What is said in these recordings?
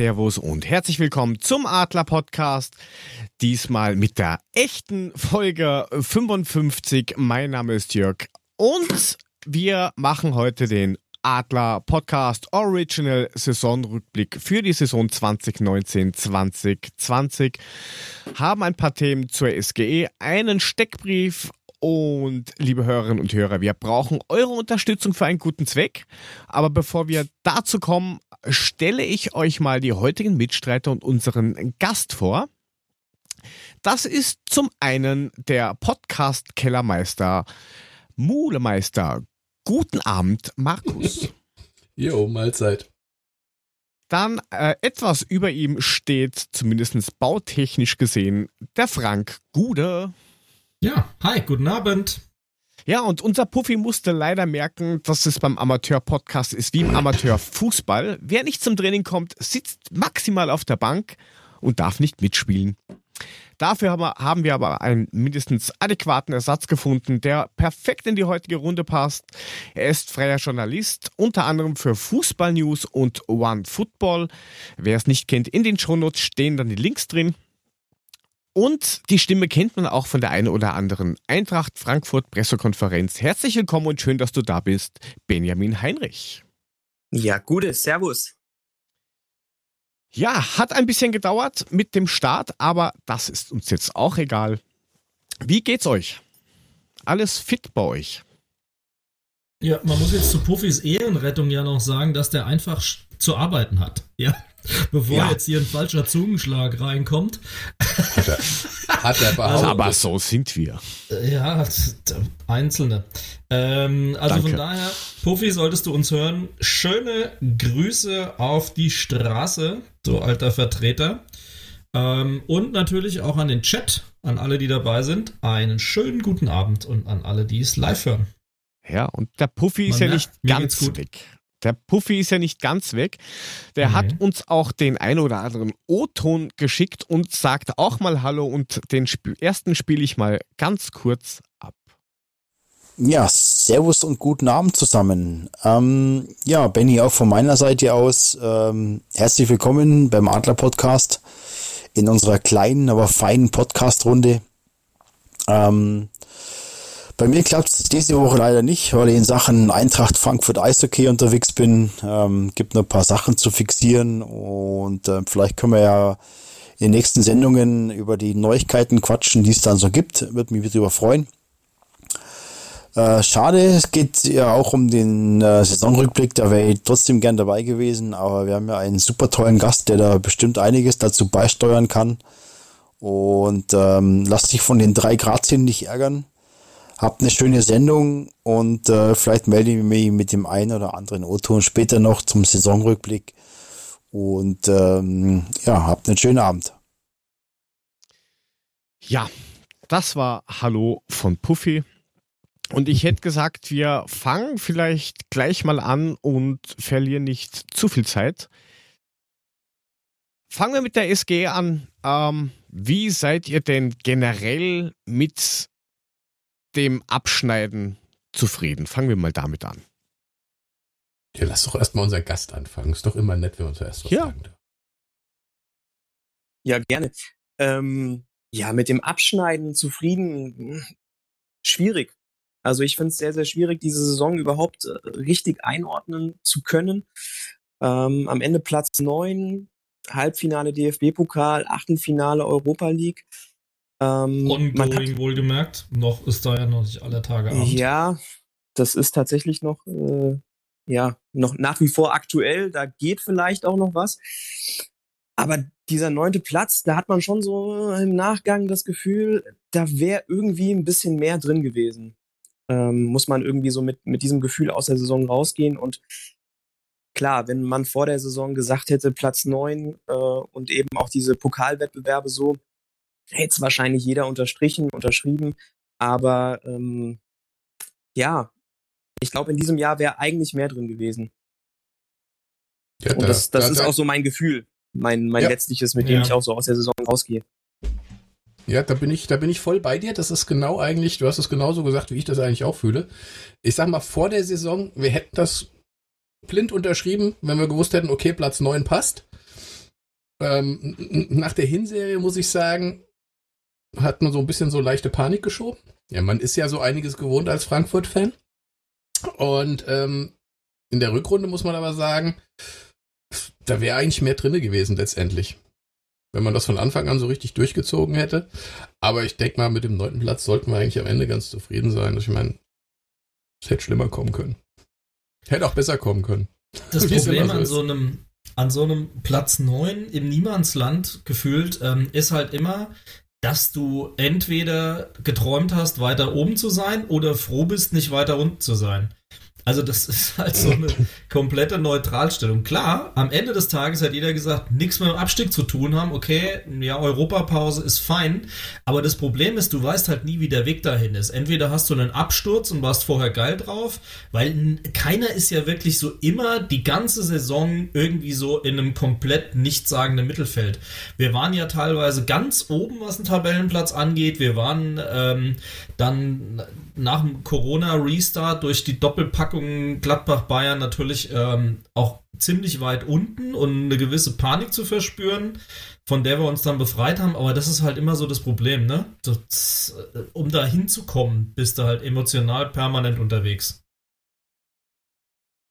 Servus und herzlich willkommen zum Adler Podcast. Diesmal mit der echten Folge 55. Mein Name ist Jörg und wir machen heute den Adler Podcast Original Saisonrückblick für die Saison 2019-2020. Haben ein paar Themen zur SGE, einen Steckbrief und liebe Hörerinnen und Hörer, wir brauchen eure Unterstützung für einen guten Zweck. Aber bevor wir dazu kommen, stelle ich euch mal die heutigen Mitstreiter und unseren Gast vor. Das ist zum einen der Podcast-Kellermeister, Mulemeister. Guten Abend, Markus. Jo, Mahlzeit. Dann äh, etwas über ihm steht, zumindest bautechnisch gesehen, der Frank Gude. Ja, hi, guten Abend. Ja, und unser Puffy musste leider merken, dass es beim Amateur-Podcast ist wie im Amateur-Fußball. Wer nicht zum Training kommt, sitzt maximal auf der Bank und darf nicht mitspielen. Dafür haben wir aber einen mindestens adäquaten Ersatz gefunden, der perfekt in die heutige Runde passt. Er ist freier Journalist, unter anderem für Fußball News und One Football. Wer es nicht kennt, in den Shownotes stehen dann die Links drin. Und die Stimme kennt man auch von der einen oder anderen Eintracht Frankfurt Pressekonferenz. Herzlich willkommen und schön, dass du da bist, Benjamin Heinrich. Ja, gute, Servus. Ja, hat ein bisschen gedauert mit dem Start, aber das ist uns jetzt auch egal. Wie geht's euch? Alles fit bei euch? Ja, man muss jetzt zu Puffys Ehrenrettung ja noch sagen, dass der einfach zu arbeiten hat. Ja. Bevor ja. jetzt hier ein falscher Zungenschlag reinkommt. Hat er, hat er behauptet. Aber so sind wir. Ja, Einzelne. Ähm, also Danke. von daher, Puffy, solltest du uns hören. Schöne Grüße auf die Straße, so alter Vertreter. Ähm, und natürlich auch an den Chat, an alle, die dabei sind. Einen schönen guten Abend und an alle, die es live hören. Ja, und der Puffy ist Man ja nicht ganz weg. Der Puffy ist ja nicht ganz weg. Der mhm. hat uns auch den ein oder anderen O-Ton geschickt und sagt auch mal Hallo und den Sp ersten spiele ich mal ganz kurz ab. Ja, Servus und guten Abend zusammen. Ähm, ja, Benny, auch von meiner Seite aus ähm, herzlich willkommen beim Adler Podcast in unserer kleinen, aber feinen Podcast-Runde. Ähm, bei mir klappt es diese Woche leider nicht, weil ich in Sachen Eintracht Frankfurt Eishockey unterwegs bin. Ähm, gibt noch ein paar Sachen zu fixieren und äh, vielleicht können wir ja in den nächsten Sendungen über die Neuigkeiten quatschen, die es dann so gibt. Würde mich darüber freuen. Äh, schade, es geht ja auch um den äh, Saisonrückblick, da wäre ich trotzdem gern dabei gewesen, aber wir haben ja einen super tollen Gast, der da bestimmt einiges dazu beisteuern kann. Und ähm, lasst sich von den drei Grazien nicht ärgern. Habt eine schöne Sendung und äh, vielleicht melde ich mich mit dem einen oder anderen O-Ton später noch zum Saisonrückblick. Und ähm, ja, habt einen schönen Abend. Ja, das war Hallo von Puffy. Und ich hätte gesagt, wir fangen vielleicht gleich mal an und verlieren nicht zu viel Zeit. Fangen wir mit der SG an. Ähm, wie seid ihr denn generell mit dem Abschneiden zufrieden? Fangen wir mal damit an. Ja, lass doch erstmal unseren Gast anfangen. Ist doch immer nett, wenn wir zuerst was ja. sagen. Ja, gerne. Ähm, ja, mit dem Abschneiden zufrieden, schwierig. Also ich finde es sehr, sehr schwierig, diese Saison überhaupt äh, richtig einordnen zu können. Ähm, am Ende Platz neun, Halbfinale DFB-Pokal, Achtelfinale Europa League. Ähm, Ongoing wohlgemerkt. Noch ist da ja noch nicht alle Tage Abend. Ja, das ist tatsächlich noch, äh, ja, noch nach wie vor aktuell. Da geht vielleicht auch noch was. Aber dieser neunte Platz, da hat man schon so im Nachgang das Gefühl, da wäre irgendwie ein bisschen mehr drin gewesen. Ähm, muss man irgendwie so mit, mit diesem Gefühl aus der Saison rausgehen und klar, wenn man vor der Saison gesagt hätte, Platz neun äh, und eben auch diese Pokalwettbewerbe so, hätte es wahrscheinlich jeder unterstrichen, unterschrieben. Aber ähm, ja, ich glaube, in diesem Jahr wäre eigentlich mehr drin gewesen. Ja, Und das, das da, ist da, auch so mein Gefühl, mein, mein ja. letztliches, mit dem ja. ich auch so aus der Saison rausgehe. Ja, da bin ich, da bin ich voll bei dir. Das ist genau eigentlich, du hast es genauso gesagt, wie ich das eigentlich auch fühle. Ich sag mal, vor der Saison, wir hätten das blind unterschrieben, wenn wir gewusst hätten, okay, Platz 9 passt. ähm, nach der Hinserie muss ich sagen, hat man so ein bisschen so leichte Panik geschoben. Ja, man ist ja so einiges gewohnt als Frankfurt-Fan. Und ähm, in der Rückrunde muss man aber sagen, da wäre eigentlich mehr drinne gewesen letztendlich. Wenn man das von Anfang an so richtig durchgezogen hätte. Aber ich denke mal, mit dem neunten Platz sollten wir eigentlich am Ende ganz zufrieden sein. Ich meine, es hätte schlimmer kommen können. Hätte auch besser kommen können. Das Problem so an so einem an so einem Platz 9 im Niemandsland gefühlt ähm, ist halt immer, dass du entweder geträumt hast, weiter oben zu sein oder froh bist, nicht weiter unten zu sein. Also das ist halt so eine komplette Neutralstellung. Klar, am Ende des Tages hat jeder gesagt, nichts mit dem Abstieg zu tun haben. Okay, ja, Europapause ist fein. Aber das Problem ist, du weißt halt nie, wie der Weg dahin ist. Entweder hast du einen Absturz und warst vorher geil drauf, weil keiner ist ja wirklich so immer die ganze Saison irgendwie so in einem komplett nichtssagenden Mittelfeld. Wir waren ja teilweise ganz oben, was einen Tabellenplatz angeht. Wir waren ähm, dann nach dem Corona-Restart durch die Doppelpackung Gladbach-Bayern natürlich ähm, auch ziemlich weit unten und eine gewisse Panik zu verspüren, von der wir uns dann befreit haben. Aber das ist halt immer so das Problem, ne? Das, äh, um da hinzukommen, bist du halt emotional permanent unterwegs.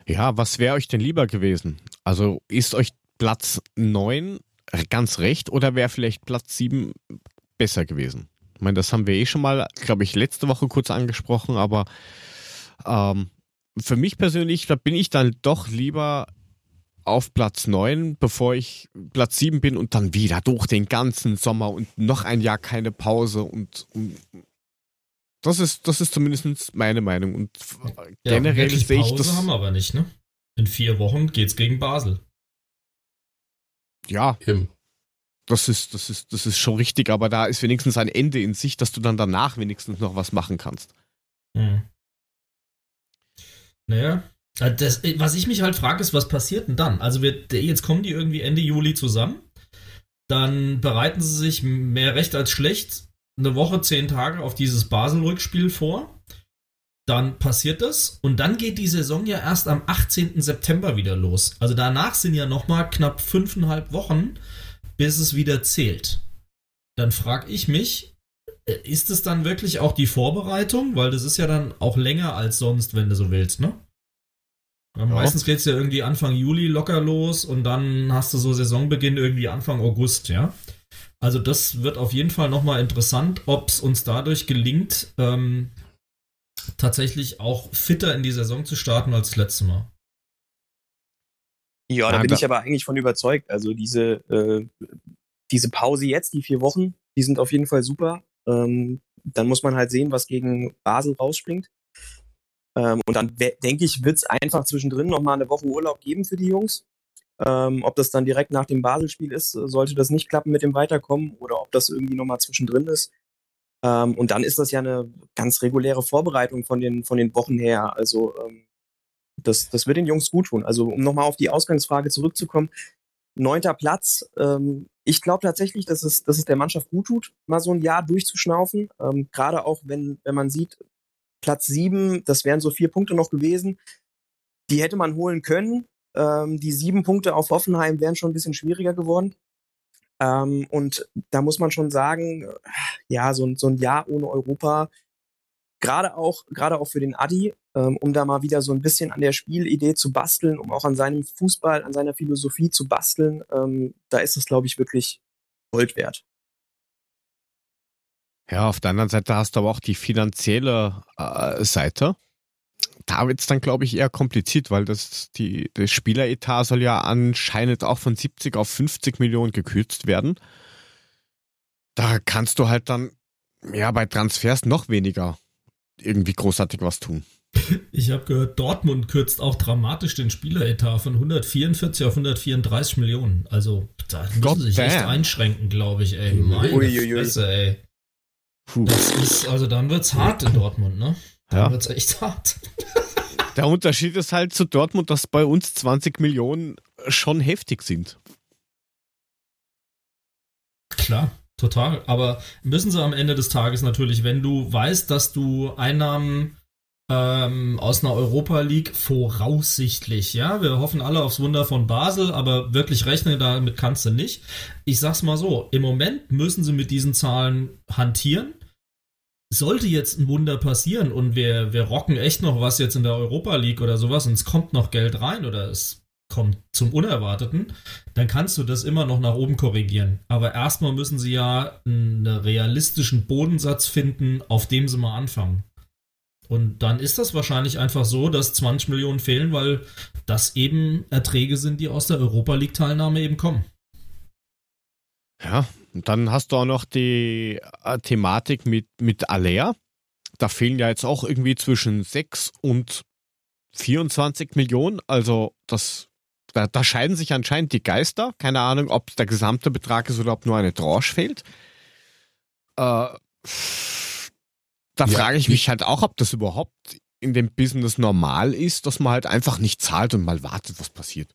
Ja, was wäre euch denn lieber gewesen? Also ist euch Platz 9 ganz recht oder wäre vielleicht Platz 7 besser gewesen? Ich meine, das haben wir eh schon mal, glaube ich, letzte Woche kurz angesprochen, aber ähm, für mich persönlich, da bin ich dann doch lieber auf Platz 9, bevor ich Platz 7 bin und dann wieder durch den ganzen Sommer und noch ein Jahr keine Pause und, und das ist, das ist zumindest meine Meinung. Und ja, generell sehe ich das. haben wir aber nicht, ne? In vier Wochen geht's gegen Basel. Ja. Eben. Das ist, das ist, das ist schon richtig, aber da ist wenigstens ein Ende in sich, dass du dann danach wenigstens noch was machen kannst. Hm. Naja, äh, das, äh, was ich mich halt frage, ist, was passiert denn dann? Also wir, jetzt kommen die irgendwie Ende Juli zusammen, dann bereiten sie sich mehr recht als schlecht eine Woche, zehn Tage auf dieses Basel-Rückspiel vor. Dann passiert das und dann geht die Saison ja erst am 18. September wieder los. Also danach sind ja nochmal knapp fünfeinhalb Wochen bis es wieder zählt. Dann frage ich mich, äh, ist es dann wirklich auch die Vorbereitung? Weil das ist ja dann auch länger als sonst, wenn du so willst, ne? Ja. Meistens geht es ja irgendwie Anfang Juli locker los und dann hast du so Saisonbeginn irgendwie Anfang August, ja? Also das wird auf jeden Fall nochmal interessant, ob es uns dadurch gelingt, ähm, tatsächlich auch fitter in die Saison zu starten als das letzte Mal. Ja, da bin ich aber eigentlich von überzeugt. Also diese, äh, diese Pause jetzt, die vier Wochen, die sind auf jeden Fall super. Ähm, dann muss man halt sehen, was gegen Basel rausspringt. Ähm, und dann denke ich, wird es einfach zwischendrin nochmal eine Woche Urlaub geben für die Jungs. Ähm, ob das dann direkt nach dem Basel-Spiel ist, sollte das nicht klappen mit dem Weiterkommen oder ob das irgendwie nochmal zwischendrin ist. Ähm, und dann ist das ja eine ganz reguläre Vorbereitung von den, von den Wochen her. Also ähm, das, das wird den Jungs gut tun. Also um nochmal auf die Ausgangsfrage zurückzukommen, neunter Platz. Ähm, ich glaube tatsächlich, dass es, dass es der Mannschaft gut tut, mal so ein Jahr durchzuschnaufen. Ähm, Gerade auch, wenn, wenn man sieht, Platz sieben, das wären so vier Punkte noch gewesen. Die hätte man holen können. Ähm, die sieben Punkte auf Hoffenheim wären schon ein bisschen schwieriger geworden. Ähm, und da muss man schon sagen, ja, so, so ein Jahr ohne Europa gerade auch, gerade auch für den Adi, ähm, um da mal wieder so ein bisschen an der Spielidee zu basteln, um auch an seinem Fußball, an seiner Philosophie zu basteln, ähm, da ist es, glaube ich, wirklich Gold wert. Ja, auf der anderen Seite hast du aber auch die finanzielle äh, Seite. Da wird es dann, glaube ich, eher kompliziert, weil das, die, das Spieleretat soll ja anscheinend auch von 70 auf 50 Millionen gekürzt werden. Da kannst du halt dann ja bei Transfers noch weniger irgendwie großartig was tun. Ich habe gehört, Dortmund kürzt auch dramatisch den Spieleretat von 144 auf 134 Millionen. Also da müssen God sie sich damn. echt einschränken, glaube ich, ey. Meine Uiuiui. Fresse, ey. Puh. Das ist, also dann wird's hart in Dortmund, ne? Dann ja. wird's echt hart. Der Unterschied ist halt zu Dortmund, dass bei uns 20 Millionen schon heftig sind. Klar. Total. Aber müssen sie am Ende des Tages natürlich, wenn du weißt, dass du Einnahmen ähm, aus einer Europa League voraussichtlich. Ja, wir hoffen alle aufs Wunder von Basel, aber wirklich rechnen damit kannst du nicht. Ich sag's mal so: Im Moment müssen sie mit diesen Zahlen hantieren. Sollte jetzt ein Wunder passieren und wir, wir rocken echt noch was jetzt in der Europa League oder sowas und es kommt noch Geld rein oder es kommt zum Unerwarteten, dann kannst du das immer noch nach oben korrigieren. Aber erstmal müssen sie ja einen realistischen Bodensatz finden, auf dem sie mal anfangen. Und dann ist das wahrscheinlich einfach so, dass 20 Millionen fehlen, weil das eben Erträge sind, die aus der Europa League-Teilnahme eben kommen. Ja, und dann hast du auch noch die äh, Thematik mit, mit Alea. Da fehlen ja jetzt auch irgendwie zwischen 6 und 24 Millionen. Also das, da, da scheiden sich anscheinend die Geister. Keine Ahnung, ob der gesamte Betrag ist oder ob nur eine Tranche fehlt. Äh, da ja, frage ich mich halt auch, ob das überhaupt in dem Business normal ist, dass man halt einfach nicht zahlt und mal wartet, was passiert.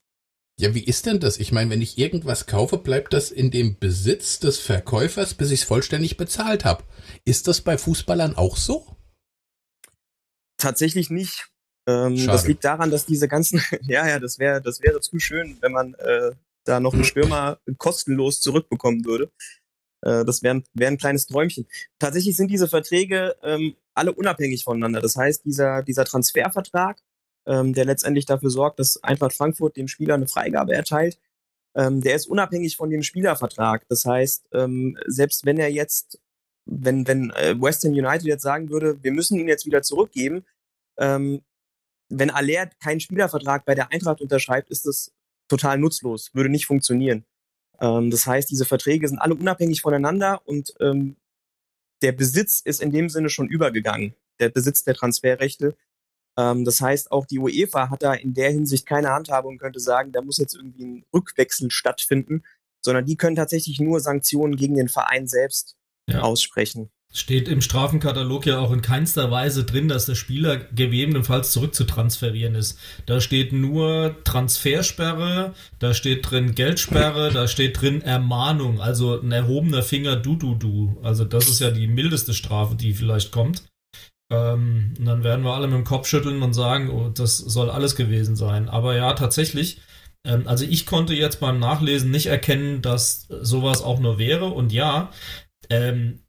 Ja, wie ist denn das? Ich meine, wenn ich irgendwas kaufe, bleibt das in dem Besitz des Verkäufers, bis ich es vollständig bezahlt habe. Ist das bei Fußballern auch so? Tatsächlich nicht. Ähm, das liegt daran, dass diese ganzen, ja, ja, das wäre, das wäre zu schön, wenn man äh, da noch einen Stürmer kostenlos zurückbekommen würde. Äh, das wäre wär ein kleines Träumchen. Tatsächlich sind diese Verträge ähm, alle unabhängig voneinander. Das heißt, dieser, dieser Transfervertrag, ähm, der letztendlich dafür sorgt, dass Eintracht Frankfurt dem Spieler eine Freigabe erteilt, ähm, der ist unabhängig von dem Spielervertrag. Das heißt, ähm, selbst wenn er jetzt, wenn, wenn äh, Western United jetzt sagen würde, wir müssen ihn jetzt wieder zurückgeben, ähm, wenn Aller keinen Spielervertrag bei der Eintracht unterschreibt, ist das total nutzlos, würde nicht funktionieren. Ähm, das heißt, diese Verträge sind alle unabhängig voneinander und ähm, der Besitz ist in dem Sinne schon übergegangen, der Besitz der Transferrechte. Ähm, das heißt, auch die UEFA hat da in der Hinsicht keine Handhabung und könnte sagen, da muss jetzt irgendwie ein Rückwechsel stattfinden, sondern die können tatsächlich nur Sanktionen gegen den Verein selbst ja. aussprechen. Steht im Strafenkatalog ja auch in keinster Weise drin, dass der Spieler gegebenenfalls zurückzutransferieren ist. Da steht nur Transfersperre, da steht drin Geldsperre, da steht drin Ermahnung, also ein erhobener Finger du du du. Also das ist ja die mildeste Strafe, die vielleicht kommt. Ähm, und dann werden wir alle mit dem Kopf schütteln und sagen, oh, das soll alles gewesen sein. Aber ja, tatsächlich. Ähm, also ich konnte jetzt beim Nachlesen nicht erkennen, dass sowas auch nur wäre. Und ja, ähm,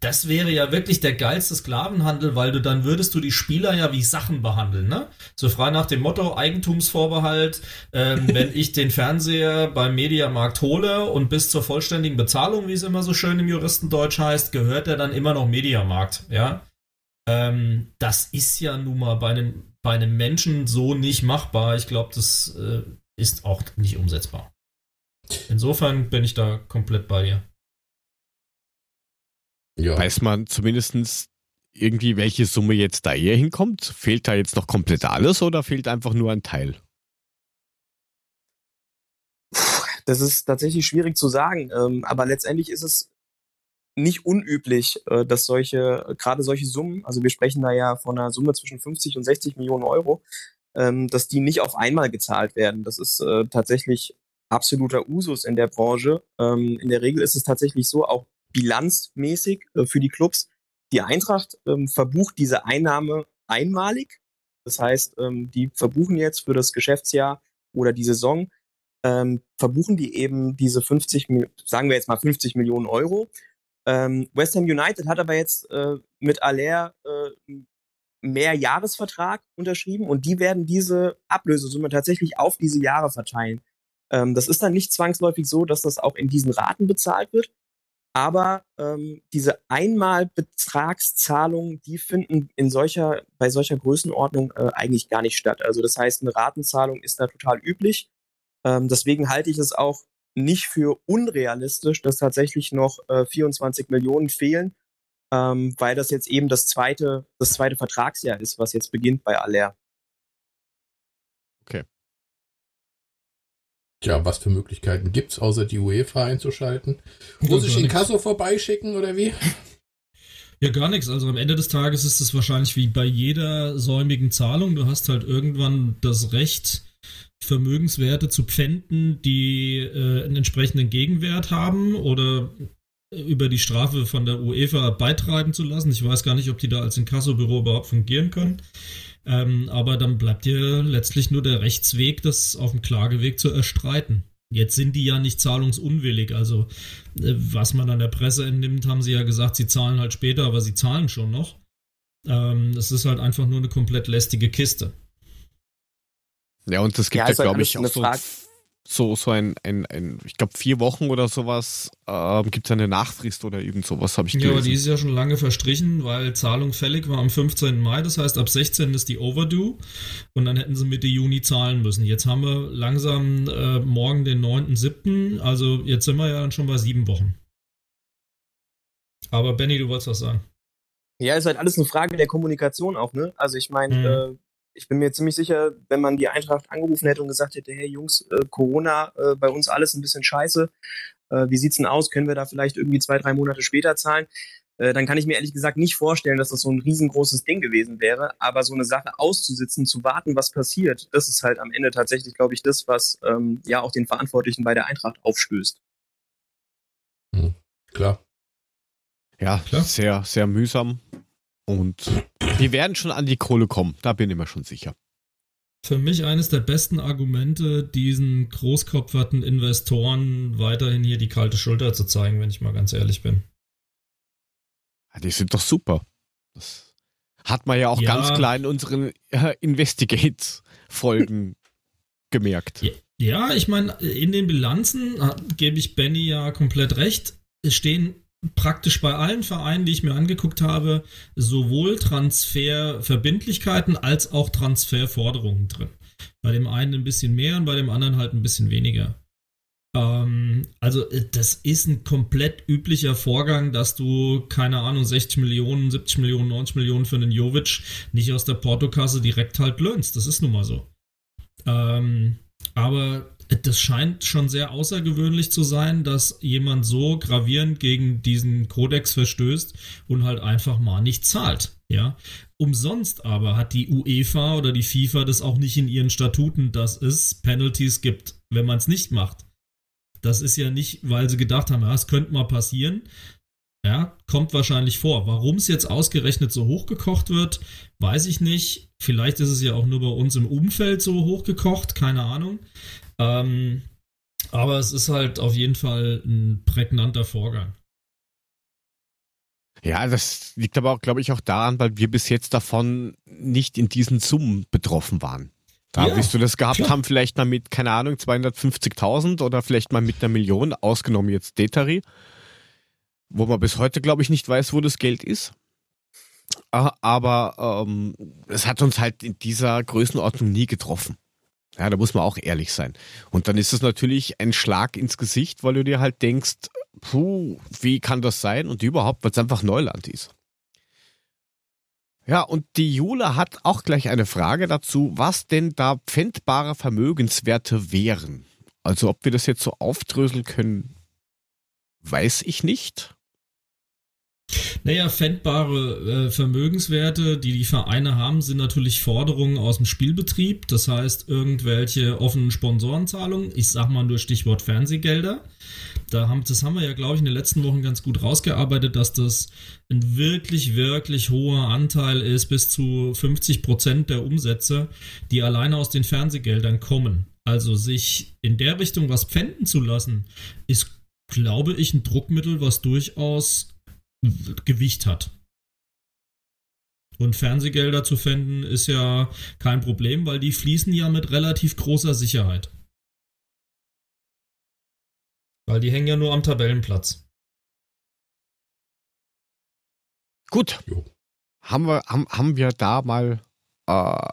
das wäre ja wirklich der geilste Sklavenhandel, weil du dann würdest du die Spieler ja wie Sachen behandeln, ne? So frei nach dem Motto Eigentumsvorbehalt, ähm, wenn ich den Fernseher beim Mediamarkt hole und bis zur vollständigen Bezahlung, wie es immer so schön im Juristendeutsch heißt, gehört er dann immer noch Mediamarkt, ja? Ähm, das ist ja nun mal bei einem, bei einem Menschen so nicht machbar. Ich glaube, das äh, ist auch nicht umsetzbar. Insofern bin ich da komplett bei dir. Ja. Weiß man zumindest irgendwie, welche Summe jetzt da eher hinkommt? Fehlt da jetzt noch komplett alles oder fehlt einfach nur ein Teil? Das ist tatsächlich schwierig zu sagen, ähm, aber letztendlich ist es nicht unüblich, äh, dass solche, gerade solche Summen, also wir sprechen da ja von einer Summe zwischen 50 und 60 Millionen Euro, ähm, dass die nicht auf einmal gezahlt werden. Das ist äh, tatsächlich absoluter Usus in der Branche. Ähm, in der Regel ist es tatsächlich so, auch bilanzmäßig äh, für die Clubs. Die Eintracht ähm, verbucht diese Einnahme einmalig. Das heißt, ähm, die verbuchen jetzt für das Geschäftsjahr oder die Saison, ähm, verbuchen die eben diese 50, sagen wir jetzt mal 50 Millionen Euro. Ähm, West Ham United hat aber jetzt äh, mit Aller äh, mehr Jahresvertrag unterschrieben und die werden diese Ablösesumme tatsächlich auf diese Jahre verteilen. Ähm, das ist dann nicht zwangsläufig so, dass das auch in diesen Raten bezahlt wird, aber ähm, diese Einmalbetragszahlungen, die finden in solcher, bei solcher Größenordnung äh, eigentlich gar nicht statt. Also das heißt, eine Ratenzahlung ist da total üblich. Ähm, deswegen halte ich es auch nicht für unrealistisch, dass tatsächlich noch äh, 24 Millionen fehlen, ähm, weil das jetzt eben das zweite, das zweite Vertragsjahr ist, was jetzt beginnt bei Aller. Tja, was für Möglichkeiten gibt's, außer die UEFA einzuschalten? Muss ich Inkasso vorbeischicken oder wie? Ja, gar nichts. Also am Ende des Tages ist es wahrscheinlich wie bei jeder säumigen Zahlung. Du hast halt irgendwann das Recht, Vermögenswerte zu pfänden, die äh, einen entsprechenden Gegenwert haben oder über die Strafe von der UEFA beitreiben zu lassen. Ich weiß gar nicht, ob die da als Inkassobüro überhaupt fungieren können. Ähm, aber dann bleibt dir letztlich nur der Rechtsweg, das auf dem Klageweg zu erstreiten. Jetzt sind die ja nicht zahlungsunwillig. Also, äh, was man an der Presse entnimmt, haben sie ja gesagt, sie zahlen halt später, aber sie zahlen schon noch. Ähm, das ist halt einfach nur eine komplett lästige Kiste. Ja, und das gibt ja, ja glaube ich, auch so Frage so, so ein, ein, ein ich glaube, vier Wochen oder sowas ähm, gibt es eine Nachfrist oder irgend sowas, habe ich gelesen. Ja, aber die ist ja schon lange verstrichen, weil Zahlung fällig war am 15. Mai, das heißt, ab 16. ist die Overdue und dann hätten sie Mitte Juni zahlen müssen. Jetzt haben wir langsam äh, morgen den 9.7., also jetzt sind wir ja dann schon bei sieben Wochen. Aber Benny, du wolltest was sagen. Ja, ist halt alles eine Frage der Kommunikation auch, ne? Also ich meine, mhm. äh, ich bin mir ziemlich sicher, wenn man die Eintracht angerufen hätte und gesagt hätte, hey Jungs, äh, Corona, äh, bei uns alles ein bisschen scheiße, äh, wie sieht's denn aus? Können wir da vielleicht irgendwie zwei, drei Monate später zahlen? Äh, dann kann ich mir ehrlich gesagt nicht vorstellen, dass das so ein riesengroßes Ding gewesen wäre. Aber so eine Sache auszusitzen, zu warten, was passiert, das ist halt am Ende tatsächlich, glaube ich, das, was ähm, ja auch den Verantwortlichen bei der Eintracht aufstößt. Mhm. Klar. Ja, Klar. sehr, sehr mühsam. Und wir werden schon an die Kohle kommen, da bin ich mir schon sicher. Für mich eines der besten Argumente, diesen großkopferten Investoren weiterhin hier die kalte Schulter zu zeigen, wenn ich mal ganz ehrlich bin. Ja, die sind doch super. Das hat man ja auch ja. ganz klar in unseren äh, Investigates-Folgen gemerkt. Ja, ja ich meine, in den Bilanzen gebe ich Benny ja komplett recht. Es stehen praktisch bei allen Vereinen, die ich mir angeguckt habe, sowohl Transferverbindlichkeiten als auch Transferforderungen drin. Bei dem einen ein bisschen mehr und bei dem anderen halt ein bisschen weniger. Ähm, also äh, das ist ein komplett üblicher Vorgang, dass du, keine Ahnung, 60 Millionen, 70 Millionen, 90 Millionen für einen Jovic nicht aus der Portokasse direkt halt löhnst. Das ist nun mal so. Ähm, aber das scheint schon sehr außergewöhnlich zu sein, dass jemand so gravierend gegen diesen Kodex verstößt und halt einfach mal nicht zahlt. Ja, umsonst aber hat die UEFA oder die FIFA das auch nicht in ihren Statuten, dass es Penalties gibt, wenn man es nicht macht. Das ist ja nicht, weil sie gedacht haben, ja, es könnte mal passieren. Ja, kommt wahrscheinlich vor. Warum es jetzt ausgerechnet so hochgekocht wird, weiß ich nicht. Vielleicht ist es ja auch nur bei uns im Umfeld so hochgekocht, keine Ahnung. Ähm, aber es ist halt auf jeden Fall ein prägnanter Vorgang. Ja, das liegt aber auch, glaube ich, auch daran, weil wir bis jetzt davon nicht in diesen Summen betroffen waren. Da ja, wirst du das gehabt klar. haben, vielleicht mal mit, keine Ahnung, 250.000 oder vielleicht mal mit einer Million, ausgenommen jetzt Detari, wo man bis heute, glaube ich, nicht weiß, wo das Geld ist. Ah, aber ähm, es hat uns halt in dieser Größenordnung nie getroffen. Ja, da muss man auch ehrlich sein. Und dann ist es natürlich ein Schlag ins Gesicht, weil du dir halt denkst, puh, wie kann das sein? Und überhaupt, weil es einfach Neuland ist. Ja, und die Jule hat auch gleich eine Frage dazu, was denn da pfändbare Vermögenswerte wären. Also ob wir das jetzt so aufdröseln können, weiß ich nicht. Naja, fändbare äh, Vermögenswerte, die die Vereine haben, sind natürlich Forderungen aus dem Spielbetrieb. Das heißt, irgendwelche offenen Sponsorenzahlungen. Ich sag mal nur Stichwort Fernsehgelder. Da haben, das haben wir ja, glaube ich, in den letzten Wochen ganz gut rausgearbeitet, dass das ein wirklich, wirklich hoher Anteil ist, bis zu 50 Prozent der Umsätze, die alleine aus den Fernsehgeldern kommen. Also sich in der Richtung was pfänden zu lassen, ist, glaube ich, ein Druckmittel, was durchaus Gewicht hat. Und Fernsehgelder zu finden ist ja kein Problem, weil die fließen ja mit relativ großer Sicherheit. Weil die hängen ja nur am Tabellenplatz. Gut. Jo. Haben wir, haben, haben wir da mal äh,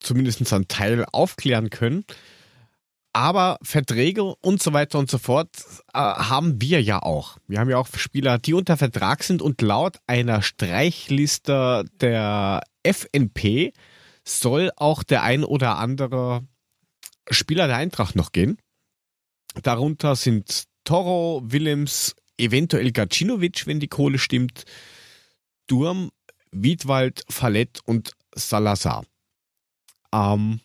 zumindest einen Teil aufklären können. Aber Verträge und so weiter und so fort äh, haben wir ja auch. Wir haben ja auch Spieler, die unter Vertrag sind und laut einer Streichliste der FNP soll auch der ein oder andere Spieler der Eintracht noch gehen. Darunter sind Toro, Willems, eventuell Gacinovic, wenn die Kohle stimmt, Durm, Wiedwald, Fallett und Salazar. Ähm,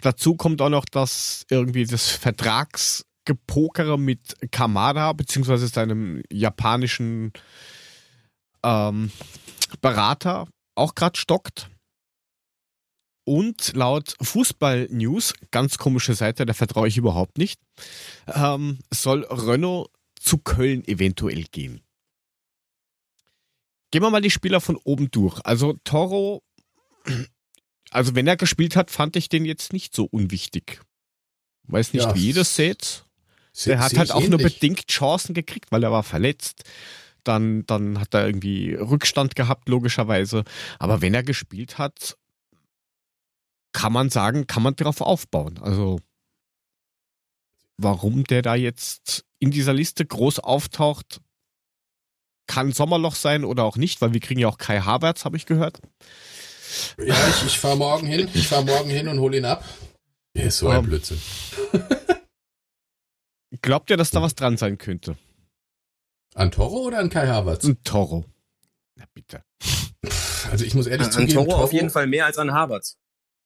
Dazu kommt auch noch, dass irgendwie das Vertragsgehalt Gepokere mit Kamada beziehungsweise seinem japanischen ähm, Berater auch gerade stockt. Und laut Fußball News, ganz komische Seite, da vertraue ich überhaupt nicht, ähm, soll Renault zu Köln eventuell gehen. Gehen wir mal die Spieler von oben durch. Also Toro, also wenn er gespielt hat, fand ich den jetzt nicht so unwichtig. Weiß nicht, ja, wie ihr das seht. Der hat halt auch ähnlich. nur bedingt Chancen gekriegt, weil er war verletzt. Dann, dann hat er irgendwie Rückstand gehabt, logischerweise. Aber wenn er gespielt hat, kann man sagen, kann man darauf aufbauen. Also, warum der da jetzt in dieser Liste groß auftaucht, kann Sommerloch sein oder auch nicht, weil wir kriegen ja auch Kai Havertz, habe ich gehört. Ja, ich, ich fahre morgen hin. Ich fahre morgen hin und hole ihn ab. Er ist so ein Blödsinn. Glaubt ihr, dass da was dran sein könnte? An Toro oder an Kai Havertz? An Toro. Na bitte. Also ich muss ehrlich an, zugeben, an Toro, Toro auf jeden Fall mehr als an Havertz.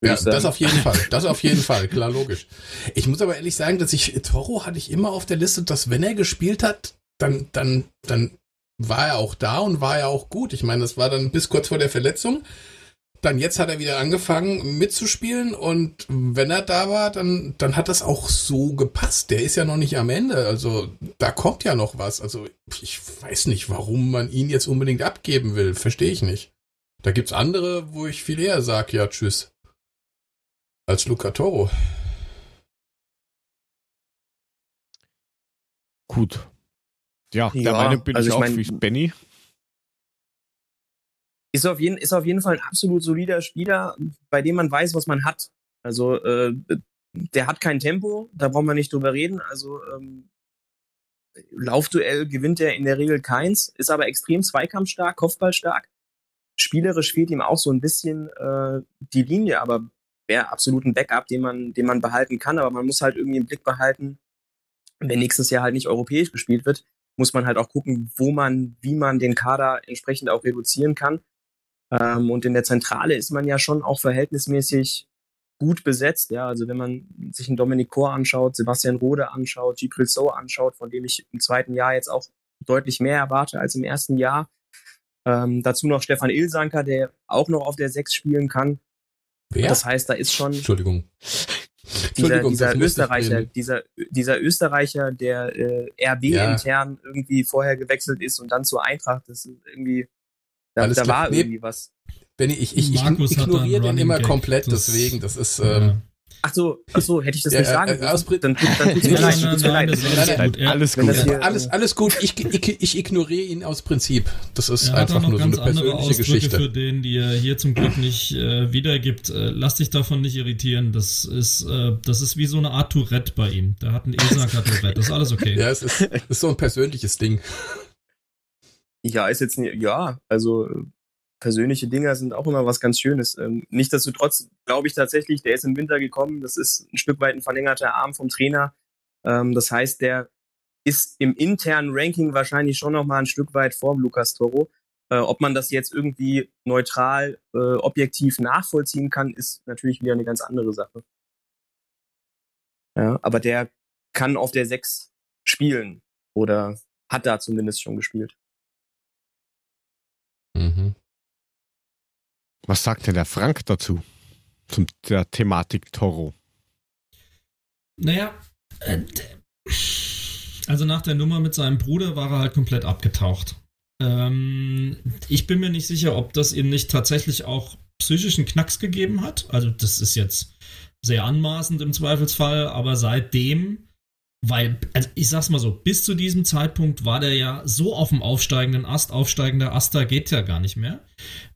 Ja, das auf jeden Fall. Das auf jeden Fall, klar, logisch. Ich muss aber ehrlich sagen, dass ich, Toro hatte ich immer auf der Liste, dass wenn er gespielt hat, dann, dann, dann war er auch da und war er auch gut. Ich meine, das war dann bis kurz vor der Verletzung. Dann jetzt hat er wieder angefangen mitzuspielen und wenn er da war, dann, dann hat das auch so gepasst. Der ist ja noch nicht am Ende. Also da kommt ja noch was. Also ich weiß nicht, warum man ihn jetzt unbedingt abgeben will. Verstehe ich nicht. Da gibt's andere, wo ich viel eher sage, ja, tschüss. Als Luca Toro. Gut. Ja, ja der Meinung bin also ich, ich auch mein, wie Benny. Ist auf, jeden, ist auf jeden Fall ein absolut solider Spieler, bei dem man weiß, was man hat. Also äh, der hat kein Tempo, da brauchen wir nicht drüber reden. Also ähm, Laufduell gewinnt er in der Regel keins, ist aber extrem zweikampfstark, kopfballstark. Spielerisch fehlt ihm auch so ein bisschen äh, die Linie, aber wäre absolut ein Backup, den man, den man behalten kann. Aber man muss halt irgendwie im Blick behalten, wenn nächstes Jahr halt nicht europäisch gespielt wird, muss man halt auch gucken, wo man, wie man den Kader entsprechend auch reduzieren kann. Ähm, und in der Zentrale ist man ja schon auch verhältnismäßig gut besetzt. Ja, also wenn man sich einen Dominik Kor anschaut, Sebastian Rode anschaut, Gibril So anschaut, von dem ich im zweiten Jahr jetzt auch deutlich mehr erwarte als im ersten Jahr. Ähm, dazu noch Stefan Ilsanker, der auch noch auf der Sechs spielen kann. Wer? Das heißt, da ist schon. Entschuldigung. Dieser, dieser Österreicher, dieser, dieser Österreicher, der äh, RB ja. intern irgendwie vorher gewechselt ist und dann zur Eintracht, das ist irgendwie, da, da war nee, irgendwie was. Benny, ich, ich, ich ignoriere den immer Gag. komplett, das, deswegen, das ist. Ähm, Ach so, ach so, hätte ich das ja, nicht sagen äh, aus dann, dann tut's mir leid, tut's mir leid. Alles gut. Alles, alles gut, ich, ich, ich ignoriere ihn aus Prinzip. Das ist er einfach nur so eine persönliche Geschichte. für den, die er hier zum Glück nicht äh, wiedergibt. Äh, lass dich davon nicht irritieren. Das ist, äh, das ist wie so eine Art Tourette bei ihm. Der hat ein Esaka-Tourette. Das ist alles okay. Ja, es ist, es ist so ein persönliches Ding. Ja, ist jetzt ja, also persönliche Dinger sind auch immer was ganz Schönes. Ähm, Nichtsdestotrotz glaube ich tatsächlich, der ist im Winter gekommen. Das ist ein Stück weit ein verlängerter Arm vom Trainer. Ähm, das heißt, der ist im internen Ranking wahrscheinlich schon noch mal ein Stück weit vor Lukas Toro. Äh, ob man das jetzt irgendwie neutral, äh, objektiv nachvollziehen kann, ist natürlich wieder eine ganz andere Sache. Ja, aber der kann auf der 6 spielen oder hat da zumindest schon gespielt. Mhm. Was sagt denn der Frank dazu? Zum der Thematik Toro? Naja, äh, also nach der Nummer mit seinem Bruder war er halt komplett abgetaucht. Ähm, ich bin mir nicht sicher, ob das ihm nicht tatsächlich auch psychischen Knacks gegeben hat. Also das ist jetzt sehr anmaßend im Zweifelsfall, aber seitdem, weil, also ich sag's mal so, bis zu diesem Zeitpunkt war der ja so auf dem aufsteigenden Ast, aufsteigender Ast, da geht ja gar nicht mehr.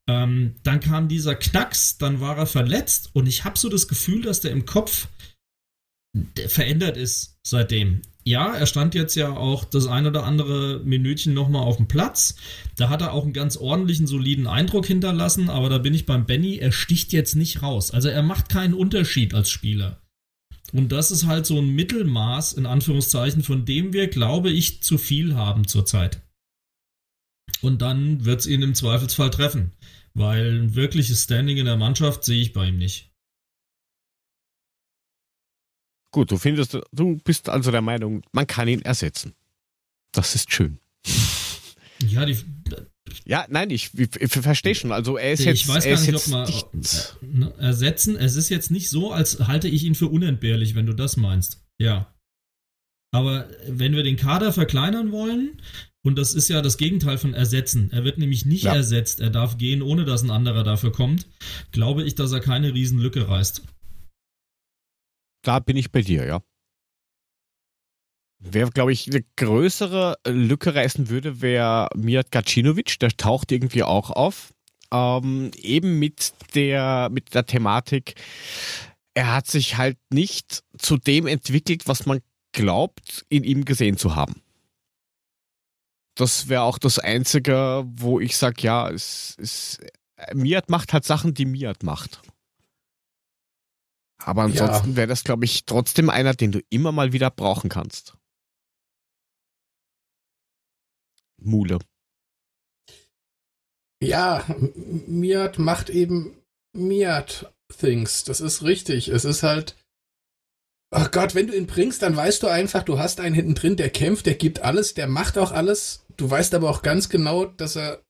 Ähm, dann kam dieser Knacks, dann war er verletzt und ich habe so das Gefühl, dass der im Kopf verändert ist seitdem. Ja, er stand jetzt ja auch das ein oder andere Minütchen nochmal auf dem Platz. Da hat er auch einen ganz ordentlichen, soliden Eindruck hinterlassen, aber da bin ich beim Benny, er sticht jetzt nicht raus. Also er macht keinen Unterschied als Spieler. Und das ist halt so ein Mittelmaß, in Anführungszeichen, von dem wir, glaube ich, zu viel haben zurzeit. Und dann wird es ihn im Zweifelsfall treffen. Weil ein wirkliches Standing in der Mannschaft sehe ich bei ihm nicht. Gut, du findest, du bist also der Meinung, man kann ihn ersetzen. Das ist schön. Ja, die, ja, nein, ich, ich, ich verstehe schon. Also er ist ich jetzt, ich weiß gar nicht, ob man nicht, ne, ersetzen. Es ist jetzt nicht so, als halte ich ihn für unentbehrlich, wenn du das meinst. Ja. Aber wenn wir den Kader verkleinern wollen, und das ist ja das Gegenteil von ersetzen, er wird nämlich nicht Ja. ersetzt, er darf gehen, ohne dass ein anderer dafür kommt, glaube ich, dass er keine Riesenlücke reißt. da bin ich bei dir, ja. Wer, glaube ich, eine größere Lücke reißen würde, wäre Mijat Gacinovic. Der taucht irgendwie auch auf. Ähm, eben mit der, mit der Thematik, er hat sich halt nicht zu dem entwickelt, was man glaubt, in ihm gesehen zu haben. Das wäre auch das Einzige, wo ich sage, ja, es, es, Miat macht halt Sachen, die Miat macht. Aber ansonsten wäre das, glaube ich, trotzdem einer, den du immer mal wieder brauchen kannst. Mule. Ja, Miat macht eben Miat Things. Das ist richtig. Es ist halt. Ach Gott, wenn du ihn bringst, dann weißt du einfach, du hast einen hinten drin, der kämpft, der gibt alles, der macht auch alles. Du weißt aber auch ganz genau, dass er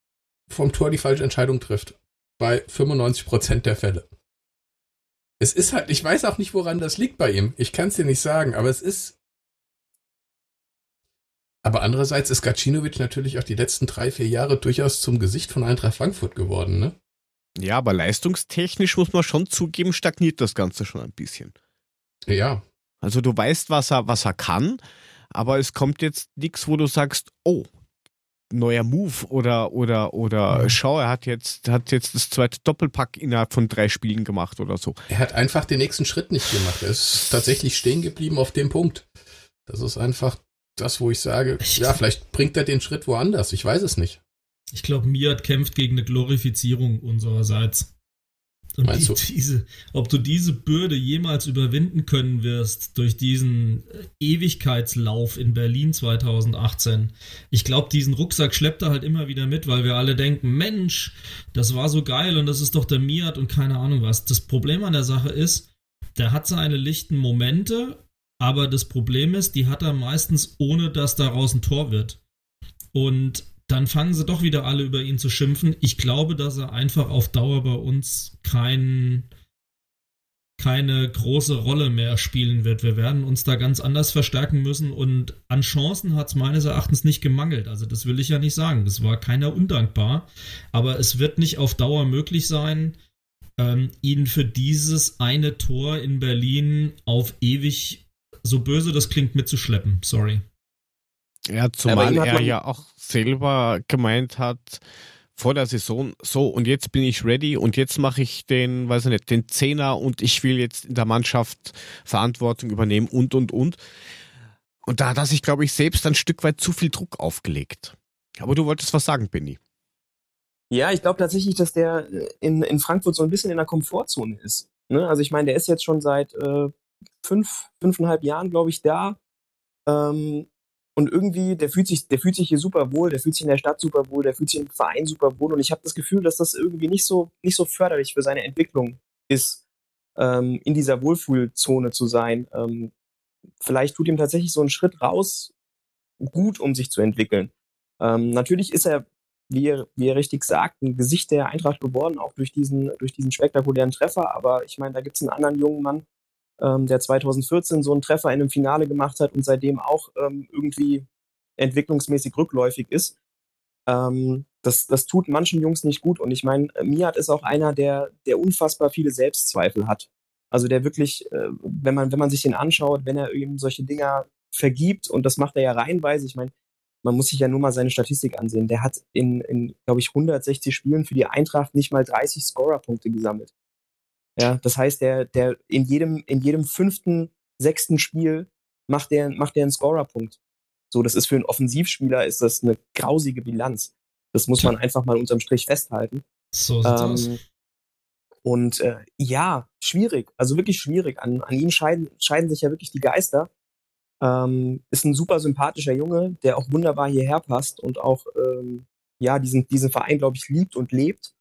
vom Tor die falsche Entscheidung trifft. Bei 95% der Fälle. Es ist halt, ich weiß auch nicht, woran das liegt bei ihm. Ich kann es dir nicht sagen, aber es ist. Aber andererseits ist Gacinovic natürlich auch die letzten drei, vier Jahre durchaus zum Gesicht von Eintracht Frankfurt geworden, ne? Ja, aber leistungstechnisch muss man schon zugeben, stagniert das Ganze schon ein bisschen. Ja. Also du weißt, was er, was er kann, aber es kommt jetzt nichts, wo du sagst, oh, neuer Move oder oder oder Mhm. schau, er hat jetzt hat jetzt das zweite Doppelpack innerhalb von drei Spielen gemacht oder so. Er hat einfach den nächsten Schritt nicht gemacht. Er ist tatsächlich stehen geblieben auf dem Punkt. Das ist einfach das, wo ich sage, Ich- ja, vielleicht bringt er den Schritt woanders. Ich weiß es nicht. Ich glaube, Miat kämpft gegen eine Glorifizierung unsererseits. Und Meinst die, du? diese, ob du diese Bürde jemals überwinden können wirst durch diesen Ewigkeitslauf in Berlin 2018. Ich glaube, diesen Rucksack schleppt er halt immer wieder mit, weil wir alle denken, Mensch, das war so geil und das ist doch der Miat und keine Ahnung was. Das Problem an der Sache ist, der hat seine lichten Momente, aber das Problem ist, die hat er meistens ohne, dass daraus ein Tor wird. Und dann fangen sie doch wieder alle über ihn zu schimpfen. Ich glaube, dass er einfach auf Dauer bei uns kein, keine große Rolle mehr spielen wird. Wir werden uns da ganz anders verstärken müssen und an Chancen hat es meines Erachtens nicht gemangelt. Also das will ich ja nicht sagen. Das war keiner undankbar. Aber es wird nicht auf Dauer möglich sein, ähm, ihn für dieses eine Tor in Berlin auf ewig, so böse das klingt, mitzuschleppen. Sorry. Ja, zumal er ja auch selber gemeint hat, vor der Saison, so und jetzt bin ich ready und jetzt mache ich den, weiß ich nicht, den Zehner und ich will jetzt in der Mannschaft Verantwortung übernehmen und und und. Und da hat er sich, glaube ich, selbst ein Stück weit zu viel Druck aufgelegt. Aber du wolltest was sagen, Benny. Ja, ich glaube tatsächlich, dass der äh, in, in Frankfurt so ein bisschen in der Komfortzone ist. Ne? Also ich meine, der ist jetzt schon seit äh, fünf, fünfeinhalb Jahren, glaube ich, da. Ähm, und irgendwie, der fühlt sich, der fühlt sich hier super wohl, der fühlt sich in der Stadt super wohl, der fühlt sich im Verein super wohl. Und ich habe das Gefühl, dass das irgendwie nicht so, nicht so förderlich für seine Entwicklung ist, ähm, in dieser Wohlfühlzone zu sein. Ähm, vielleicht tut ihm tatsächlich so ein Schritt raus gut, um sich zu entwickeln. Ähm, natürlich ist er wie er, wie er richtig sagt, ein Gesicht der Eintracht geworden, auch durch diesen, durch diesen spektakulären Treffer. Aber ich meine, da gibt's einen anderen jungen Mann, ähm, der 2014 so einen Treffer in einem Finale gemacht hat und seitdem auch ähm, irgendwie entwicklungsmäßig rückläufig ist. Ähm, das, das tut manchen Jungs nicht gut. Und ich meine, Miat ist auch einer, der, der unfassbar viele Selbstzweifel hat. Also der wirklich, äh, wenn man, wenn man sich den anschaut, wenn er eben solche Dinger vergibt, und das macht er ja reihenweise, ich meine, man muss sich ja nur mal seine Statistik ansehen. Der hat in, in glaube ich, 160 Spielen für die Eintracht nicht mal 30 Scorerpunkte gesammelt. Ja, das heißt, der, der in jedem, in jedem fünften, sechsten Spiel macht der, macht der einen Scorerpunkt. So, das ist für einen Offensivspieler ist das eine grausige Bilanz. Das muss man einfach mal unterm Strich festhalten. So sieht's aus. Ähm, und äh, ja, schwierig, also wirklich schwierig. An, an ihm scheiden, scheiden sich ja wirklich die Geister. Ähm, ist ein super sympathischer Junge, der auch wunderbar hierher passt und auch ähm, ja diesen, diesen Verein, glaube ich, liebt und lebt.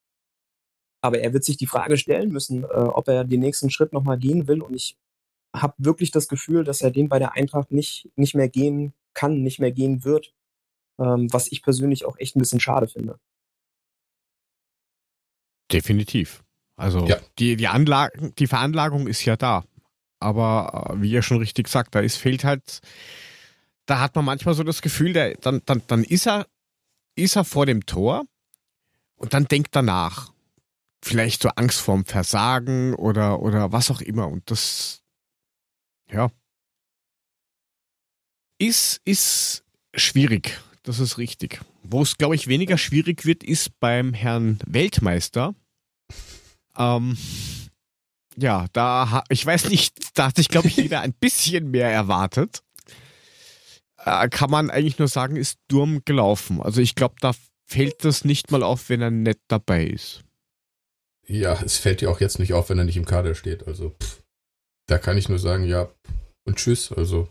Aber er wird sich die Frage stellen müssen, äh, ob er den nächsten Schritt nochmal gehen will. Und ich habe wirklich das Gefühl, dass er den bei der Eintracht nicht, nicht mehr gehen kann, nicht mehr gehen wird, ähm, was ich persönlich auch echt ein bisschen schade finde. Definitiv. Also ja. die, die, Anlagen, die Veranlagung ist ja da. Aber äh, wie ihr schon richtig sagt, da ist, fehlt halt, da hat man manchmal so das Gefühl, der, dann, dann, dann ist er, ist er vor dem Tor und dann denkt er nach. Vielleicht so Angst vorm Versagen oder, oder was auch immer. Und das, ja, ist, ist schwierig. Das ist richtig. Wo es, glaube ich, weniger schwierig wird, ist beim Herrn Weltmeister. Ähm, ja, da, ich weiß nicht, da hat sich, glaube ich, jeder ein bisschen mehr erwartet. Äh, kann man eigentlich nur sagen, ist Durm gelaufen. Also ich glaube, da fällt das nicht mal auf, wenn er nicht dabei ist. Ja, es fällt dir auch jetzt nicht auf, wenn er nicht im Kader steht. Also pff, da kann ich nur sagen, ja und tschüss. Also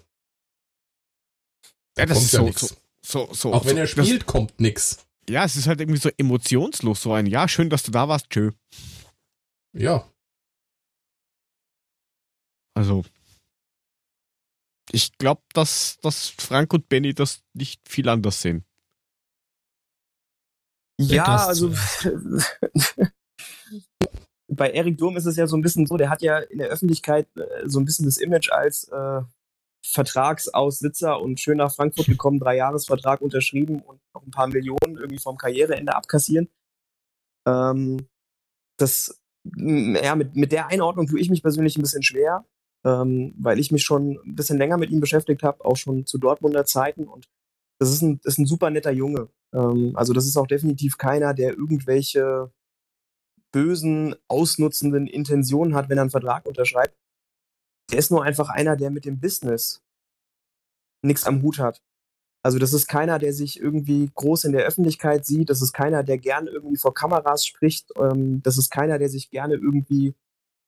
ja, das kommt ist ja so, nichts. So, so, auch wenn er spielt, das, kommt nichts. Ja, es ist halt irgendwie so emotionslos, so ein Ja, schön, dass du da warst, tschö. Ja. Also, ich glaube, dass, dass Frank und Benny das nicht viel anders sehen. Ja, also bei Erik Durm ist es ja so ein bisschen so, der hat ja in der Öffentlichkeit äh, so ein bisschen das Image als äh, Vertragsaussitzer und schön nach Frankfurt gekommen, drei Jahresvertrag unterschrieben und noch ein paar Millionen irgendwie vom Karriereende abkassieren. Ähm, das, ja, mit, mit der Einordnung tue ich mich persönlich ein bisschen schwer, ähm, weil ich mich schon ein bisschen länger mit ihm beschäftigt habe, auch schon zu Dortmunder Zeiten und das ist ein, ist ein super netter Junge. Ähm, also das ist auch definitiv keiner, der irgendwelche bösen, ausnutzenden Intentionen hat, wenn er einen Vertrag unterschreibt. Der ist nur einfach einer, der mit dem Business nichts am Hut hat. Also das ist keiner, der sich irgendwie groß in der Öffentlichkeit sieht. Das ist keiner, der gern irgendwie vor Kameras spricht. Ähm, das ist keiner, der sich gerne irgendwie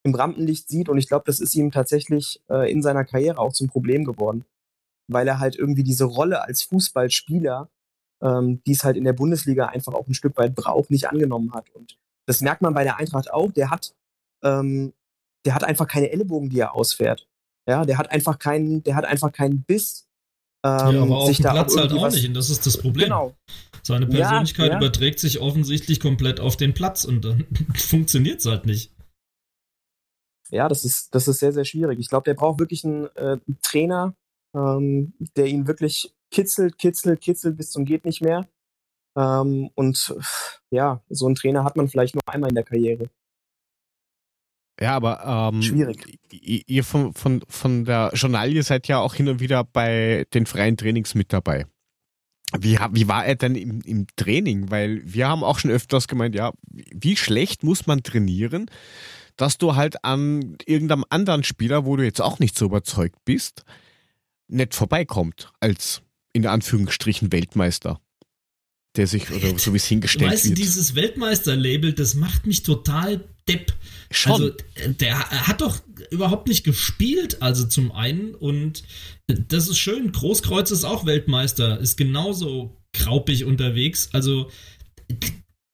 im Rampenlicht sieht. Und ich glaube, das ist ihm tatsächlich äh, in seiner Karriere auch zum Problem geworden, weil er halt irgendwie diese Rolle als Fußballspieler, ähm, die es halt in der Bundesliga einfach auch ein Stück weit braucht, nicht angenommen hat. Und das merkt man bei der Eintracht auch. Der hat, ähm, der hat einfach keine Ellenbogen, die er ausfährt. Ja, der hat einfach keinen, der hat einfach keinen Biss ähm, ja, aber auf dem Platz halt auch nicht, und das ist das Problem. Genau. Seine Persönlichkeit ja, ja. überträgt sich offensichtlich komplett auf den Platz und dann funktioniert es halt nicht. Ja, das ist, das ist sehr, sehr schwierig. Ich glaube, der braucht wirklich einen, äh, Trainer, ähm, der ihn wirklich kitzelt, kitzelt, kitzelt bis zum geht nicht mehr. Ähm, und ja, so einen Trainer hat man vielleicht nur einmal in der Karriere. Ja, aber ähm, schwierig. Ihr von, von, von der Journalie seid ja auch hin und wieder bei den freien Trainings mit dabei. Wie, wie war er denn im, im Training? Weil wir haben auch schon öfters gemeint, ja, wie schlecht muss man trainieren, dass du halt an irgendeinem anderen Spieler, wo du jetzt auch nicht so überzeugt bist, nicht vorbeikommt als in Anführungsstrichen Weltmeister der sich, oder so wie es hingestellt weißt wird. Dieses Weltmeister-Label, das macht mich total depp. Schon. Also, der hat doch überhaupt nicht gespielt, also zum einen, und das ist schön. Großkreuz ist auch Weltmeister, ist genauso kraupig unterwegs. Also,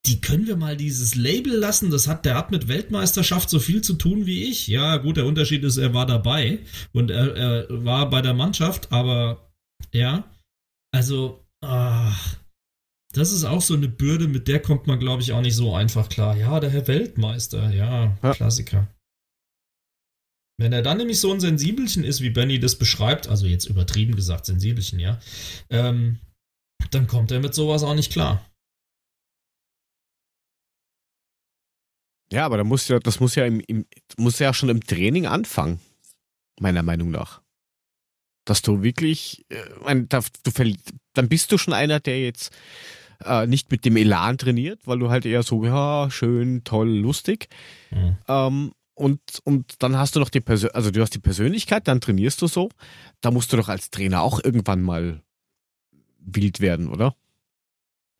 die können wir mal dieses Label lassen. Das hat, der hat mit Weltmeisterschaft so viel zu tun wie ich. Ja, gut, der Unterschied ist, er war dabei und er, er war bei der Mannschaft, aber ja, also, ach, das ist auch so eine Bürde, mit der kommt man, glaube ich, auch nicht so einfach klar. Ja, der Herr Weltmeister, ja, ja, Klassiker. Wenn er dann nämlich so ein Sensibelchen ist, wie Benny das beschreibt, also jetzt übertrieben gesagt, Sensibelchen, ja, ähm, dann kommt er mit sowas auch nicht klar. Ja, aber da muss ja, das muss ja im, im, muss ja schon im Training anfangen, meiner Meinung nach. Dass du wirklich, äh, du, dann bist du schon einer, der jetzt äh, nicht mit dem Elan trainiert, weil du halt eher so, ja, schön, toll, lustig. Mhm. Ähm, und, und dann hast du noch die Persön also du hast die Persönlichkeit, dann trainierst du so. Da musst du doch als Trainer auch irgendwann mal wild werden, oder?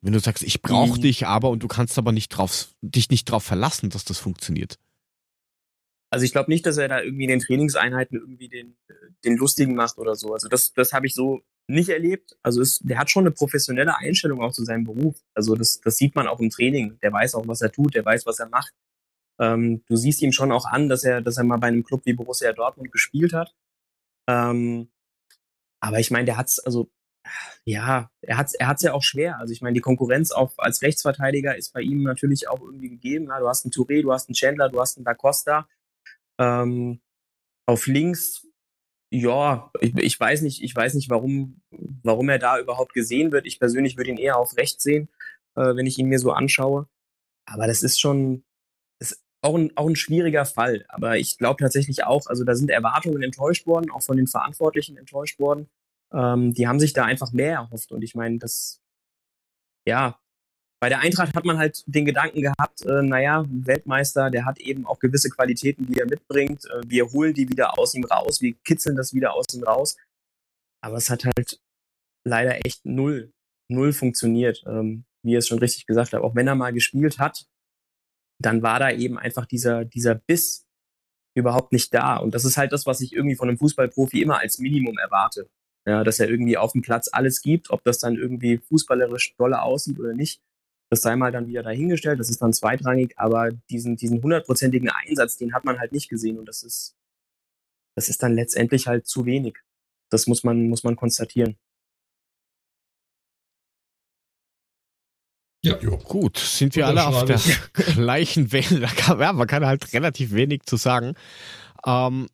Wenn du sagst, ich brauche dich aber und du kannst aber nicht drauf, dich nicht drauf verlassen, dass das funktioniert. Also ich glaube nicht, dass er da irgendwie in den Trainingseinheiten irgendwie den, den Lustigen macht oder so. Also das, das habe ich so nicht erlebt. Also ist, der hat schon eine professionelle Einstellung auch zu seinem Beruf. Also das, das sieht man auch im Training. Der weiß auch, was er tut, der weiß, was er macht. Ähm, du siehst ihm schon auch an, dass er, dass er mal bei einem Club wie Borussia Dortmund gespielt hat. Ähm, aber ich meine, der hat's, also ja, er hat's, er hat's ja auch schwer. Also ich meine, die Konkurrenz auch als Rechtsverteidiger ist bei ihm natürlich auch irgendwie gegeben. Ja, du hast einen Touré, du hast einen Chandler, du hast einen Da Costa. Ähm, auf links, ja, ich, ich weiß nicht, ich weiß nicht, warum, warum er da überhaupt gesehen wird. Ich persönlich würde ihn eher auf rechts sehen, äh, wenn ich ihn mir so anschaue. Aber das ist schon, ist auch ein, auch ein schwieriger Fall. Aber ich glaube tatsächlich auch, also da sind Erwartungen enttäuscht worden, auch von den Verantwortlichen enttäuscht worden. Ähm, die haben sich da einfach mehr erhofft. Und ich meine, das, ja, bei der Eintracht hat man halt den Gedanken gehabt, äh, naja, Weltmeister, der hat eben auch gewisse Qualitäten, die er mitbringt. Äh, wir holen die wieder aus ihm raus, wir kitzeln das wieder aus ihm raus. Aber es hat halt leider echt null, null funktioniert, ähm, wie ihr es schon richtig gesagt habt. Auch wenn er mal gespielt hat, dann war da eben einfach dieser, dieser Biss überhaupt nicht da. Und das ist halt das, was ich irgendwie von einem Fußballprofi immer als Minimum erwarte. Ja, dass er irgendwie auf dem Platz alles gibt, ob das dann irgendwie fußballerisch dolle aussieht oder nicht. Das sei mal dann wieder dahingestellt, das ist dann zweitrangig, aber diesen, diesen hundertprozentigen Einsatz, den hat man halt nicht gesehen und das ist, das ist dann letztendlich halt zu wenig. Das muss man, muss man konstatieren. Ja. ja. Gut, sind wir alle auf der gleichen Welle. Ja, man kann halt relativ wenig zu sagen. Ähm,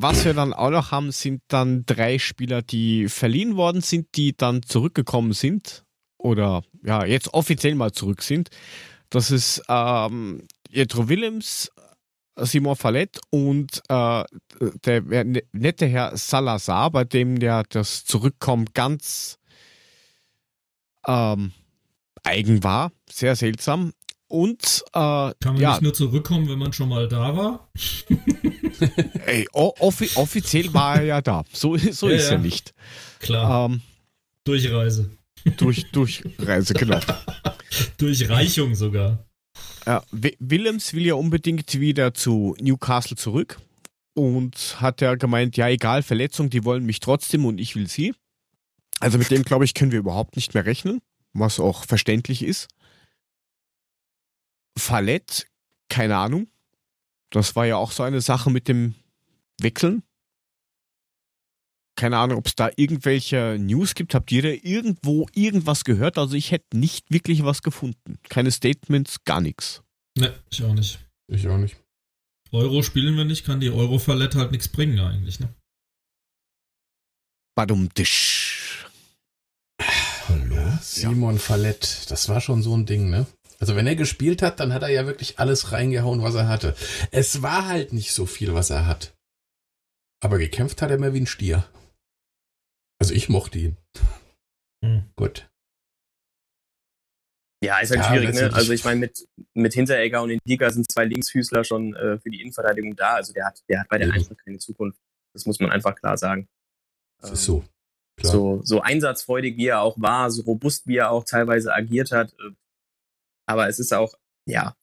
was wir dann auch noch haben, sind dann drei Spieler, die verliehen worden sind, die dann zurückgekommen sind oder ja, jetzt offiziell mal zurück sind. Das ist ähm, Jetro Willems, Simon Fallett und äh, der ne, nette Herr Salazar, bei dem der das Zurückkommen ganz ähm, eigen war, sehr seltsam. Und äh, kann man ja, nicht nur zurückkommen, wenn man schon mal da war? Ey, offi offiziell war er ja da. So, so ja, ist ja. er nicht. Klar. Ähm, Durchreise. Durch, Durchreise, genau. Durchreichung sogar. Ja, Willems will ja unbedingt wieder zu Newcastle zurück und hat ja gemeint, ja egal, Verletzung, die wollen mich trotzdem und ich will sie. Also mit dem, glaube ich, können wir überhaupt nicht mehr rechnen, was auch verständlich ist. Fallett, keine Ahnung. Das war ja auch so eine Sache mit dem Wechseln keine Ahnung, ob es da irgendwelche News gibt. Habt ihr da irgendwo irgendwas gehört? Also ich hätte nicht wirklich was gefunden. Keine Statements, gar nichts. Ne, ich auch nicht. Ich auch nicht. Euro spielen wir nicht, kann die Euro-Fallette halt nichts bringen eigentlich, ne? Badum Disch. Hallo? Ja, Simon ja. Fallett, das war schon so ein Ding, ne? Also wenn er gespielt hat, dann hat er ja wirklich alles reingehauen, was er hatte. Es war halt nicht so viel, was er hat. Aber gekämpft hat er mehr wie ein Stier. Also ich mochte ihn. Hm. Gut. Ja, ist halt ja, schwierig, ne? Also ich meine, mit, mit Hinteregger und Indika sind zwei Linksfüßler schon äh, für die Innenverteidigung da. Also der hat, der hat bei der Eintracht keine Zukunft. Das muss man einfach klar sagen. Das ist so. Klar. So, so einsatzfreudig wie er auch war, so robust wie er auch teilweise agiert hat. Äh, aber es ist auch, ja,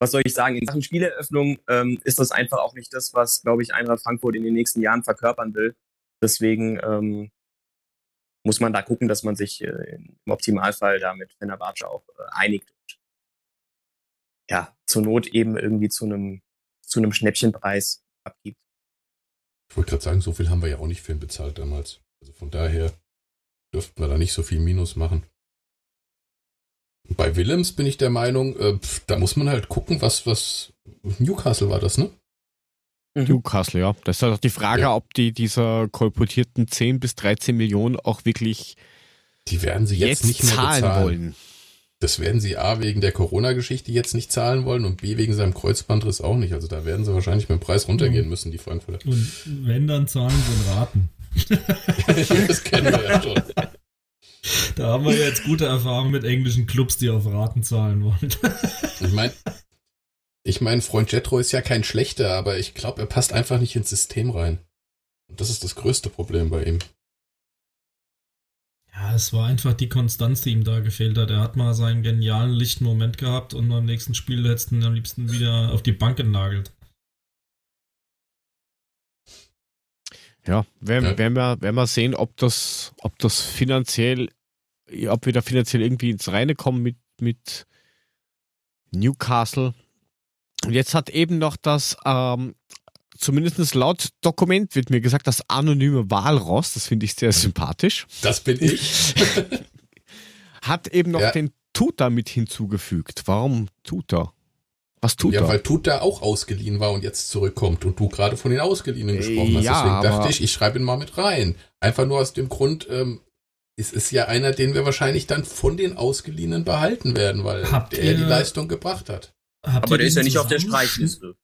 was soll ich sagen, in Sachen Spieleröffnung ähm, ist das einfach auch nicht das, was, glaube ich, Eintracht Frankfurt in den nächsten Jahren verkörpern will. Deswegen ähm, muss man da gucken, dass man sich äh, im Optimalfall da mit Fenerbahce auch äh, einigt und ja, zur Not eben irgendwie zu einem zu einem Schnäppchenpreis abgibt. Ich wollte gerade sagen, so viel haben wir ja auch nicht für ihn bezahlt damals. Also von daher dürften wir da nicht so viel Minus machen. Bei Willems bin ich der Meinung, äh, da muss man halt gucken, was, was Newcastle war das, ne? Mhm. Newcastle, ja. Das ist halt auch die Frage, ja. ob die dieser kolportierten 10 bis 13 Millionen auch wirklich die werden sie jetzt, jetzt nicht mehr zahlen bezahlen. wollen. Das werden sie A wegen der Corona-Geschichte jetzt nicht zahlen wollen und B wegen seinem Kreuzbandriss auch nicht. Also da werden sie wahrscheinlich mit dem Preis runtergehen müssen, die Frankfurter. Und wenn, dann zahlen sie in Raten. das kennen wir ja schon. Da haben wir jetzt gute Erfahrungen mit englischen Clubs, die auf Raten zahlen wollen. Ich meine, ich mein, Freund Jetro ist ja kein schlechter, aber ich glaube, er passt einfach nicht ins System rein. Und das ist das größte Problem bei ihm. Ja, es war einfach die Konstanz, die ihm da gefehlt hat. Er hat mal seinen genialen lichten Moment gehabt und beim nächsten Spiel hättest du ihn am liebsten wieder auf die Bank genagelt. Ja, werden, ja. werden, wir, werden wir sehen, ob das, ob das finanziell, ob wir da finanziell irgendwie ins Reine kommen mit, mit Newcastle. Und jetzt hat eben noch das, ähm, zumindest laut Dokument wird mir gesagt, das anonyme Walross, das finde ich sehr sympathisch. Das bin ich. hat eben noch ja. den Tuta mit hinzugefügt. Warum Tuta? Was tut ja, er? weil Tuta auch ausgeliehen war und jetzt zurückkommt und du gerade von den Ausgeliehenen gesprochen hast. Ja, Deswegen dachte ich, ich schreibe ihn mal mit rein. Einfach nur aus dem Grund, ähm, es ist ja einer, den wir wahrscheinlich dann von den Ausgeliehenen behalten werden, weil Habt der die Leistung gebracht hat. Aber der ist ja nicht auf der Streichliste.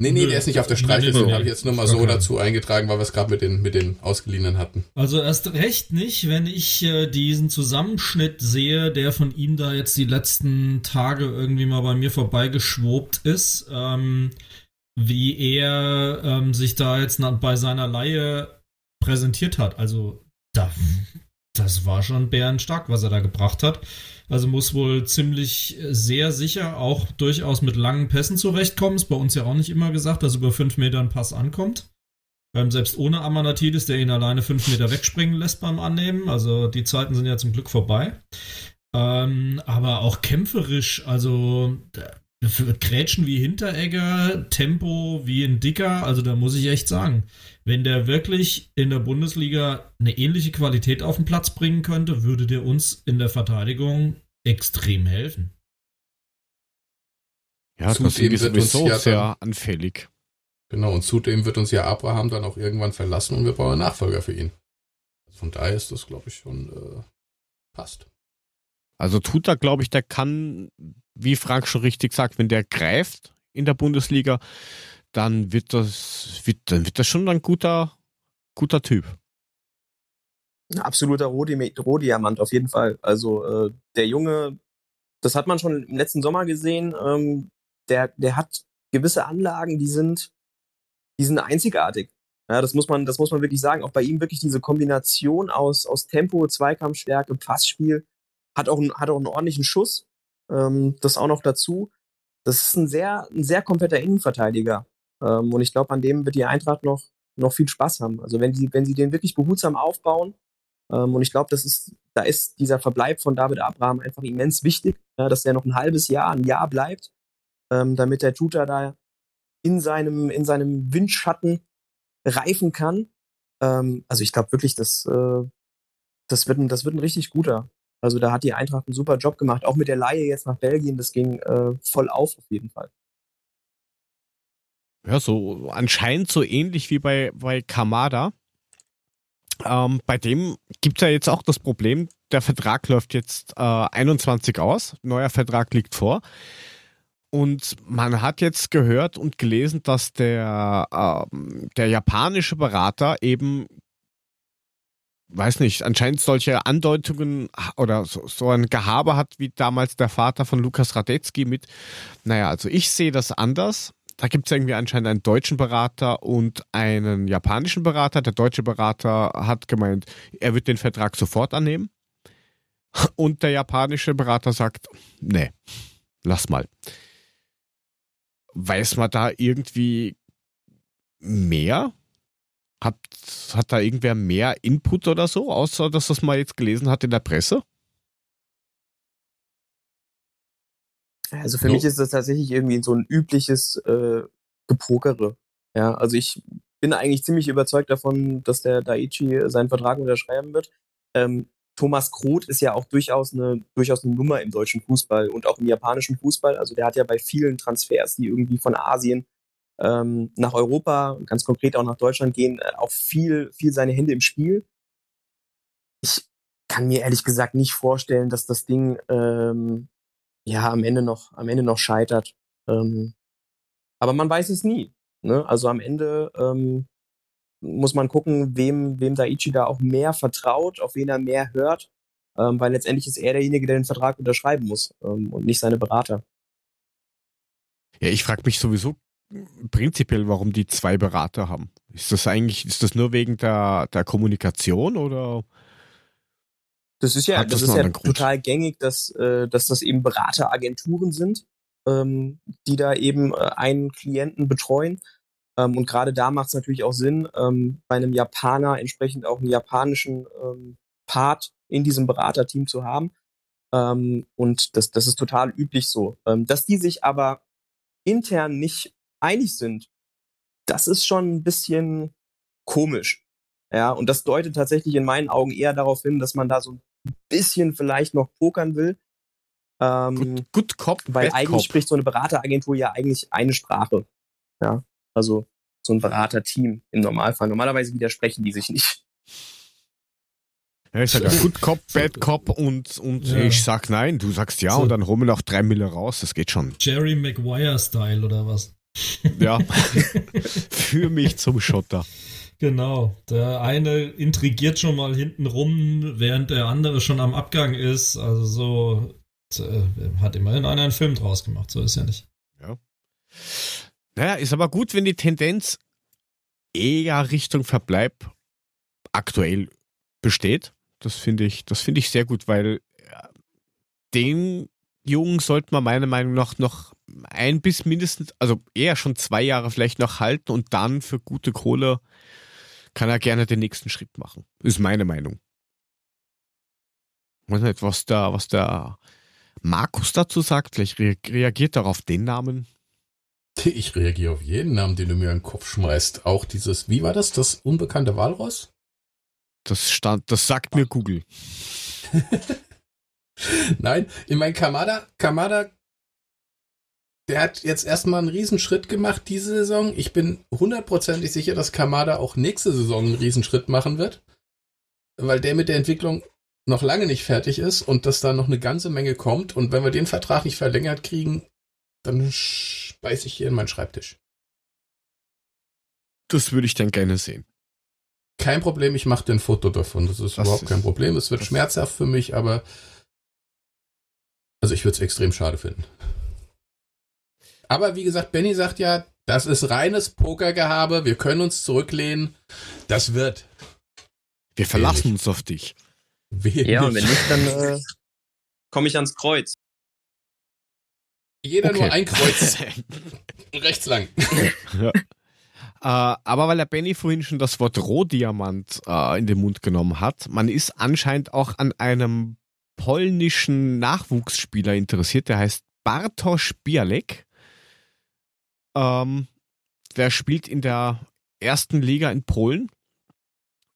Nee, nee, der ist nicht auf der Streitliste. Nee, nee, Habe ich jetzt nur mal so okay. dazu eingetragen, weil wir es gerade mit den, mit den Ausgeliehenen hatten. Also erst recht nicht, wenn ich äh, diesen Zusammenschnitt sehe, der von ihm da jetzt die letzten Tage irgendwie mal bei mir vorbeigeschwobt ist, ähm, wie er ähm, sich da jetzt bei seiner Laie präsentiert hat. Also da, das war schon bärenstark, was er da gebracht hat. Also muss wohl ziemlich äh, sehr sicher auch durchaus mit langen Pässen zurechtkommen. Ist bei uns ja auch nicht immer gesagt, dass über fünf Meter ein Pass ankommt. Ähm, selbst ohne Amanatidis, der ihn alleine fünf Meter wegspringen lässt beim Annehmen. Also die Zeiten sind ja zum Glück vorbei. Ähm, aber auch kämpferisch, also Grätschen wie Hinteregger, Tempo wie ein Dicker, also da muss ich echt sagen, wenn der wirklich in der Bundesliga eine ähnliche Qualität auf den Platz bringen könnte, würde der uns in der Verteidigung extrem helfen. Ja, das ist sowieso ja sehr dann, anfällig. Genau, und zudem wird uns ja Abraham dann auch irgendwann verlassen und wir brauchen einen Nachfolger für ihn. Von daher ist das, glaube ich, schon äh, passt. Also tut er, glaube ich, der kann, wie Frank schon richtig sagt, wenn der greift in der Bundesliga, dann wird das, wird, dann wird das schon ein guter, guter Typ. Ein absoluter Rohdiamant auf jeden Fall. Also äh, der Junge, das hat man schon im letzten Sommer gesehen, ähm, der, der hat gewisse Anlagen, die sind, die sind einzigartig. Ja, das muss man, das muss man wirklich sagen. Auch bei ihm wirklich diese Kombination aus, aus Tempo, Zweikampfstärke, Passspiel, hat auch, hat auch einen ordentlichen Schuss. Ähm, das auch noch dazu. Das ist ein sehr, ein sehr kompletter Innenverteidiger. Ähm, und ich glaube, an dem wird die Eintracht noch, noch viel Spaß haben. Also wenn sie, wenn sie den wirklich behutsam aufbauen, ähm, und ich glaube, das ist, da ist dieser Verbleib von David Abraham einfach immens wichtig, ja, dass der noch ein halbes Jahr, ein Jahr bleibt, ähm, damit der Tutor da in seinem, in seinem Windschatten reifen kann. Ähm, also ich glaube wirklich, dass, äh, das wird ein, das wird ein richtig guter. Also da hat die Eintracht einen super Job gemacht. Auch mit der Laie jetzt nach Belgien, das ging äh, voll auf auf jeden Fall. Ja, so anscheinend so ähnlich wie bei, bei Kamada. Ähm, bei dem gibt es ja jetzt auch das Problem, der Vertrag läuft jetzt äh, 21 aus, neuer Vertrag liegt vor. Und man hat jetzt gehört und gelesen, dass der, äh, der japanische Berater eben weiß nicht, anscheinend solche Andeutungen oder so, so ein Gehabe hat wie damals der Vater von Lukas Radetzky mit, naja, also ich sehe das anders. Da gibt es irgendwie anscheinend einen deutschen Berater und einen japanischen Berater. Der deutsche Berater hat gemeint, er wird den Vertrag sofort annehmen. Und der japanische Berater sagt, nee, lass mal. Weiß man da irgendwie mehr? Hat, hat da irgendwer mehr Input oder so, außer dass das mal jetzt gelesen hat in der Presse? Also für no. mich ist das tatsächlich irgendwie so ein übliches äh, Gepokere. Ja, also ich bin eigentlich ziemlich überzeugt davon, dass der Daichi seinen Vertrag unterschreiben wird. Ähm, Thomas Kroth ist ja auch durchaus eine, durchaus eine Nummer im deutschen Fußball und auch im japanischen Fußball. Also der hat ja bei vielen Transfers, die irgendwie von Asien ähm, nach Europa, ganz konkret auch nach Deutschland gehen, äh, auch viel, viel seine Hände im Spiel. Ich kann mir ehrlich gesagt nicht vorstellen, dass das Ding ähm, ja am Ende noch, am Ende noch scheitert. Ähm, aber man weiß es nie. Ne? Also am Ende ähm, muss man gucken, wem, wem Daichi da auch mehr vertraut, auf wen er mehr hört, ähm, weil letztendlich ist er derjenige, der den Vertrag unterschreiben muss ähm, und nicht seine Berater. Ja, ich frage mich sowieso prinzipiell, warum die zwei Berater haben. Ist das eigentlich, ist das nur wegen der, der Kommunikation oder? Das ist ja, das, das ist ja total gängig, dass, äh, dass das eben Berateragenturen sind, ähm, die da eben äh, einen Klienten betreuen. Ähm, und gerade da macht es natürlich auch Sinn, ähm, bei einem Japaner entsprechend auch einen japanischen ähm, Part in diesem Beraterteam zu haben. Ähm, und das, das ist total üblich so. Ähm, dass die sich aber intern nicht einig sind, das ist schon ein bisschen komisch. Ja, und das deutet tatsächlich in meinen Augen eher darauf hin, dass man da so ein bisschen vielleicht noch pokern will. Ähm, good, good Cop, weil eigentlich Cop. spricht so eine Berateragentur ja eigentlich eine Sprache. Ja, also so ein Beraterteam im Normalfall. Normalerweise widersprechen die sich nicht. Ja, ich sage ja, Good Cop, Bad Cop und, und ja. ich sag nein, du sagst ja so. und dann holen wir noch drei Mille raus, das geht schon. Jerry Maguire-Style oder was? Ja, für mich zum Schotter. Genau, der eine intrigiert schon mal hinten rum, während der andere schon am Abgang ist. Also so äh, hat immerhin einer einen Film draus gemacht, so ist ja nicht. Ja. Naja, ist aber gut, wenn die Tendenz eher Richtung Verbleib aktuell besteht. Das finde ich, das finde ich sehr gut, weil den Jungen sollte man meiner Meinung nach noch ein bis mindestens, also eher schon zwei Jahre vielleicht noch halten und dann für gute Kohle kann er gerne den nächsten Schritt machen. Ist meine Meinung. Ich weiß nicht, was da, was der Markus dazu sagt. Vielleicht reagiert er auf den Namen. Ich reagiere auf jeden Namen, den du mir in den Kopf schmeißt. Auch dieses, wie war das, das unbekannte Walross? Das stand, das sagt mir Google. Nein, ich meine, Kamada, Kamada, der hat jetzt erstmal einen Riesenschritt gemacht diese Saison. Ich bin hundertprozentig sicher, dass Kamada auch nächste Saison einen Riesenschritt machen wird. Weil der mit der Entwicklung noch lange nicht fertig ist und dass da noch eine ganze Menge kommt. Und wenn wir den Vertrag nicht verlängert kriegen, dann speise ich hier in meinen Schreibtisch. Das würde ich dann gerne sehen. Kein Problem, ich mache dir ein Foto davon. Das ist das überhaupt ist, kein Problem. Es wird schmerzhaft für mich, aber also ich würde es extrem schade finden. Aber wie gesagt, Benny sagt ja, das ist reines Pokergehabe. Wir können uns zurücklehnen. Das wird. Wir verlassen uns auf dich. Wenig. Ja, und wenn nicht, dann äh, komme ich ans Kreuz. Jeder okay. nur ein Kreuz. rechts lang. ja. Äh, aber weil der Benny vorhin schon das Wort Rohdiamant äh, in den Mund genommen hat, man ist anscheinend auch an einem polnischen Nachwuchsspieler interessiert, der heißt Bartosz Bialek. Ähm, der spielt in der ersten Liga in Polen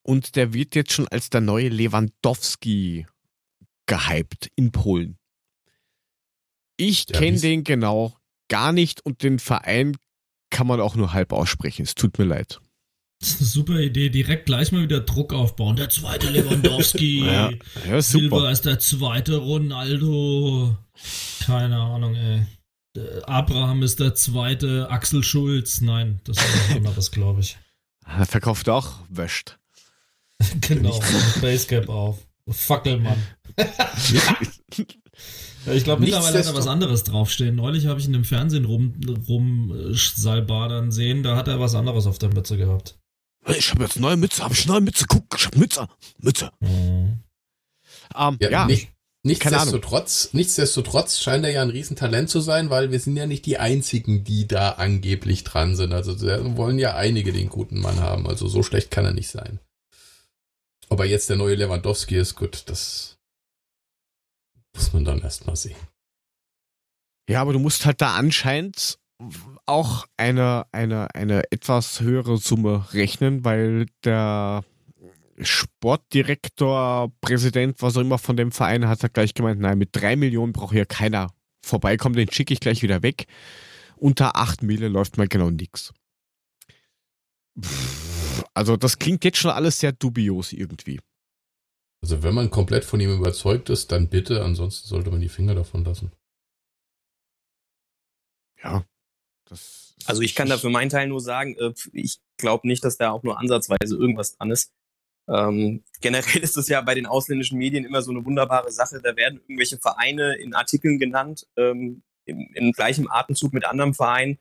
und der wird jetzt schon als der neue Lewandowski gehypt in Polen. Ich kenne den genau gar nicht und den Verein kann man auch nur halb aussprechen. Es tut mir leid. Das ist eine super Idee. Direkt gleich mal wieder Druck aufbauen. Der zweite Lewandowski. ja, ja, Silber ist der zweite Ronaldo. Keine Ahnung, ey. Abraham ist der zweite Axel Schulz. Nein, das ist was anderes, glaube ich. Er verkauft auch wäscht. genau, Basecap auf. Fackelmann. ich glaube, mittlerweile hat er was anderes draufstehen. Neulich habe ich ihn im Fernsehen rum, rum Salbadern sehen, da hat er was anderes auf der Mütze gehabt. Ich habe jetzt neue Mütze, habe ich neue Mütze, guck, ich habe Mütze, Mütze. Mhm. Um, ja, ja. Nicht, nichtsdestotrotz, nichtsdestotrotz scheint er ja ein Riesentalent zu sein, weil wir sind ja nicht die einzigen, die da angeblich dran sind. Also wollen ja einige den guten Mann haben. Also so schlecht kann er nicht sein. Ob er jetzt der neue Lewandowski ist, gut, das muss man dann erstmal sehen. Ja, aber du musst halt da anscheinend auch eine, eine, eine etwas höhere Summe rechnen, weil der Sportdirektor, Präsident, was auch immer von dem Verein hat, hat gleich gemeint, nein, mit drei Millionen braucht hier keiner vorbeikommen, den schicke ich gleich wieder weg. Unter acht Mille läuft mal genau nix. Also das klingt jetzt schon alles sehr dubios irgendwie. Also wenn man komplett von ihm überzeugt ist, dann bitte, ansonsten sollte man die Finger davon lassen. Ja. Das also ich kann da für meinen Teil nur sagen, äh, ich glaube nicht, dass da auch nur ansatzweise irgendwas dran ist. Ähm, generell ist es ja bei den ausländischen Medien immer so eine wunderbare Sache. Da werden irgendwelche Vereine in Artikeln genannt, ähm, im, im gleichen Atemzug mit anderen Vereinen,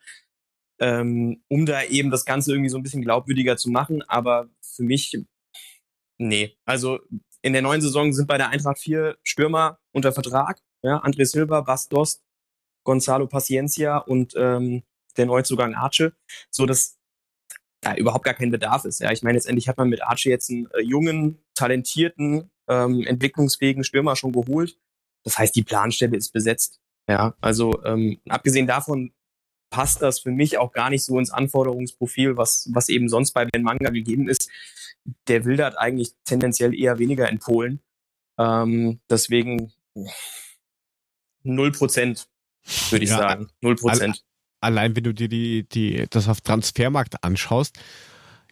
ähm, um da eben das Ganze irgendwie so ein bisschen glaubwürdiger zu machen. Aber für mich, nee. Also in der neuen Saison sind bei der Eintracht vier Stürmer unter Vertrag. Ja, André Silva, Bas Dost, Gonzalo Paciencia und ähm, der Neuzugang Arce. So, dass da überhaupt gar kein Bedarf ist. Ja, ich meine, letztendlich hat man mit Arce jetzt einen äh, jungen, talentierten, ähm, entwicklungsfähigen Stürmer schon geholt. Das heißt, die Planstelle ist besetzt. Ja, also ähm, abgesehen davon passt das für mich auch gar nicht so ins Anforderungsprofil, was, was eben sonst bei Ben Manga gegeben ist. Der wildert eigentlich tendenziell eher weniger in Polen. Ähm, deswegen null Prozent, würde ich ja, sagen. Null Prozent. Allein wenn du dir die, die, das auf Transfermarkt anschaust,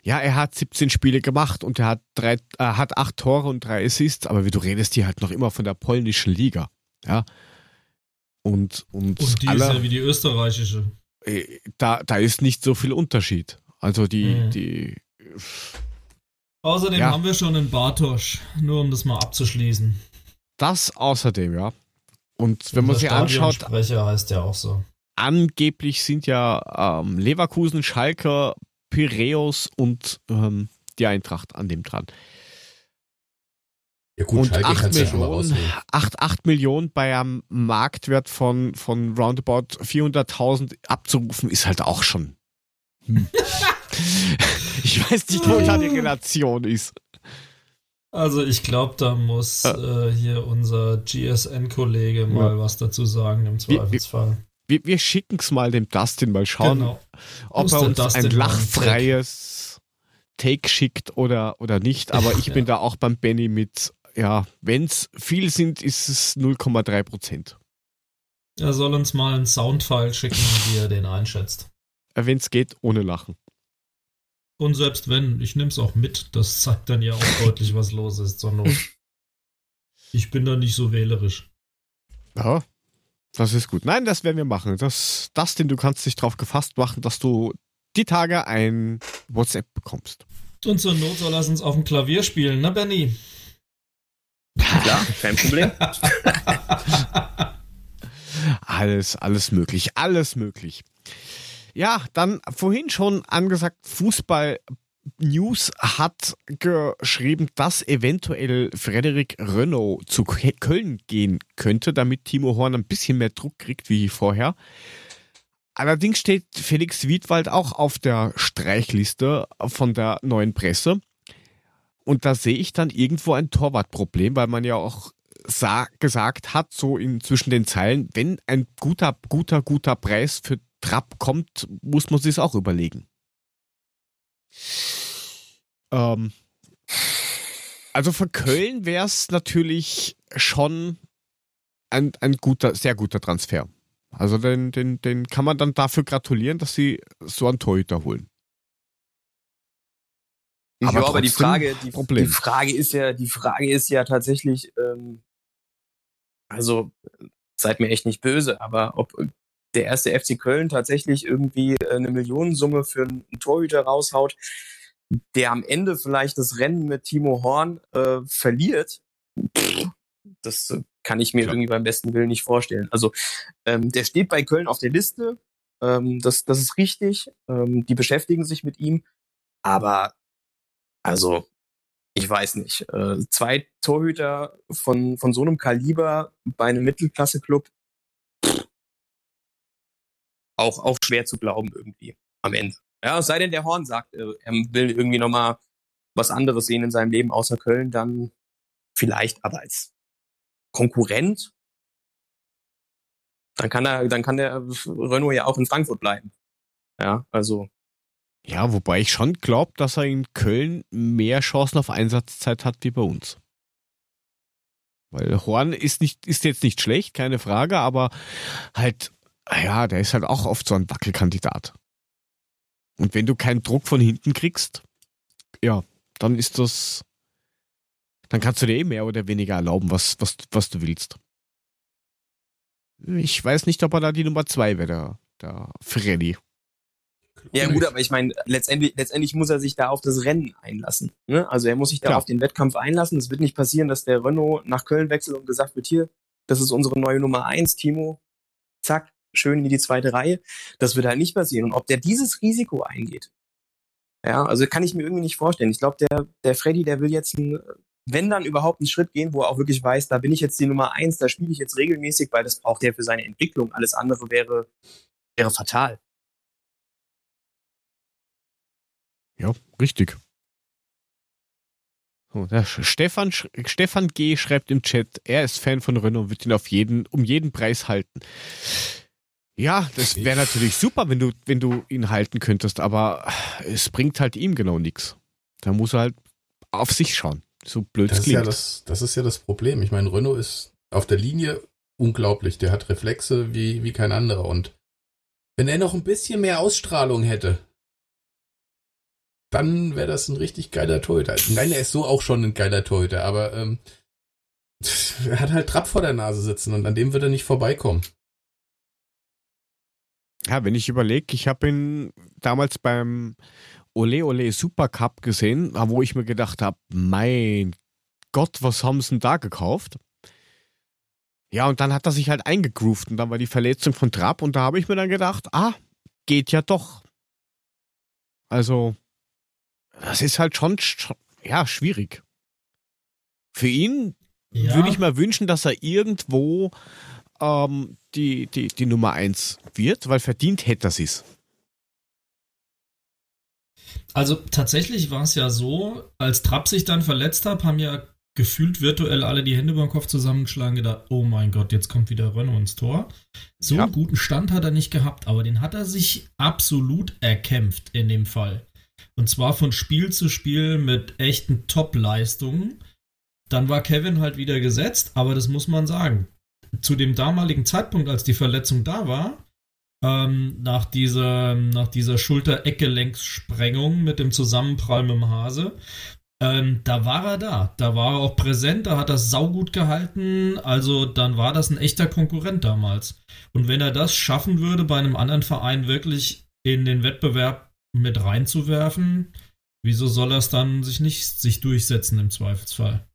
ja, er hat 17 Spiele gemacht und er hat drei, er äh, hat acht Tore und drei Assists, aber wie du redest hier halt noch immer von der polnischen Liga. Ja. Und, und, und die alle, ist ja wie die österreichische. Äh, da, da ist nicht so viel Unterschied. Also die, mhm. die. Außerdem ja. haben wir schon einen Bartosch, nur um das mal abzuschließen. Das außerdem, ja. Und wenn man sich anschaut. Sprecher heißt ja auch so. Angeblich sind ja ähm, Leverkusen, Schalke, Piräus und ähm, die Eintracht an dem dran. Ja gut, und Schalke 8 Millionen, 8, 8 Millionen bei einem Marktwert von, von roundabout 400.000 abzurufen, ist halt auch schon. Hm. ich weiß nicht, wo da die Relation ist. Also ich glaube, da muss äh, hier unser GSN-Kollege mal ja. was dazu sagen im Zweifelsfall. Wir, wir, schicken es mal dem Dustin, mal schauen, genau. ob er uns Dustin ein lachfreies Take schickt oder, oder nicht. Aber ich ja. bin da auch beim Benny mit ja, wenn es viel sind, ist es 0,3 Prozent. Er soll uns mal einen Soundfile schicken, wie er den einschätzt. Äh, wenn es geht, ohne Lachen. Und selbst wenn, ich nehme es auch mit. Das zeigt dann ja auch deutlich, was los ist Not. Ich bin da nicht so wählerisch. Ja, das ist gut. Nein, das werden wir machen. Das, das denn du kannst dich darauf gefasst machen, dass du die Tage ein WhatsApp bekommst. Und zur Not soll er uns auf dem Klavier spielen, ne, Benny? Klar, kein Problem. alles, alles möglich, alles möglich. Ja, dann vorhin schon angesagt, Fußball News hat geschrieben, dass eventuell Frederik Renault zu Köln gehen könnte, damit Timo Horn ein bisschen mehr Druck kriegt wie vorher. Allerdings steht Felix Wiedwald auch auf der Streichliste von der neuen Presse. Und da sehe ich dann irgendwo ein Torwartproblem, weil man ja auch gesagt hat, so in zwischen den Zeilen, wenn ein guter, guter, guter Preis für Trapp kommt, muss man sich auch überlegen. Ähm, also für Köln wäre es natürlich schon ein, ein guter, sehr guter Transfer. Also den, den, den kann man dann dafür gratulieren, dass sie so einen Torhüter holen. Aber, ja, aber die Frage, die, die, Frage ist ja, die Frage ist ja tatsächlich, ähm, also seid mir echt nicht böse, aber ob der erste FC Köln tatsächlich irgendwie eine Millionensumme für einen Torhüter raushaut, der am Ende vielleicht das Rennen mit Timo Horn äh, verliert, das kann ich mir ja. irgendwie beim besten Willen nicht vorstellen. Also ähm, der steht bei Köln auf der Liste, ähm, das, das ist richtig, ähm, die beschäftigen sich mit ihm, aber also, ich weiß nicht. Äh, zwei Torhüter von, von so einem Kaliber bei einem Mittelklasse-Club, auch, auch schwer zu glauben irgendwie am Ende. Ja, es sei denn, der Horn sagt, äh, er will irgendwie nochmal was anderes sehen in seinem Leben außer Köln, dann vielleicht, aber als Konkurrent, dann kann er, dann kann der Renault ja auch in Frankfurt bleiben. Ja, also ja, wobei ich schon glaube, dass er in Köln mehr Chancen auf Einsatzzeit hat wie bei uns. Weil Horn ist nicht, ist jetzt nicht schlecht, keine Frage, aber halt, ja, der ist halt auch oft so ein Wackelkandidat. Und wenn du keinen Druck von hinten kriegst, ja, dann ist das, dann kannst du dir eh mehr oder weniger erlauben, was, was, was du willst. Ich weiß nicht, ob er da die Nummer zwei wäre, der, der Freddy. Ja gut, aber ich meine, letztendlich, letztendlich muss er sich da auf das Rennen einlassen. Ne? Also er muss sich da ja. auf den Wettkampf einlassen. Es wird nicht passieren, dass der Renault nach Köln wechselt und gesagt wird, hier, das ist unsere neue Nummer eins, Timo. Zack, schön in die zweite Reihe. Das wird halt nicht passieren. Und ob der dieses Risiko eingeht, ja, also kann ich mir irgendwie nicht vorstellen. Ich glaube, der, der Freddy, der will jetzt ein, wenn dann überhaupt einen Schritt gehen, wo er auch wirklich weiß, da bin ich jetzt die Nummer eins, da spiele ich jetzt regelmäßig, weil das braucht er für seine Entwicklung. Alles andere wäre, wäre fatal. Ja, richtig. So, Stefan, Stefan G. schreibt im Chat, er ist Fan von Renault und wird ihn auf jeden, um jeden Preis halten. Ja, das wäre natürlich super, wenn du, wenn du ihn halten könntest, aber es bringt halt ihm genau nichts. Da muss er halt auf sich schauen. So blöd das klingt. Ist ja das, das ist ja das Problem. Ich meine, Renault ist auf der Linie unglaublich. Der hat Reflexe wie, wie kein anderer. Und wenn er noch ein bisschen mehr Ausstrahlung hätte, dann wäre das ein richtig geiler Torhüter. Nein, er ist so auch schon ein geiler Torhüter, aber ähm, er hat halt Trapp vor der Nase sitzen und an dem wird er nicht vorbeikommen. Ja, wenn ich überlege, ich habe ihn damals beim Ole Ole Super Cup gesehen, wo ich mir gedacht habe, mein Gott, was haben sie denn da gekauft? Ja, und dann hat er sich halt eingegroovt und dann war die Verletzung von Trapp und da habe ich mir dann gedacht, ah, geht ja doch. Also, das ist halt schon, ja, schwierig. Für ihn ja. würde ich mal wünschen, dass er irgendwo ähm, die, die, die Nummer 1 wird, weil verdient hätte er es. Also tatsächlich war es ja so, als Trapp sich dann verletzt hat, haben ja gefühlt virtuell alle die Hände beim Kopf zusammengeschlagen, gedacht, oh mein Gott, jetzt kommt wieder Renault ins Tor. So ja. einen guten Stand hat er nicht gehabt, aber den hat er sich absolut erkämpft in dem Fall. Und zwar von Spiel zu Spiel mit echten Top-Leistungen. Dann war Kevin halt wieder gesetzt, aber das muss man sagen. Zu dem damaligen Zeitpunkt, als die Verletzung da war, ähm, nach dieser, nach dieser Schulter-Eckgelenkssprengung mit dem Zusammenprall mit dem Hase, ähm, da war er da. Da war er auch präsent, da hat er saugut gehalten. Also dann war das ein echter Konkurrent damals. Und wenn er das schaffen würde, bei einem anderen Verein wirklich in den Wettbewerb mit reinzuwerfen, wieso soll er es dann sich nicht sich durchsetzen im Zweifelsfall?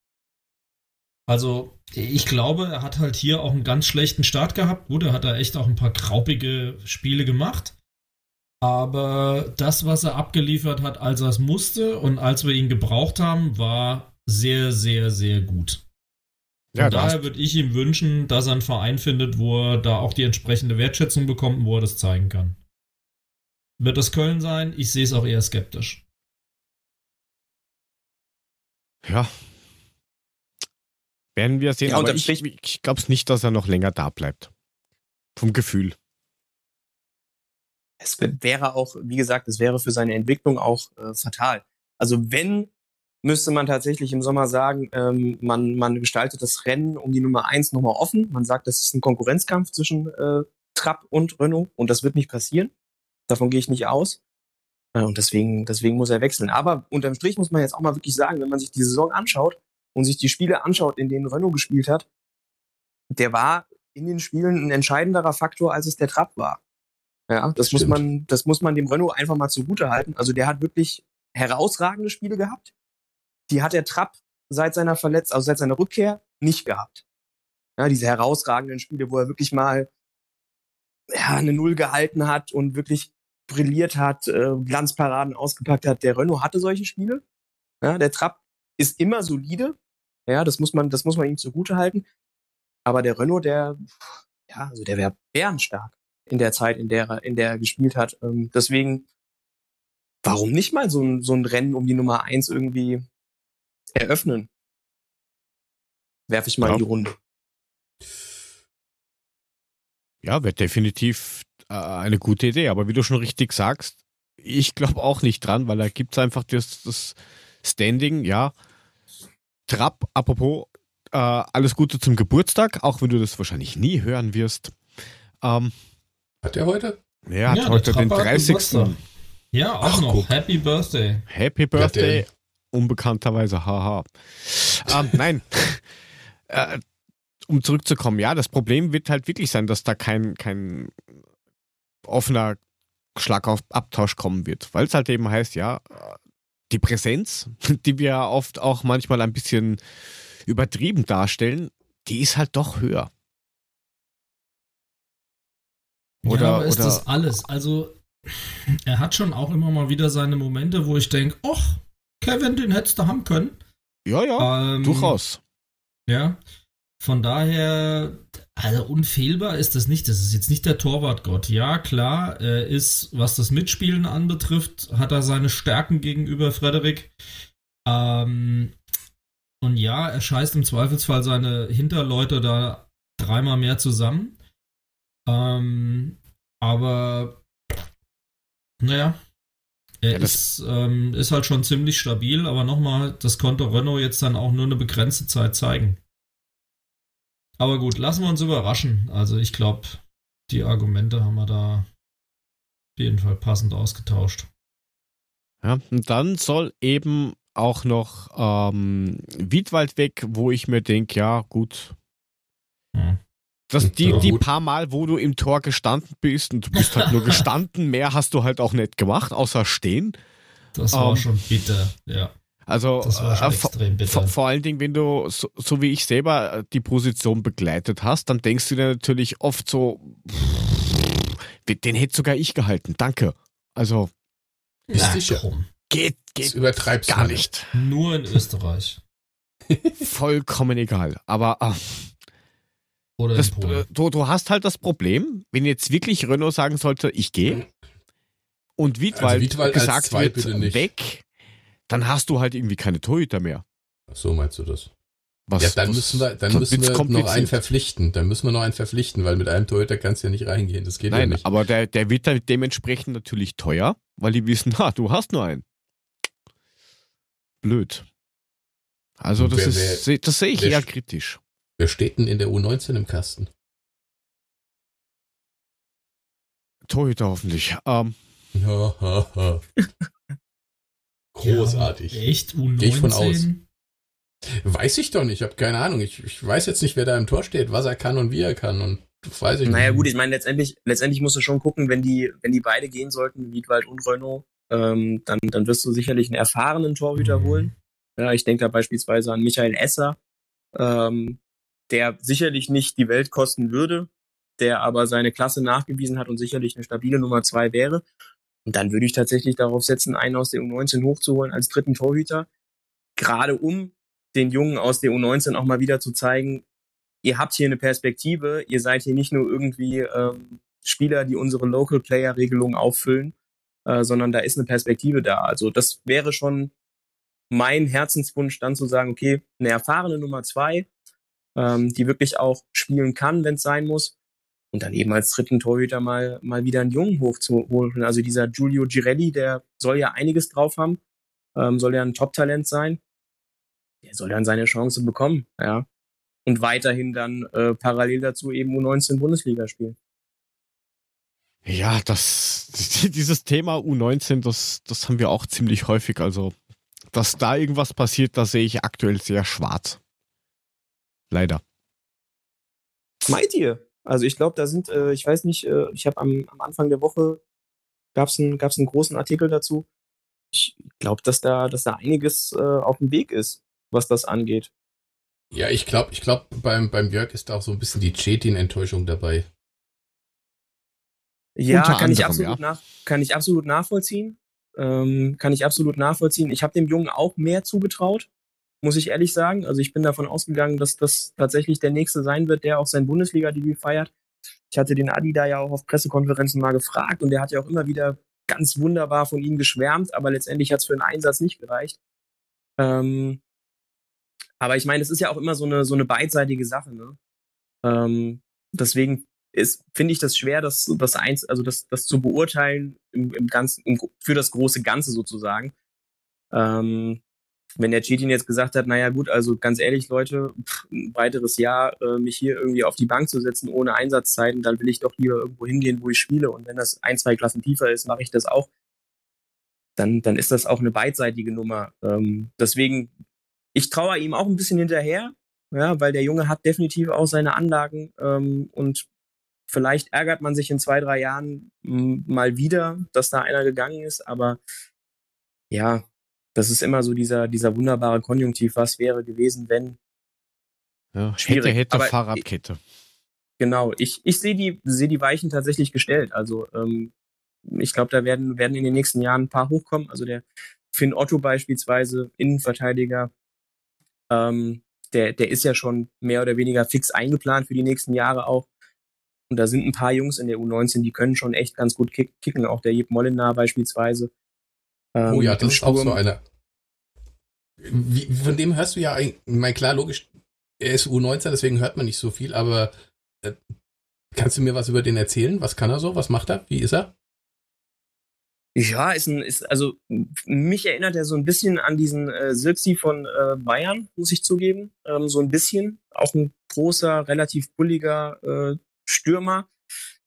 Also, ich glaube, er hat halt hier auch einen ganz schlechten Start gehabt. Gut, er hat da echt auch ein paar graupige Spiele gemacht. Aber das, was er abgeliefert hat, als er es musste und als wir ihn gebraucht haben, war sehr, sehr, sehr gut. Von ja, daher würde ich ihm wünschen, dass er einen Verein findet, wo er da auch die entsprechende Wertschätzung bekommt, wo er das zeigen kann. Wird das Köln sein? Ich sehe es auch eher skeptisch. Ja. Werden wir sehen, ja, aber ich, ich glaube es nicht, dass er noch länger da bleibt. Vom Gefühl. Es wäre auch, wie gesagt, es wäre für seine Entwicklung auch äh, fatal. Also wenn, müsste man tatsächlich im Sommer sagen, ähm, man, man gestaltet das Rennen um die Nummer eins nochmal offen. Man sagt, das ist ein Konkurrenzkampf zwischen äh, Trapp und Renault und das wird nicht passieren. Davon gehe ich nicht aus. Äh, und deswegen, deswegen muss er wechseln. Aber unterm Strich muss man jetzt auch mal wirklich sagen, wenn man sich die Saison anschaut und sich die Spiele anschaut, in denen Renault gespielt hat, der war in den Spielen ein entscheidenderer Faktor, als es der Trapp war. Ja, das, das muss man, das muss man dem Renault einfach mal zugute halten. Also der hat wirklich herausragende Spiele gehabt. Die hat der Trapp seit seiner Verletzung, also seit seiner Rückkehr nicht gehabt. Ja, diese herausragenden Spiele, wo er wirklich mal ja, eine Null gehalten hat und wirklich brilliert hat, äh, Glanzparaden ausgepackt hat. Der Renault hatte solche Spiele. Ja, der Trapp ist immer solide. Ja, das muss man, das muss man ihm zugute halten. Aber der Renault, der, ja, also der wäre bärenstark in der Zeit, in der er, in der er gespielt hat. Ähm, deswegen, warum nicht mal so ein, so ein Rennen um die Nummer eins irgendwie eröffnen? Werfe ich mal ja. in die Runde. Ja, wäre definitiv äh, eine gute Idee. Aber wie du schon richtig sagst, ich glaube auch nicht dran, weil da gibt es einfach das, das Standing, ja. Trapp, apropos, äh, alles Gute zum Geburtstag, auch wenn du das wahrscheinlich nie hören wirst. Ähm, hat er heute? Er hat ja, heute den 30. Ja, auch Ach, noch. Guck. Happy Birthday. Happy Birthday. Unbekannterweise, haha. ähm, nein. äh, um zurückzukommen, ja, das Problem wird halt wirklich sein, dass da kein, kein offener Schlagabtausch kommen wird, weil es halt eben heißt, ja, die Präsenz, die wir oft auch manchmal ein bisschen übertrieben darstellen, die ist halt doch höher. Oder, ja, aber ist oder, das alles? Also, er hat schon auch immer mal wieder seine Momente, wo ich denke, ach, Kevin, den hättest du haben können. Ja, ja, ähm, durchaus. Ja, von daher, also unfehlbar ist das nicht. Das ist jetzt nicht der Torwartgott. Ja, klar, er ist, was das Mitspielen anbetrifft, hat er seine Stärken gegenüber Frederik. Ähm, und ja, er scheißt im Zweifelsfall seine Hinterleute da dreimal mehr zusammen. Ähm, Aber naja, er Ja, ist, ähm, ist halt schon ziemlich stabil, aber nochmal, das konnte Renault jetzt dann auch nur eine begrenzte Zeit zeigen. Aber gut, lassen wir uns überraschen. Also ich glaube, die Argumente haben wir da auf jeden Fall passend ausgetauscht. Ja, und dann soll eben auch noch ähm, Wiedwald weg, wo ich mir denke, ja, gut. Hm. Das, die, die paar Mal, wo du im Tor gestanden bist und du bist halt nur gestanden, mehr hast du halt auch nicht gemacht, außer stehen. Das war Ähm, schon bitter, ja. Also Das war schon äh, vor, vor, vor allen Dingen, wenn du, so, so wie ich selber äh, die Position begleitet hast, dann denkst du dir natürlich oft so, den hätte sogar ich gehalten, danke. Also Bist Na, sicher? drum. geht, Das geht übertreibst gar nicht. Nur in Österreich. Vollkommen egal. Aber äh, Oder das, äh, du, du hast halt das Problem, wenn jetzt wirklich Renault sagen sollte, ich gehe und Wiedwald, Also Wiedwald gesagt wird, weg, dann hast du halt irgendwie keine Torhüter mehr. Ach So meinst du das? Was, ja, dann was- müssen wir, dann müssen wir noch einen verpflichten. Dann müssen wir noch einen verpflichten, weil mit einem Torhüter kannst du ja nicht reingehen. Das geht ja Nein, nicht. aber der, der wird dann dementsprechend natürlich teuer, weil die wissen, ha, du hast nur einen. Blöd. Also das wer- ist, das sehe ich wer- eher kritisch. Wer steht denn in der U19 im Kasten? Torhüter hoffentlich. Ähm, Ha, ha, ha. Großartig. Ja, echt U19? Geh ich von aus. Weiß ich doch nicht, ich habe keine Ahnung. Ich, ich weiß jetzt nicht, wer da im Tor steht, was er kann und wie er kann. Und das weiß ich Naja nicht. gut, ich meine, letztendlich, letztendlich musst du schon gucken, wenn die, wenn die beide gehen sollten, Wiedwald und Renault, ähm, dann, dann wirst du sicherlich einen erfahrenen Torhüter Mhm. holen. Ja, ich denke da beispielsweise an Michael Esser, ähm, der sicherlich nicht die Welt kosten würde, der aber seine Klasse nachgewiesen hat und sicherlich eine stabile Nummer zwei wäre. Und dann würde ich tatsächlich darauf setzen, einen aus der U19 hochzuholen als dritten Torhüter. Gerade um den Jungen aus der U19 auch mal wieder zu zeigen, ihr habt hier eine Perspektive, ihr seid hier nicht nur irgendwie ähm, Spieler, die unsere Local Player Regelung auffüllen, äh, sondern da ist eine Perspektive da. Also das wäre schon mein Herzenswunsch, dann zu sagen, okay, eine erfahrene Nummer zwei, ähm, die wirklich auch spielen kann, wenn es sein muss. Und dann eben als dritten Torhüter mal, mal wieder einen Jungen hochzuholen. Also dieser Giulio Girelli, der soll ja einiges drauf haben, ähm, soll ja ein Top-Talent sein. Der soll dann seine Chance bekommen, ja. Und weiterhin dann äh, parallel dazu eben U19 Bundesliga spielen. ja, das, dieses Thema U19, das, das haben wir auch ziemlich häufig. Also, dass da irgendwas passiert, da sehe ich aktuell sehr schwarz. Leider. Meint ihr? Also ich glaube, da sind, äh, ich weiß nicht, äh, ich habe am, am Anfang der Woche gab's einen, gab's einen großen Artikel dazu. Ich glaube, dass da, dass da einiges äh, auf dem Weg ist, was das angeht. Ja, ich glaube, ich glaube, beim, beim Jörg ist da auch so ein bisschen die Chetin-Enttäuschung dabei. Ja, Unter kann ich anderem, absolut ja. nach, kann ich absolut nachvollziehen. Ähm, kann ich absolut nachvollziehen. Ich habe dem Jungen auch mehr zugetraut, muss ich ehrlich sagen. Also ich bin davon ausgegangen, dass das tatsächlich der nächste sein wird, der auch sein Bundesliga-Debüt feiert. Ich hatte den Adi da ja auch auf Pressekonferenzen mal gefragt und der hat ja auch immer wieder ganz wunderbar von ihm geschwärmt, aber letztendlich hat es für einen Einsatz nicht gereicht. Ähm, aber ich meine, es ist ja auch immer so eine so eine beidseitige Sache. Ne? Ähm, deswegen finde ich das schwer, das das eins also das das zu beurteilen im, im ganzen im, für das große Ganze sozusagen. Ähm, wenn der Chetin jetzt gesagt hat, naja gut, also ganz ehrlich, Leute, pff, ein weiteres Jahr äh, mich hier irgendwie auf die Bank zu setzen ohne Einsatzzeiten, dann will ich doch lieber irgendwo hingehen, wo ich spiele. Und wenn das ein, zwei Klassen tiefer ist, mache ich das auch. Dann, dann ist das auch eine beidseitige Nummer. Ähm, deswegen, ich traue ihm auch ein bisschen hinterher, ja, weil der Junge hat definitiv auch seine Anlagen ähm, und vielleicht ärgert man sich in zwei, drei Jahren mal wieder, dass da einer gegangen ist, aber ja, das ist immer so dieser, dieser wunderbare Konjunktiv, was wäre gewesen, wenn. Ja, Schwierig, hätte, hätte, aber- Fahrradkette. Genau, ich, ich sehe die, sehe die Weichen tatsächlich gestellt. Also ähm, ich glaube, da werden, werden in den nächsten Jahren ein paar hochkommen. Also der Finn Otto beispielsweise, Innenverteidiger, ähm, der, der ist ja schon mehr oder weniger fix eingeplant für die nächsten Jahre auch. Und da sind ein paar Jungs in der U19, die können schon echt ganz gut kick, kicken, auch der Jeb Mollenar beispielsweise. Ähm, oh ja, im das ist auch so Sturm. einer. Wie, von dem hörst du ja eigentlich, mein klar, logisch, er ist U19, deswegen hört man nicht so viel, aber äh, Kannst du mir was über den erzählen? Was kann er so? Was macht er? Wie ist er? Ja, ist ein, ist, also mich erinnert er so ein bisschen an diesen äh, Silpsi von äh, Bayern, muss ich zugeben. Ähm, so ein bisschen. Auch ein großer, relativ bulliger äh, Stürmer,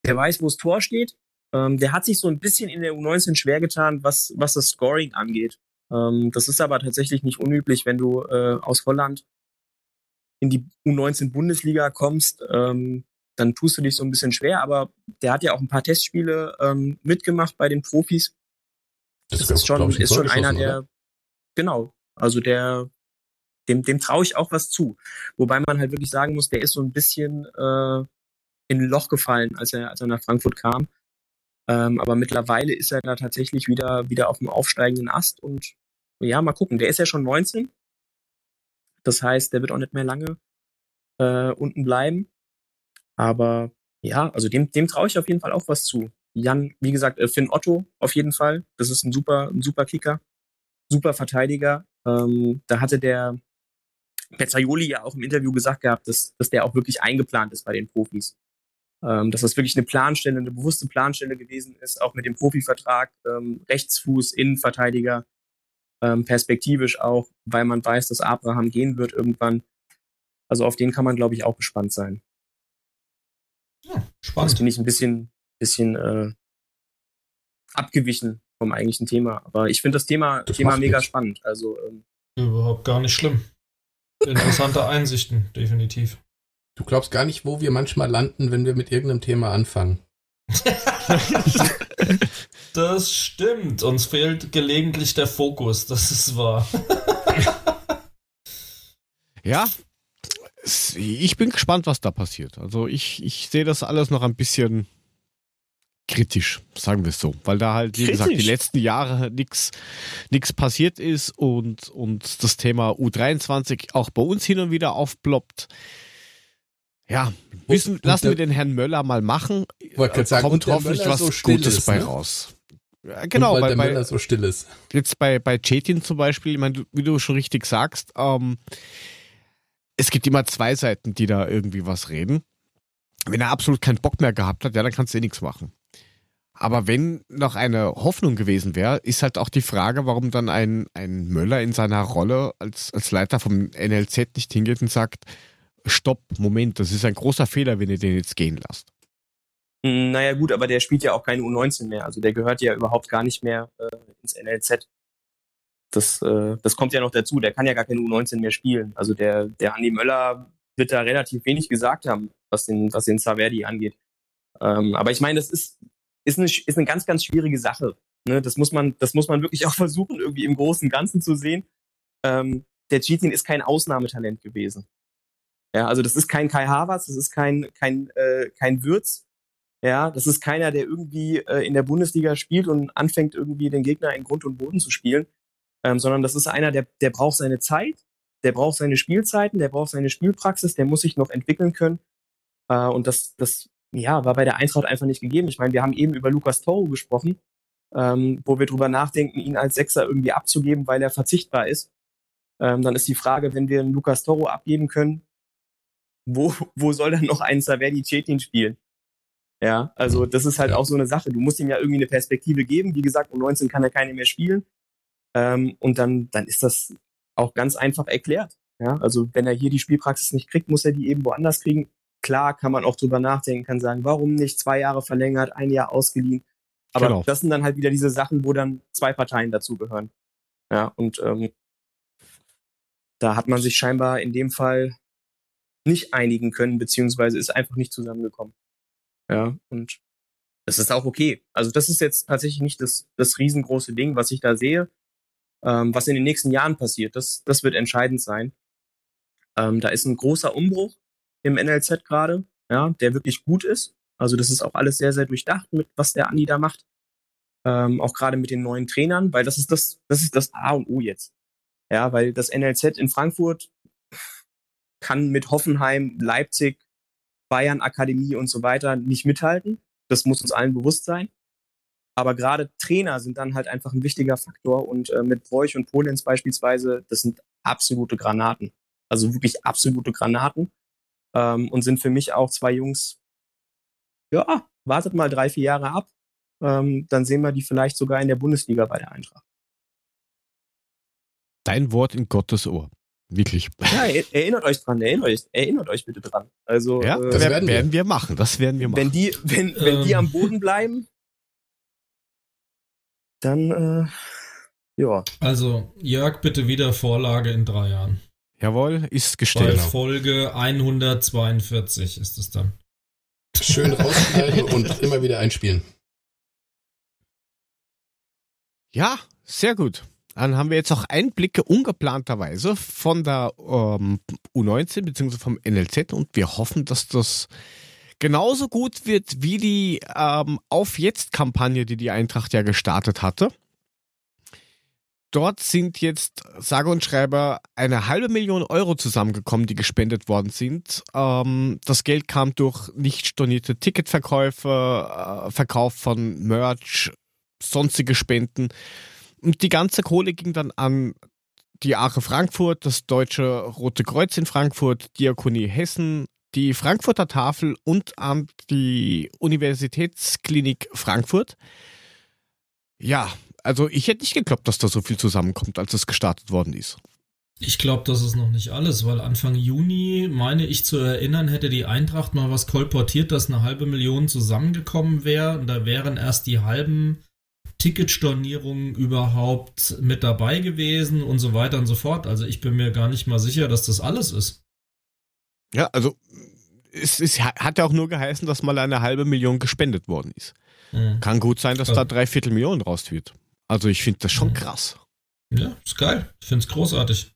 der weiß, wo das Tor steht. Ähm, der hat sich so ein bisschen in der U19 schwer getan, was, was das Scoring angeht. Ähm, das ist aber tatsächlich nicht unüblich, wenn du äh, aus Holland in die U19 Bundesliga kommst, ähm, dann tust du dich so ein bisschen schwer, aber der hat ja auch ein paar Testspiele ähm, mitgemacht bei den Profis. Das, das ist schon, ist schon einer, der, oder? genau, also der, dem, dem traue ich auch was zu. Wobei man halt wirklich sagen muss, der ist so ein bisschen äh, in ein Loch gefallen, als er, als er nach Frankfurt kam. Ähm, aber mittlerweile ist er da tatsächlich wieder, wieder auf dem aufsteigenden Ast und ja, mal gucken. Der ist ja schon 19. Das heißt, der wird auch nicht mehr lange äh, unten bleiben. Aber ja, also dem, dem traue ich auf jeden Fall auch was zu. Jan, wie gesagt, äh, Finn Otto auf jeden Fall. Das ist ein super, ein super Kicker, super Verteidiger. Ähm, da hatte der Pezzaioli ja auch im Interview gesagt gehabt, dass, dass der auch wirklich eingeplant ist bei den Profis. Ähm, dass das wirklich eine Planstelle, eine bewusste Planstelle gewesen ist, auch mit dem Profivertrag, ähm, Rechtsfuß, Innenverteidiger, ähm, perspektivisch auch, weil man weiß, dass Abraham gehen wird irgendwann. Also auf den kann man, glaube ich, auch gespannt sein. Ja, spannend. Das finde ich ein bisschen, bisschen äh, abgewichen vom eigentlichen Thema. Aber ich finde das Thema, das Thema mega nichts. spannend. Also ähm, überhaupt gar nicht schlimm. Interessante Einsichten, definitiv. Du glaubst gar nicht, wo wir manchmal landen, wenn wir mit irgendeinem Thema anfangen. das stimmt. Uns fehlt gelegentlich der Fokus, das ist wahr. ja, ich bin gespannt, was da passiert. Also ich, ich sehe das alles noch ein bisschen kritisch, sagen wir es so, weil da halt, wie kritisch. gesagt, die letzten Jahre nichts passiert ist und, und das Thema U23 auch bei uns hin und wieder aufploppt. Ja, wissen, und, lassen der, wir den Herrn Möller mal machen. Wollte sagen, kommt hoffentlich was so Gutes ist, bei ne? raus. Ja, genau, und weil bei, der Möller so still ist. Jetzt bei, bei Chetin zum Beispiel, ich meine, wie du schon richtig sagst, ähm, es gibt immer zwei Seiten, die da irgendwie was reden. Wenn er absolut keinen Bock mehr gehabt hat, ja, dann kannst du eh nichts machen. Aber wenn noch eine Hoffnung gewesen wäre, ist halt auch die Frage, warum dann ein, ein Möller in seiner Rolle als, als Leiter vom NLZ nicht hingeht und sagt, stopp, Moment, das ist ein großer Fehler, wenn ihr den jetzt gehen lasst. Hm, naja gut, aber der spielt ja auch keine U19 mehr. Also der gehört ja überhaupt gar nicht mehr äh, ins NLZ. Das, äh, das kommt ja noch dazu. Der kann ja gar keine U19 mehr spielen. Also der, der Andi Möller wird da relativ wenig gesagt haben, was den, was den Saverdi angeht. Ähm, aber ich meine, das ist, ist, eine, ist eine ganz, ganz schwierige Sache. Ne? Das, muss man, das muss man wirklich auch versuchen, irgendwie im großen Ganzen zu sehen. Ähm, der Cheatin ist kein Ausnahmetalent gewesen. Ja, also das ist kein Kai Havertz, das ist kein, kein, äh, kein Würz. Ja, das ist keiner, der irgendwie äh, in der Bundesliga spielt und anfängt irgendwie den Gegner in Grund und Boden zu spielen, ähm, sondern das ist einer, der, der braucht seine Zeit, der braucht seine Spielzeiten, der braucht seine Spielpraxis, der muss sich noch entwickeln können. Äh, und das, das, ja, war bei der Eintracht einfach nicht gegeben. Ich meine, wir haben eben über Lukas Toro gesprochen, ähm, wo wir drüber nachdenken, ihn als Sechser irgendwie abzugeben, weil er verzichtbar ist. Ähm, dann ist die Frage, wenn wir einen Lukas Toro abgeben können, wo, wo soll dann noch ein Saverdi Cetin spielen? Ja, also das ist halt auch so eine Sache. Du musst ihm ja irgendwie eine Perspektive geben. Wie gesagt, um 19 kann er keine mehr spielen. Ähm, und dann, dann ist das auch ganz einfach erklärt. Ja, also wenn er hier die Spielpraxis nicht kriegt, muss er die eben woanders kriegen. Klar kann man auch drüber nachdenken, kann sagen, warum nicht zwei Jahre verlängert, ein Jahr ausgeliehen. Aber genau. das sind dann halt wieder diese Sachen, wo dann zwei Parteien dazugehören. Ja, und ähm, da hat man sich scheinbar in dem Fall nicht einigen können, beziehungsweise ist einfach nicht zusammengekommen. Ja, und das ist auch okay. Also das ist jetzt tatsächlich nicht das, das riesengroße Ding, was ich da sehe. Ähm, was in den nächsten Jahren passiert, das, das wird entscheidend sein. Ähm, da ist ein großer Umbruch im NLZ gerade, ja, der wirklich gut ist. Also das ist auch alles sehr, sehr durchdacht, mit was der Andi da macht. Ähm, auch gerade mit den neuen Trainern, weil das ist das, das ist das A und O jetzt. Ja, weil das NLZ in Frankfurt kann mit Hoffenheim, Leipzig, Bayern Akademie und so weiter nicht mithalten. Das muss uns allen bewusst sein. Aber gerade Trainer sind dann halt einfach ein wichtiger Faktor und äh, mit Bräuch und Polenz beispielsweise, das sind absolute Granaten. Also wirklich absolute Granaten. Ähm, und sind für mich auch zwei Jungs, ja, wartet mal drei, vier Jahre ab. Ähm, dann sehen wir die vielleicht sogar in der Bundesliga bei der Eintracht. Dein Wort in Gottes Ohr. Wirklich. Ja, erinnert euch dran, erinnert euch, erinnert euch bitte dran. Also, ja, äh, das werden, werden wir. machen. Das werden wir machen. Wenn die, wenn, ähm. wenn die am Boden bleiben, dann, äh, ja. Also, Jörg, bitte wieder Vorlage in drei Jahren. Jawohl, ist gestellt. Bei Folge 142 ist es dann. Schön rausschneiden und immer wieder einspielen. Ja, sehr gut. Dann haben wir jetzt auch Einblicke ungeplanterweise von der ähm, U19 bzw. vom NLZ und wir hoffen, dass das genauso gut wird wie die ähm, Auf Jetzt-Kampagne, die die Eintracht ja gestartet hatte. Dort sind jetzt sage und schreibe eine halbe Million Euro zusammengekommen, die gespendet worden sind. Ähm, das Geld kam durch nicht stornierte Ticketverkäufe, äh, Verkauf von Merch, sonstige Spenden. Und die ganze Kohle ging dann an die Ache Frankfurt, das Deutsche Rote Kreuz in Frankfurt, Diakonie Hessen, die Frankfurter Tafel und an die Universitätsklinik Frankfurt. Ja, also ich hätte nicht geglaubt, dass da so viel zusammenkommt, als es gestartet worden ist. Ich glaube, das ist noch nicht alles, weil Anfang Juni, meine ich zu erinnern, hätte die Eintracht mal was kolportiert, dass eine halbe Million zusammengekommen wäre. Und da wären erst die halben Ticketstornierungen überhaupt mit dabei gewesen und so weiter und so fort. Also ich bin mir gar nicht mal sicher, dass das alles ist. Ja, also es, es hat ja auch nur geheißen, dass mal eine halbe Million gespendet worden ist. Mhm. Kann gut sein, dass ja. da drei Viertel Millionen raus wird. Also ich finde das schon mhm. krass. Ja, ist geil. Ich finde es großartig.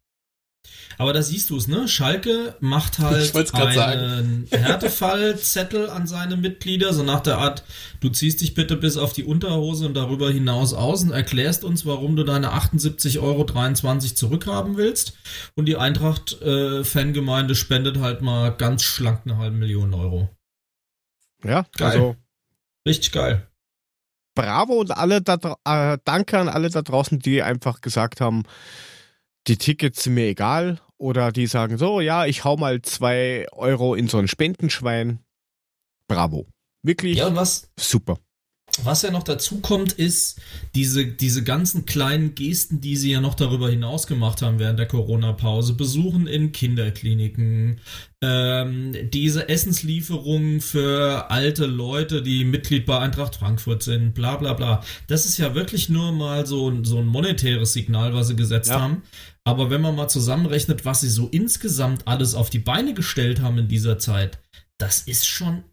Aber da siehst du es, ne? Schalke macht halt einen Härtefallzettel an seine Mitglieder, so nach der Art, du ziehst dich bitte bis auf die Unterhose und darüber hinaus aus und erklärst uns, warum du deine 78,23 Euro zurückhaben willst. Und die Eintracht-Fangemeinde äh, spendet halt mal ganz schlank eine halbe Million Euro. Ja, geil. also. Richtig geil. Bravo und alle da, äh, danke an alle da draußen, die einfach gesagt haben, die Tickets sind mir egal. Oder die sagen so, ja, ich hau mal zwei Euro in so ein Spendenschwein. Bravo. Wirklich ja, was, super. Was ja noch dazu kommt, ist diese, diese ganzen kleinen Gesten, die sie ja noch darüber hinaus gemacht haben während der Corona-Pause. Besuchen in Kinderkliniken, ähm, diese Essenslieferungen für alte Leute, die Mitglied bei Eintracht Frankfurt sind, bla bla bla. Das ist ja wirklich nur mal so, so ein monetäres Signal, was sie gesetzt ja. haben. Aber wenn man mal zusammenrechnet, was sie so insgesamt alles auf die Beine gestellt haben in dieser Zeit, das ist schon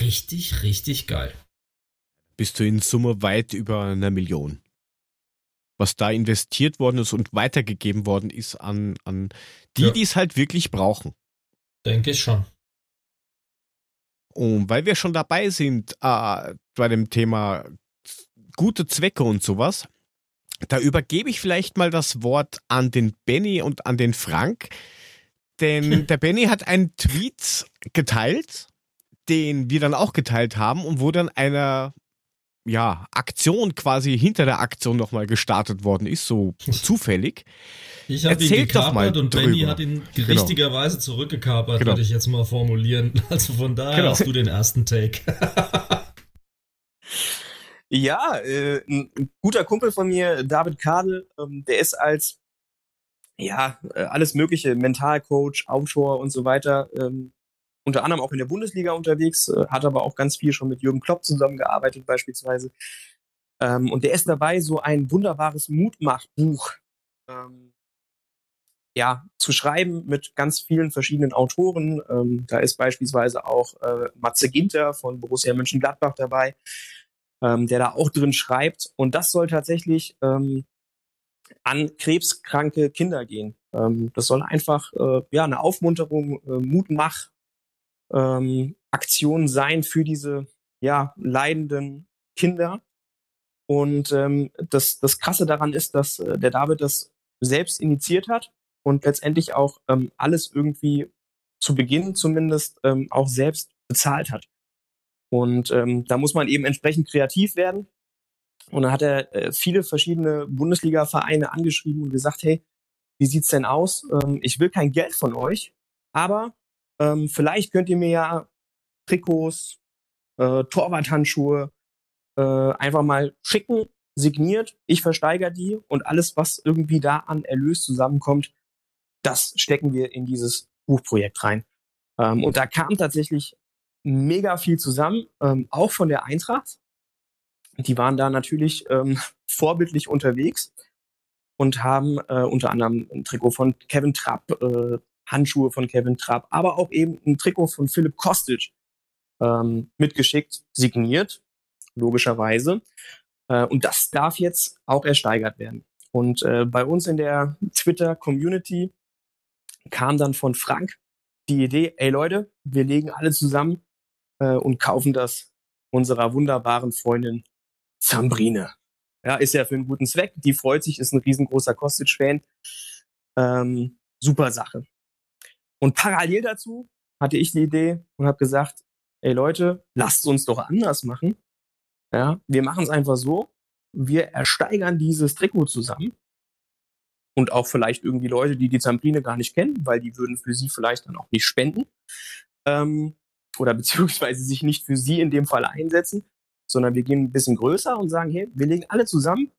richtig, richtig geil. Bist du in Summe weit über einer Million. Was da investiert worden ist und weitergegeben worden ist an, an die, ja. die es halt wirklich brauchen. Denke ich schon. Und weil wir schon dabei sind äh, bei dem Thema gute Zwecke und sowas, da übergebe ich vielleicht mal das Wort an den Benny und an den Frank. Denn der Benny hat einen Tweet geteilt, den wir dann auch geteilt haben und wo dann eine ja, Aktion quasi hinter der Aktion nochmal gestartet worden ist, so zufällig. Ich habe ihn gekapert und drüber. Benny hat ihn genau. richtigerweise genau. zurückgekapert, genau. würde ich jetzt mal formulieren. Also von daher genau. hast du den ersten Take. Ja, äh, ein guter Kumpel von mir, David Kadel, ähm, der ist als ja äh, alles mögliche Mentalcoach, Autor und so weiter, ähm, unter anderem auch in der Bundesliga unterwegs, äh, hat aber auch ganz viel schon mit Jürgen Klopp zusammengearbeitet beispielsweise. Ähm, und der ist dabei, so ein wunderbares Mutmachbuch ähm, ja, zu schreiben mit ganz vielen verschiedenen Autoren. Ähm, da ist beispielsweise auch äh, Matze Ginter von Borussia Mönchengladbach dabei ähm, der da auch drin schreibt. Und das soll tatsächlich ähm, an krebskranke Kinder gehen. Ähm, das soll einfach äh, ja eine Aufmunterung, äh, Mutmach ähm, Aktion sein für diese ja leidenden Kinder. Und ähm, das, das Krasse daran ist, dass äh, der David das selbst initiiert hat und letztendlich auch ähm, alles irgendwie zu Beginn zumindest ähm, auch selbst bezahlt hat. Und ähm, da muss man eben entsprechend kreativ werden. Und dann hat er äh, viele verschiedene Bundesliga-Vereine angeschrieben und gesagt, hey, wie sieht's denn aus? Ähm, ich will kein Geld von euch, aber ähm, vielleicht könnt ihr mir ja Trikots, äh, Torwarthandschuhe äh, einfach mal schicken, signiert, ich versteigere die und alles, was irgendwie da an Erlös zusammenkommt, das stecken wir in dieses Buchprojekt rein. Ähm, und da kam tatsächlich mega viel zusammen, ähm, auch von der Eintracht. Die waren da natürlich ähm, vorbildlich unterwegs und haben äh, unter anderem ein Trikot von Kevin Trapp, äh, Handschuhe von Kevin Trapp, aber auch eben ein Trikot von Philipp Kostic ähm, mitgeschickt, signiert, logischerweise. Äh, und das darf jetzt auch ersteigert werden. Und äh, bei uns in der Twitter-Community kam dann von Frank die Idee, ey Leute, wir legen alle zusammen äh, und kaufen das unserer wunderbaren Freundin Zambrine. Ja, ist ja für einen guten Zweck. Die freut sich, ist ein riesengroßer Kostic-Fan. Ähm, super Sache. Und parallel dazu hatte ich die Idee und habe gesagt, ey Leute, lasst uns doch anders machen. Ja, wir machen es einfach so. Wir ersteigern dieses Trikot zusammen. Und auch vielleicht irgendwie Leute, die die Zambrine gar nicht kennen, weil die würden für sie vielleicht dann auch nicht spenden. Ähm, oder beziehungsweise sich nicht für sie in dem Fall einsetzen, sondern wir gehen ein bisschen größer und sagen, hey, wir legen alle zusammen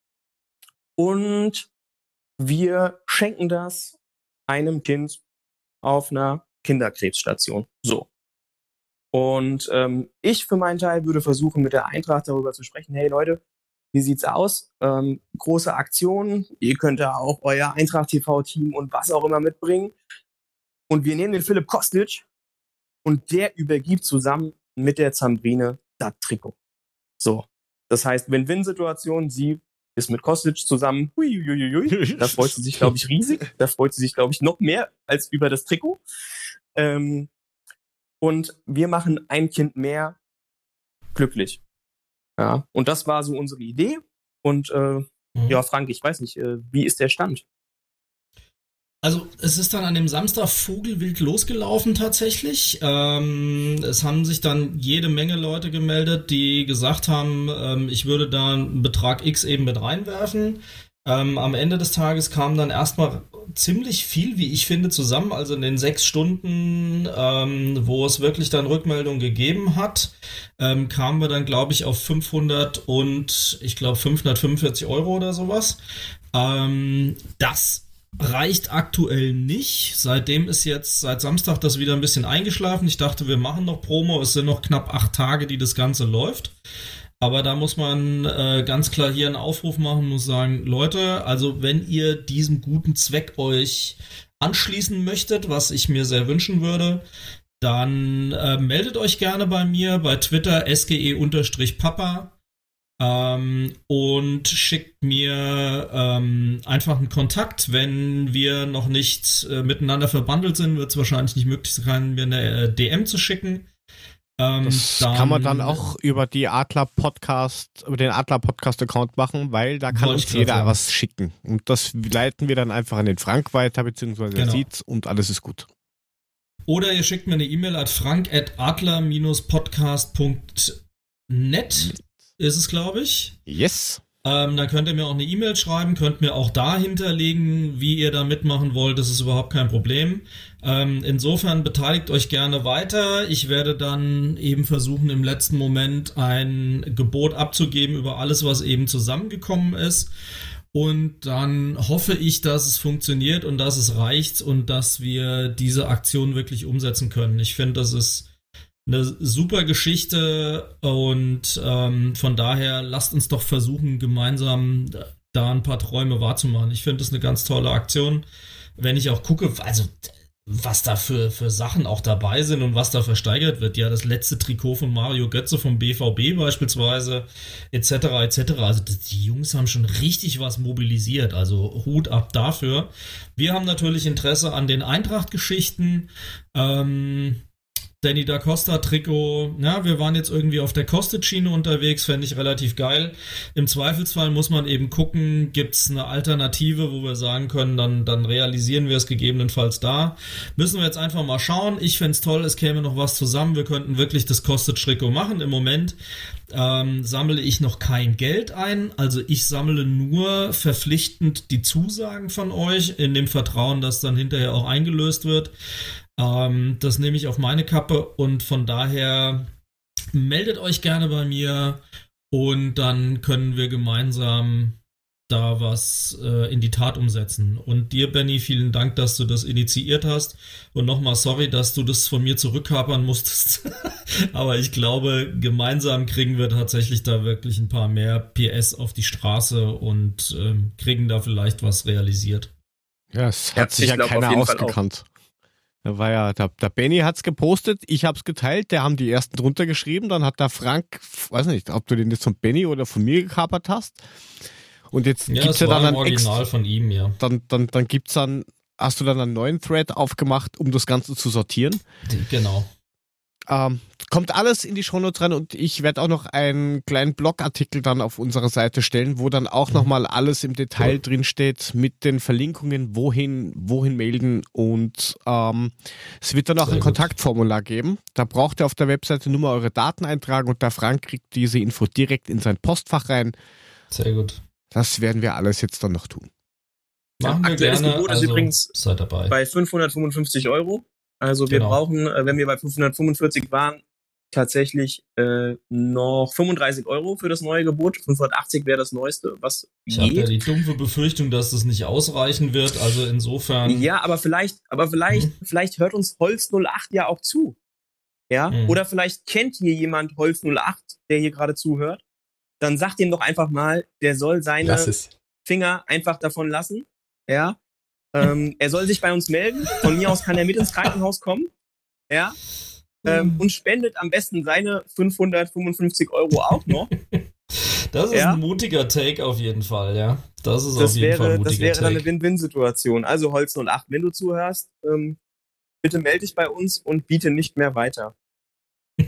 und wir schenken das einem Kind auf einer Kinderkrebsstation. So. Und ähm, ich für meinen Teil würde versuchen, mit der Eintracht darüber zu sprechen, hey Leute, wie sieht's aus? Ähm, große Aktionen, ihr könnt da auch euer Eintracht TV-Team und was auch immer mitbringen. Und wir nehmen den Philipp Kostic und der übergibt zusammen mit der Zambrine das Trikot. So. Das heißt, Win-Win-Situation, sie ist mit Kostic zusammen, hui, hui, hui, da freut sie sich, glaube ich, riesig. Da freut sie sich, glaube ich, noch mehr als über das Trikot. Ähm, und wir machen ein Kind mehr glücklich. Ja, und das war so unsere Idee. Und äh, mhm. ja, Frank, ich weiß nicht, äh, wie ist der Stand? Also es ist dann an dem Samstag Vogelwild losgelaufen tatsächlich. Ähm, es haben sich dann jede Menge Leute gemeldet, die gesagt haben, ähm, ich würde da einen Betrag X eben mit reinwerfen. Ähm, am Ende des Tages kam dann erstmal ziemlich viel, wie ich finde, zusammen. Also in den sechs Stunden, ähm, wo es wirklich dann Rückmeldung gegeben hat, ähm, kamen wir dann, glaube ich, auf 500 und ich glaube 545 Euro oder sowas. Ähm, das reicht aktuell nicht. Seitdem ist jetzt seit Samstag das wieder ein bisschen eingeschlafen. Ich dachte, wir machen noch Promo. Es sind noch knapp acht Tage, die das Ganze läuft. Aber da muss man äh, ganz klar hier einen Aufruf machen, muss sagen, Leute, also wenn ihr diesem guten Zweck euch anschließen möchtet, was ich mir sehr wünschen würde, dann äh, meldet euch gerne bei mir bei Twitter sge-papa ähm, und schickt mir ähm, einfach einen Kontakt. Wenn wir noch nicht äh, miteinander verbandelt sind, wird es wahrscheinlich nicht möglich sein, mir eine äh, DM zu schicken. Ähm, das dann, kann man dann auch über die Adler Podcast, über den Adler Podcast Account machen, weil da kann uns jeder was schicken. Und das leiten wir dann einfach an den Frank weiter, beziehungsweise genau. er sieht's und alles ist gut. Oder ihr schickt mir eine E-Mail at frank at adler-podcast.net ist es, glaube ich. Yes. Ähm, dann könnt ihr mir auch eine E-Mail schreiben, könnt mir auch da hinterlegen, wie ihr da mitmachen wollt. Das ist überhaupt kein Problem. Ähm, insofern beteiligt euch gerne weiter. Ich werde dann eben versuchen, im letzten Moment ein Gebot abzugeben über alles, was eben zusammengekommen ist. Und dann hoffe ich, dass es funktioniert und dass es reicht und dass wir diese Aktion wirklich umsetzen können. Ich finde, das ist eine super Geschichte und ähm, von daher lasst uns doch versuchen, gemeinsam da ein paar Träume wahrzumachen. Ich finde das eine ganz tolle Aktion. Wenn ich auch gucke, also was da für, für Sachen auch dabei sind und was da versteigert wird. Ja, das letzte Trikot von Mario Götze vom BVB beispielsweise, etc., etc. Also die Jungs haben schon richtig was mobilisiert. Also Hut ab dafür. Wir haben natürlich Interesse an den Eintracht-Geschichten. Ähm, Danny da Costa Trikot. Ja, wir waren jetzt irgendwie auf der Kostet-Schiene unterwegs, fände ich relativ geil. Im Zweifelsfall muss man eben gucken, gibt es eine Alternative, wo wir sagen können, dann, dann realisieren wir es gegebenenfalls da. Müssen wir jetzt einfach mal schauen. Ich fände es toll, es käme noch was zusammen. Wir könnten wirklich das Kostet-Trikot machen. Im Moment ähm, sammle ich noch kein Geld ein. Also ich sammle nur verpflichtend die Zusagen von euch in dem Vertrauen, dass dann hinterher auch eingelöst wird. Ähm, das nehme ich auf meine Kappe und von daher meldet euch gerne bei mir und dann können wir gemeinsam da was äh, in die Tat umsetzen. Und dir, Benny, vielen Dank, dass du das initiiert hast. Und nochmal sorry, dass du das von mir zurückkapern musstest. Aber ich glaube, gemeinsam kriegen wir tatsächlich da wirklich ein paar mehr PS auf die Straße und ähm, kriegen da vielleicht was realisiert. Ja, es hat ja, sich ja keiner ausgekannt. Da war ja, der, der Benny hat's gepostet, ich hab's geteilt, der haben die ersten drunter geschrieben, dann hat der Frank, weiß nicht, ob du den jetzt von Benny oder von mir gekapert hast. Und jetzt ja, gibt's ja dann ein Original von ihm, ja. Dann, dann, dann gibt's dann, hast du dann einen neuen Thread aufgemacht, um das Ganze zu sortieren. Genau. Ähm, kommt alles in die Shownotes rein und ich werde auch noch einen kleinen Blogartikel dann auf unserer Seite stellen, wo dann auch mhm. nochmal alles im Detail ja. drin steht mit den Verlinkungen, wohin, wohin melden und ähm, es wird dann auch Sehr ein gut. Kontaktformular geben. Da braucht ihr auf der Webseite nur mal eure Daten eintragen und der Frank kriegt diese Info direkt in sein Postfach rein. Sehr gut. Das werden wir alles jetzt dann noch tun. Machen ja, wir gerne. Gebot also, ist übrigens bei 555 Euro. Also wir genau. brauchen, äh, wenn wir bei 545 waren, tatsächlich äh, noch 35 Euro für das neue Gebot. 580 wäre das neueste, was ich habe ja die dumpfe Befürchtung, dass das nicht ausreichen wird. Also insofern. Ja, aber vielleicht, aber vielleicht, hm. vielleicht hört uns Holz 08 ja auch zu. Ja, hm. oder vielleicht kennt hier jemand Holz 08, der hier gerade zuhört dann sagt ihm doch einfach mal, der soll seine Finger einfach davon lassen. Ja. Ähm, er soll sich bei uns melden. Von mir aus kann er mit ins Krankenhaus kommen. Ja. Ähm, und spendet am besten seine 555 Euro auch noch. Das ist ja? ein mutiger Take auf jeden Fall, ja. Das ist das auf jeden wäre, Fall ein mutiger Das wäre dann eine Win-Win-Situation. Also Holz 08, wenn du zuhörst, ähm, bitte melde dich bei uns und biete nicht mehr weiter.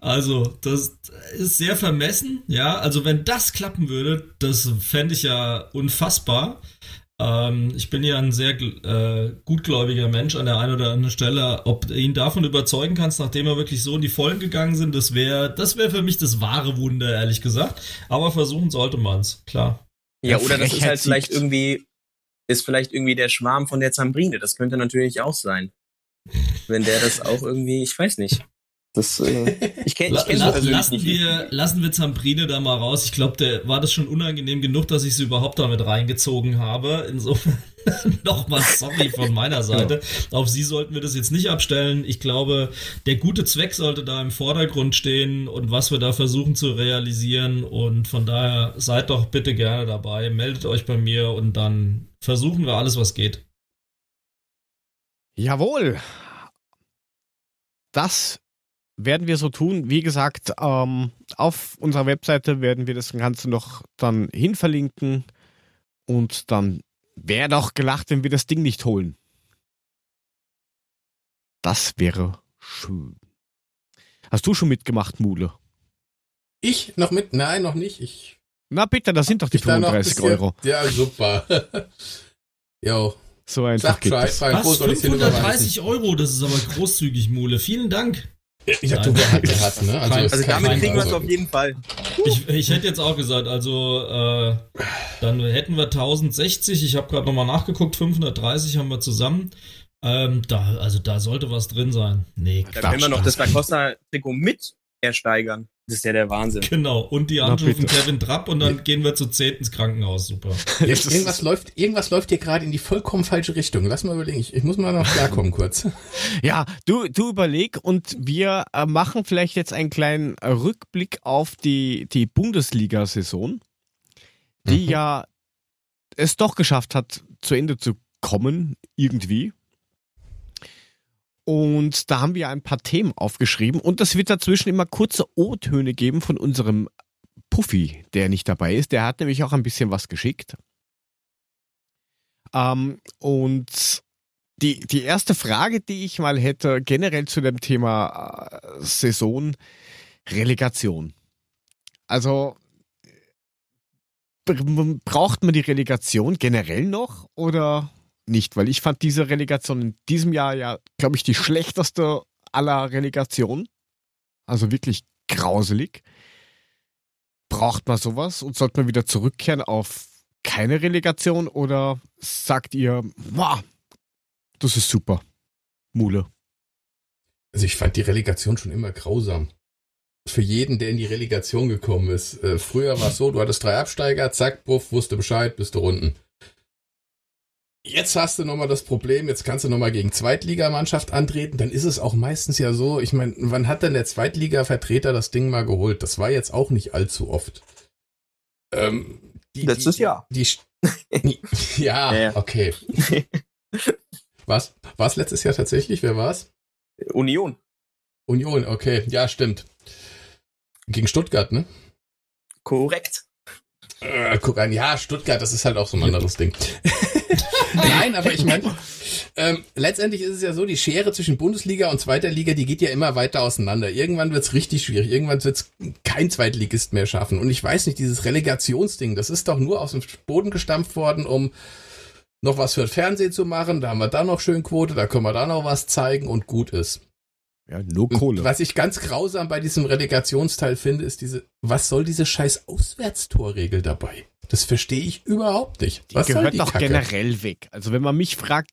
Also, das ist sehr vermessen, ja. Also, wenn das klappen würde, das fände ich ja unfassbar. Ähm, ich bin ja ein sehr äh, gutgläubiger Mensch an der einen oder anderen Stelle. Ob du ihn davon überzeugen kannst, nachdem er wirklich so in die Vollen gegangen sind, das wäre das wäre für mich das wahre Wunder, ehrlich gesagt. Aber versuchen sollte man es, klar. Ja, oder das ist halt vielleicht irgendwie, ist vielleicht irgendwie der Schwarm von der Zambrine. Das könnte natürlich auch sein. Wenn der das auch irgendwie, ich weiß nicht. Das, äh, ich kenne ich kenn La lassen nicht. wir Lassen wir Zamprine da mal raus. Ich glaube, der war das schon unangenehm genug, dass ich sie überhaupt damit reingezogen habe. Insofern nochmal sorry von meiner Seite. Ja. Auf sie sollten wir das jetzt nicht abstellen. Ich glaube, der gute Zweck sollte da im Vordergrund stehen und was wir da versuchen zu realisieren. Und von daher seid doch bitte gerne dabei. Meldet euch bei mir und dann versuchen wir alles, was geht. Jawohl. Das werden wir so tun. Wie gesagt, ähm, auf unserer Webseite werden wir das Ganze noch dann hinverlinken und dann wäre doch gelacht, wenn wir das Ding nicht holen. Das wäre schön. Hast du schon mitgemacht, Mule? Ich noch mit? Nein, noch nicht. Ich. Na bitte, das sind doch die 35 Euro. Ja, super. jo. So einfach Sag geht das. Was, 530 Euro, das ist aber großzügig, Mule. Vielen Dank. Ich dachte, wer hat, hat, ne? Also, also damit kriegen wir es auf jeden Fall. Ich, ich hätte jetzt auch gesagt, also äh, dann hätten wir 1060, ich habe gerade nochmal nachgeguckt, 530 haben wir zusammen. Ähm, da, also da sollte was drin sein. Nee, Dann können wir noch das Lacosta-Trikot mit ersteigern. Das ist ja der Wahnsinn. Genau, und die von Kevin Trapp und dann gehen wir zu zehn ins Krankenhaus. Super. Jetzt, irgendwas, läuft, irgendwas läuft hier gerade in die vollkommen falsche Richtung. Lass mal überlegen. Ich, ich muss mal noch klarkommen kurz. Ja, du, du überleg und wir äh, machen vielleicht jetzt einen kleinen Rückblick auf die, die Bundesliga-Saison, die mhm. ja es doch geschafft hat, zu Ende zu kommen, irgendwie. Und da haben wir ein paar Themen aufgeschrieben und es wird dazwischen immer kurze O-Töne geben von unserem Puffy, der nicht dabei ist. Der hat nämlich auch ein bisschen was geschickt. Ähm, und die, die erste Frage, die ich mal hätte, generell zu dem Thema äh, Saison, Relegation. Also braucht man die Relegation generell noch oder nicht, weil ich fand diese Relegation in diesem Jahr ja, glaube ich, die schlechteste aller Relegationen. Also wirklich grauselig. Braucht man sowas und sollte man wieder zurückkehren auf keine Relegation oder sagt ihr, wow, das ist super, Mule? Also ich fand die Relegation schon immer grausam. für jeden, der in die Relegation gekommen ist. Äh, früher war es so, du hattest drei Absteiger, zack, buff, wusste Bescheid, bist du unten. Jetzt hast du nochmal das Problem, jetzt kannst du nochmal gegen Zweitligamannschaft antreten, dann ist es auch meistens ja so, ich meine, wann hat denn der Zweitliga-Vertreter das Ding mal geholt? Das war jetzt auch nicht allzu oft. Ähm, die, Letztes die, Jahr. Die, ja, ja, okay. Was? War es letztes Jahr tatsächlich? Wer war es? Union. Union, okay. Ja, stimmt. Gegen Stuttgart, ne? Korrekt. Äh, guck an, ja, Stuttgart, das ist halt auch so ein anderes Ding. Nein, aber ich meine, ähm, letztendlich ist es ja so, die Schere zwischen Bundesliga und zweiter Liga, die geht ja immer weiter auseinander. Irgendwann wird's richtig schwierig. Irgendwann wird's kein Zweitligist mehr schaffen. Und ich weiß nicht, dieses Relegationsding, das ist doch nur aus dem Boden gestampft worden, um noch was für Fernsehen zu machen. Da haben wir da noch schön Quote, da können wir da noch was zeigen und gut ist. Ja, nur Kohle. Was ich ganz grausam bei diesem Relegationsteil finde, ist diese, was soll diese scheiß Auswärtstorregel dabei? Das verstehe ich überhaupt nicht. Was die gehört doch generell weg. Also wenn man mich fragt,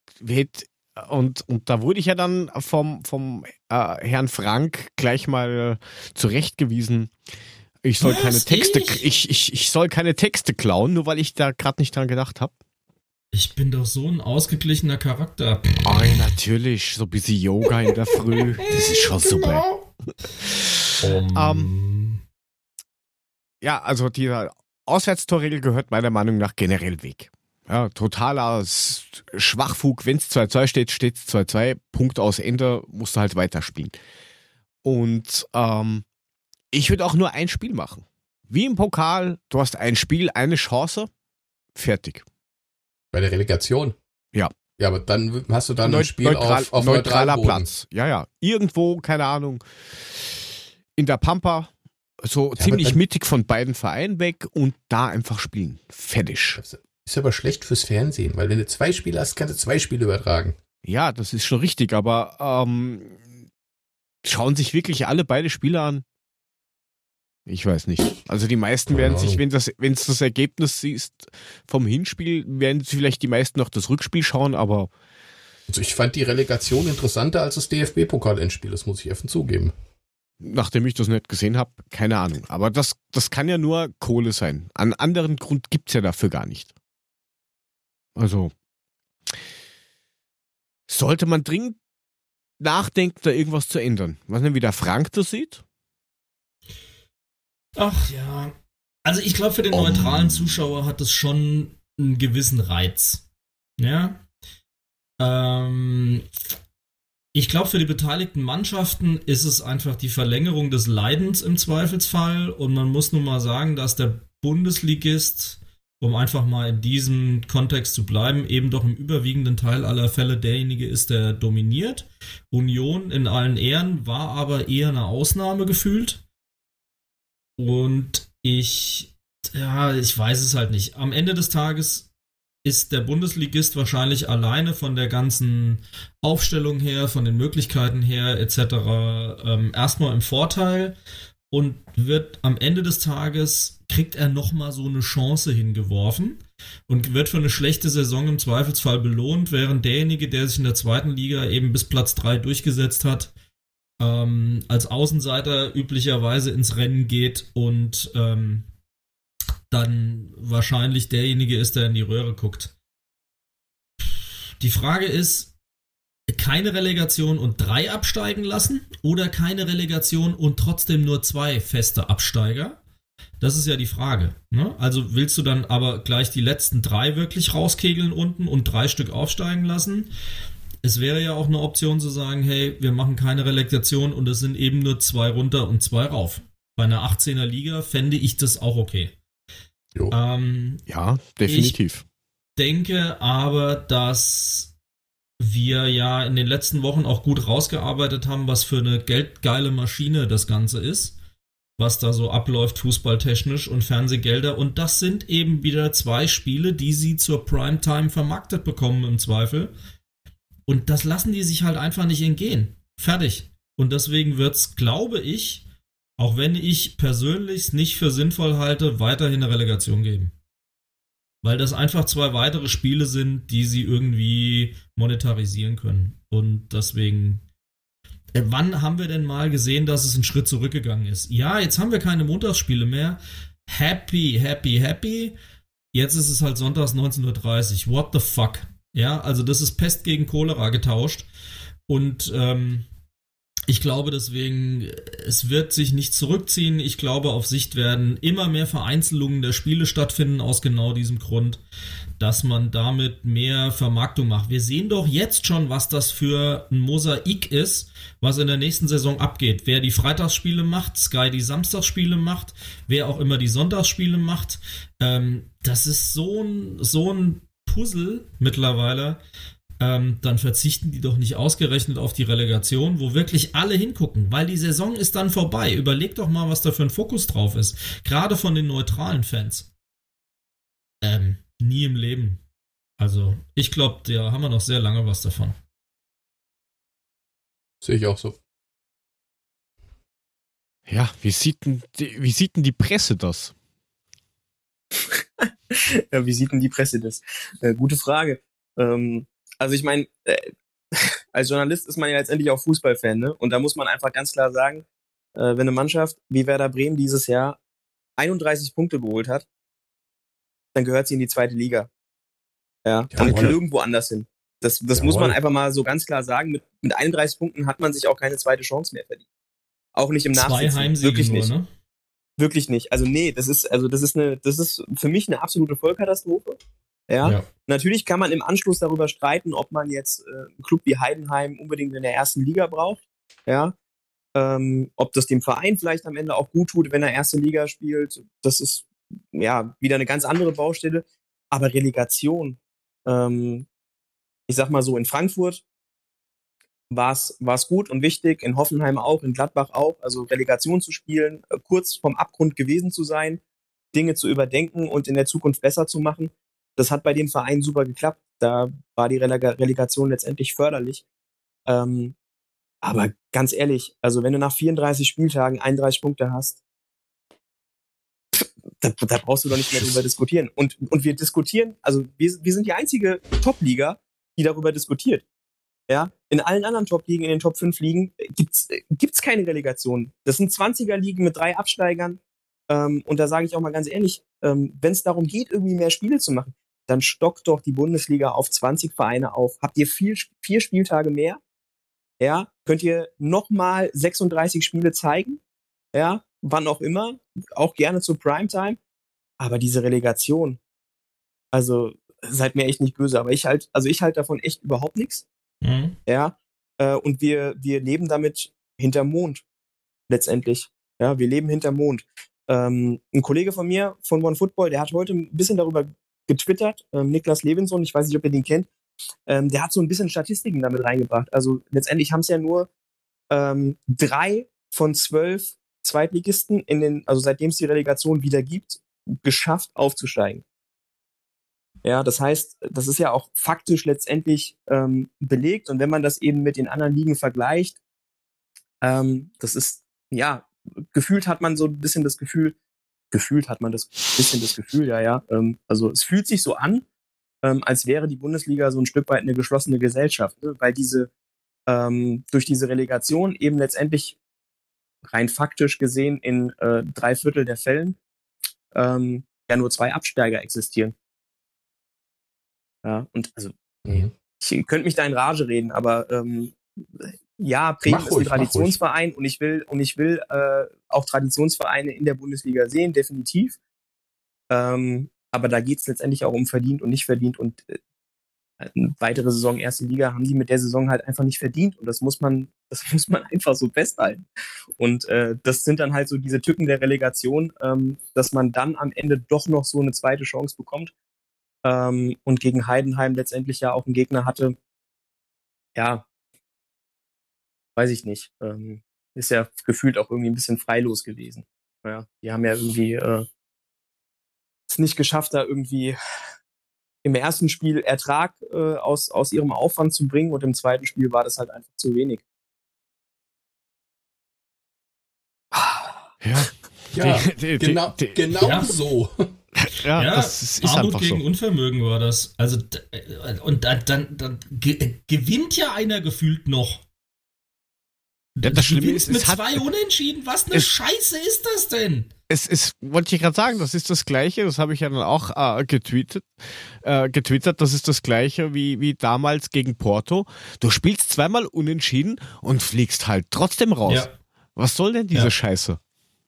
und, und da wurde ich ja dann vom, vom äh, Herrn Frank gleich mal zurechtgewiesen. Ich soll Was, keine Texte, ich? ich, ich, soll keine Texte klauen, nur weil ich da gerade nicht dran gedacht habe. Ich bin doch so ein ausgeglichener Charakter. Oh, natürlich. So ein bisschen Yoga in der Früh. Das ist schon super. Um. Ähm, ja, also dieser Auswärtstorregel gehört meiner Meinung nach generell weg. Ja, totaler Schwachfug. Wenn es 2-2 steht, steht es 2-2. Punkt aus Ende, musst du halt weiterspielen. Und ähm, ich würde auch nur ein Spiel machen. Wie im Pokal, du hast ein Spiel, eine Chance, fertig. Bei der Relegation? Ja. Ja, aber dann hast du dann Neut ein Spiel neutral, auf, auf neutraler Platz. Ja, ja. Irgendwo, keine Ahnung, in der Pampa, so ja, ziemlich mittig von beiden Vereinen weg und da einfach spielen. Fertig. Ist aber schlecht fürs Fernsehen, weil wenn du zwei Spiele hast, kannst du zwei Spiele übertragen. Ja, das ist schon richtig, aber ähm, schauen sich wirklich alle beide Spiele an? Ich weiß nicht. Also die meisten werden sich, wenn das, wenn es das Ergebnis ist vom Hinspiel, werden sie vielleicht die meisten noch das Rückspiel schauen, aber. Also ich fand die Relegation interessanter als das DFB-Pokal-Endspiel, das muss ich offen zugeben. Nachdem ich das nicht gesehen habe, keine Ahnung. Aber das, das kann ja nur Kohle sein. Einen anderen Grund gibt's ja dafür gar nicht. Also. Sollte man dringend nachdenken, da irgendwas zu ändern. Was denn, wie der Frank das sieht? Ach ja. Also ich glaube, für den neutralen Zuschauer hat es schon einen gewissen Reiz. Ja. Ähm, ich glaube, für die beteiligten Mannschaften ist es einfach die Verlängerung des Leidens im Zweifelsfall. Und man muss nun mal sagen, dass der Bundesligist, um einfach mal in diesem Kontext zu bleiben, eben doch im überwiegenden Teil aller Fälle derjenige ist, der dominiert. Union in allen Ehren war aber eher eine Ausnahme gefühlt. Und ich, ja, ich weiß es halt nicht. Am Ende des Tages ist der Bundesligist wahrscheinlich alleine von der ganzen Aufstellung her, von den Möglichkeiten her etc. Ähm, erstmal im Vorteil und wird am Ende des Tages kriegt er nochmal so eine Chance hingeworfen und wird für eine schlechte Saison im Zweifelsfall belohnt, während derjenige, der sich in der zweiten Liga eben bis Platz 3 durchgesetzt hat, ähm, als Außenseiter üblicherweise ins Rennen geht und ähm, dann wahrscheinlich derjenige ist, der in die Röhre guckt. Die Frage ist, keine Relegation und drei absteigen lassen oder keine Relegation und trotzdem nur zwei feste Absteiger? Das ist ja die Frage. Ne? Also willst du dann aber gleich die letzten drei wirklich rauskegeln unten und drei Stück aufsteigen lassen? Es wäre ja auch eine Option zu sagen, hey, wir machen keine Relegation und es sind eben nur zwei runter und zwei rauf. Bei einer 18er Liga fände ich das auch okay. Ähm, ja, definitiv. Ich denke aber, dass wir ja in den letzten Wochen auch gut rausgearbeitet haben, was für eine geldgeile Maschine das Ganze ist, was da so abläuft, fußballtechnisch und Fernsehgelder. Und das sind eben wieder zwei Spiele, die sie zur Primetime vermarktet bekommen im Zweifel. Und das lassen die sich halt einfach nicht entgehen. Fertig. Und deswegen wird's, glaube ich, auch wenn ich persönlich nicht für sinnvoll halte, weiterhin eine Relegation geben. Weil das einfach zwei weitere Spiele sind, die sie irgendwie monetarisieren können. Und deswegen, äh, wann haben wir denn mal gesehen, dass es einen Schritt zurückgegangen ist? Ja, jetzt haben wir keine Montagsspiele mehr. Happy, happy, happy. Jetzt ist es halt sonntags 19.30 Uhr. What the fuck? Ja, also das ist Pest gegen Cholera getauscht. Und ähm, ich glaube deswegen, es wird sich nicht zurückziehen. Ich glaube, auf Sicht werden immer mehr Vereinzelungen der Spiele stattfinden, aus genau diesem Grund, dass man damit mehr Vermarktung macht. Wir sehen doch jetzt schon, was das für ein Mosaik ist, was in der nächsten Saison abgeht. Wer die Freitagsspiele macht, Sky die Samstagsspiele macht, wer auch immer die Sonntagsspiele macht. Ähm, das ist so ein, so ein Puzzle mittlerweile ähm, dann verzichten die doch nicht ausgerechnet auf die Relegation, wo wirklich alle hingucken, weil die Saison ist dann vorbei. Überleg doch mal, was da für ein Fokus drauf ist. Gerade von den neutralen Fans. Ähm, nie im Leben. Also, ich glaube, da haben wir noch sehr lange was davon. Sehe ich auch so. Ja, wie sieht denn die, wie sieht denn die Presse das? ja, wie sieht denn die Presse das? Äh, gute Frage. Ähm, also ich meine, äh, als Journalist ist man ja letztendlich auch Fußballfan, ne? Und da muss man einfach ganz klar sagen, äh, wenn eine Mannschaft wie Werder Bremen dieses Jahr 31 Punkte geholt hat, dann gehört sie in die zweite Liga. Ja, Jawohl. und nirgendwo anders hin. Das, das muss man einfach mal so ganz klar sagen. Mit, mit 31 Punkten hat man sich auch keine zweite Chance mehr verdient. Auch nicht im Nachhinein. Wirklich nur, nicht. ne? Wirklich nicht. Also nee, das ist also das ist eine das ist für mich eine absolute Vollkatastrophe. Ja? Ja. Natürlich kann man im Anschluss darüber streiten, ob man jetzt äh, einen Club wie Heidenheim unbedingt in der ersten Liga braucht. Ja. Ähm, ob das dem Verein vielleicht am Ende auch gut tut, wenn er erste Liga spielt. Das ist ja wieder eine ganz andere Baustelle. Aber Relegation, ähm, ich sag mal so, in Frankfurt war es gut und wichtig, in Hoffenheim auch, in Gladbach auch, also Relegation zu spielen, äh, kurz vom Abgrund gewesen zu sein, Dinge zu überdenken und in der Zukunft besser zu machen. Das hat bei den Vereinen super geklappt. Da war die Relega Relegation letztendlich förderlich. Ähm, aber ganz ehrlich, also wenn du nach 34 Spieltagen 31 Punkte hast, da, da brauchst du doch nicht mehr drüber diskutieren. Und, und wir diskutieren, also wir, wir sind die einzige Top-Liga, die darüber diskutiert. Ja, in allen anderen Top-Ligen, in den Top 5 Ligen, gibt's, gibt's keine Relegation. Das sind 20er-Ligen mit drei Absteigern. Ähm, und da sage ich auch mal ganz ehrlich, ähm, wenn es darum geht, irgendwie mehr Spiele zu machen, dann stockt doch die Bundesliga auf 20 Vereine auf. Habt ihr vier, vier Spieltage mehr? Ja, könnt ihr nochmal 36 Spiele zeigen? Ja, wann auch immer, auch gerne zur Primetime. Aber diese Relegation, also seid mir echt nicht böse, aber ich halt, also ich halt davon echt überhaupt nichts. Mhm. Ja, äh, und wir, wir leben damit hinterm Mond. Letztendlich. Ja, wir leben hinterm Mond. Ähm, ein Kollege von mir von One Football, der hat heute ein bisschen darüber getwittert, ähm, Niklas Levinson, ich weiß nicht, ob ihr den kennt, ähm, der hat so ein bisschen Statistiken damit reingebracht. Also letztendlich haben es ja nur ähm, drei von zwölf Zweitligisten in den, also seitdem es die Relegation wieder gibt, geschafft aufzusteigen. Ja, das heißt, das ist ja auch faktisch letztendlich ähm, belegt. Und wenn man das eben mit den anderen Ligen vergleicht, ähm, das ist, ja, gefühlt hat man so ein bisschen das Gefühl, gefühlt hat man das bisschen das Gefühl, ja, ja. Ähm, also es fühlt sich so an, ähm, als wäre die Bundesliga so ein Stück weit eine geschlossene Gesellschaft, ne? weil diese ähm, durch diese Relegation eben letztendlich rein faktisch gesehen in äh, drei Viertel der Fällen ähm, ja nur zwei Absteiger existieren. Ja, und also Mhm. ich könnte mich da in Rage reden, aber ähm, ja, Bremen Mach ist ein ruhig, Traditionsverein und ich will und ich will äh, auch Traditionsvereine in der Bundesliga sehen, definitiv. Ähm, aber da geht's letztendlich auch um verdient und nicht verdient und äh, eine weitere Saison erste Liga haben die mit der Saison halt einfach nicht verdient und das muss man das muss man einfach so festhalten und äh, das sind dann halt so diese Tücken der Relegation ähm, dass man dann am Ende doch noch so eine zweite Chance bekommt ähm, und gegen Heidenheim letztendlich ja auch einen Gegner hatte ja weiß ich nicht ähm, ist ja gefühlt auch irgendwie ein bisschen freilos gewesen ja die haben ja irgendwie äh, es nicht geschafft da irgendwie im ersten Spiel Ertrag äh, aus, aus ihrem Aufwand zu bringen und im zweiten Spiel war das halt einfach zu wenig. Ja. Ja, Die- die- die- genau, die- genau Ja. so. Ja, Ja, das ist, ist Armut einfach gegen so. Unvermögen war das. Also, und dann, dann, dann ge gewinnt ja einer gefühlt noch. Ja, das Schlimme ist, mit es hat, zwei Unentschieden. Was eine es- Scheiße ist das denn? es ist, wollte ich gerade sagen, das ist das Gleiche, das habe ich ja dann auch äh, getweetet, äh, getwittert, das ist das Gleiche wie, wie damals gegen Porto. Du spielst zweimal unentschieden und fliegst halt trotzdem raus. Ja. Was soll denn diese Ja. Scheiße?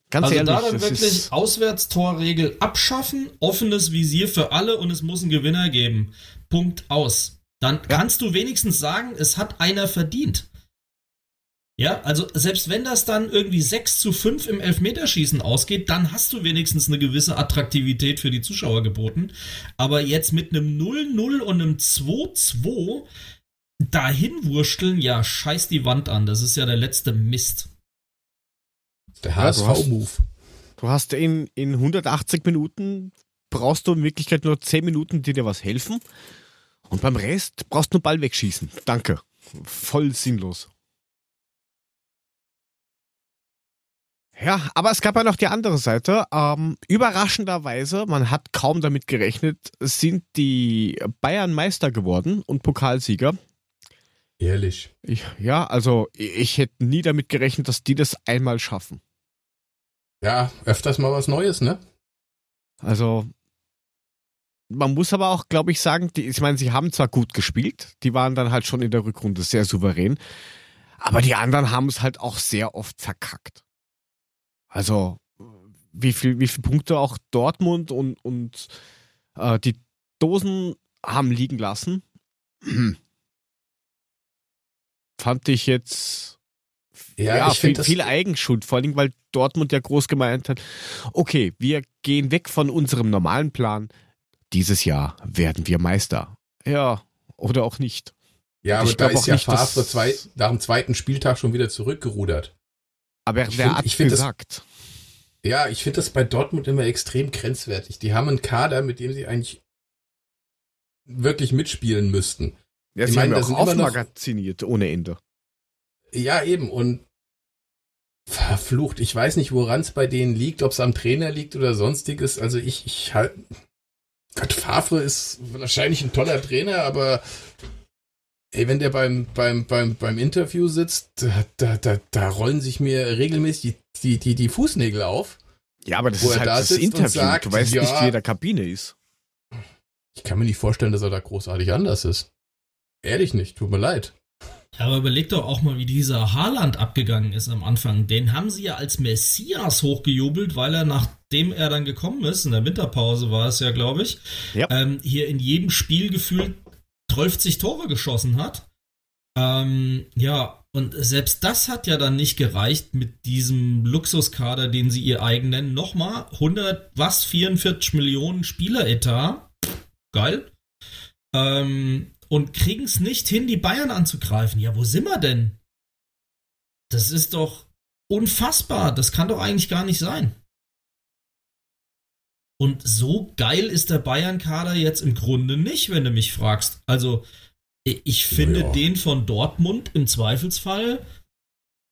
Ganz also ehrlich, da dann wirklich Auswärtstorregel abschaffen, offenes Visier für alle und es muss einen Gewinner geben. Punkt aus. Dann kannst du wenigstens sagen, es hat einer verdient. Ja, also selbst wenn das dann irgendwie 6 zu 5 im Elfmeterschießen ausgeht, dann hast du wenigstens eine gewisse Attraktivität für die Zuschauer geboten. Aber jetzt mit einem 0-0 und einem 2-2 dahin wursteln, ja, scheiß die Wand an. Das ist ja der letzte Mist. Der Ja, du hast- HSV-Move. du hast in, in 180 Minuten brauchst du in Wirklichkeit nur 10 Minuten, die dir was helfen. Und beim Rest brauchst du nur Ball wegschießen. Danke. Voll sinnlos. Ja, aber es gab ja noch die andere Seite. Ähm, überraschenderweise, man hat kaum damit gerechnet, sind die Bayern Meister geworden und Pokalsieger. Ehrlich. Ich, ja, also ich, ich hätte nie damit gerechnet, dass die das einmal schaffen. Ja, öfters mal was Neues, ne? Also man muss aber auch, glaube ich, sagen, die, ich meine, sie haben zwar gut gespielt, die waren dann halt schon in der Rückrunde sehr souverän, aber die anderen haben es halt auch sehr oft verkackt. Also wie viel, wie viel Punkte auch Dortmund und, und äh, die Dosen haben liegen lassen, fand ich jetzt Ja, ja, ich viel, finde das. viel Eigenschuld, vor allem, weil Dortmund ja groß gemeint hat, okay, wir gehen weg von unserem normalen Plan. Dieses Jahr werden wir Meister. Ja, oder auch nicht. ja, aber ich da ist ja Favre zwei, nach dem zweiten Spieltag schon wieder zurückgerudert. Aber Ich wer find- hat ich find das- gesagt? Ja, ich finde das bei Dortmund immer extrem grenzwertig. Die haben einen Kader, mit dem sie eigentlich wirklich mitspielen müssten. Ja, ich sie meine, haben ja da auch aufmagaziniert ohne Ende. Ja, eben. Und verflucht. Ich weiß nicht, woran es bei denen liegt, ob es am Trainer liegt oder sonstiges. Also ich, ich halt. Gott, Favre ist wahrscheinlich ein toller Trainer, aber ey, wenn der beim, beim, beim, beim Interview sitzt, da, da, da, da rollen sich mir regelmäßig die, die, die, die Fußnägel auf. Ja, aber das ist halt da das Interview. sagt, du weißt ja- nicht, wie er in der Kabine ist. Ich kann mir nicht vorstellen, dass er da großartig anders ist. Ehrlich nicht, tut mir leid. Ja, aber überleg doch auch mal, wie dieser Haaland abgegangen ist am Anfang. Den haben sie ja als Messias hochgejubelt, weil er, nachdem er dann gekommen ist, in der Winterpause war es ja, glaube ich, Ja. ähm, hier in jedem Spiel gefühlt 12 Tore geschossen hat. Ähm, ja, und selbst das hat ja dann nicht gereicht mit diesem Luxuskader, den sie ihr eigen nennen. Nochmal 100, was, 44 Millionen Spieleretat. Geil. Ähm, und kriegen es nicht hin, die Bayern anzugreifen. Ja, wo sind wir denn? Das ist doch unfassbar. Das kann doch eigentlich gar nicht sein. Und so geil ist der Bayern-Kader jetzt im Grunde nicht, wenn du mich fragst. Also, ich finde Ja. den von Dortmund im Zweifelsfall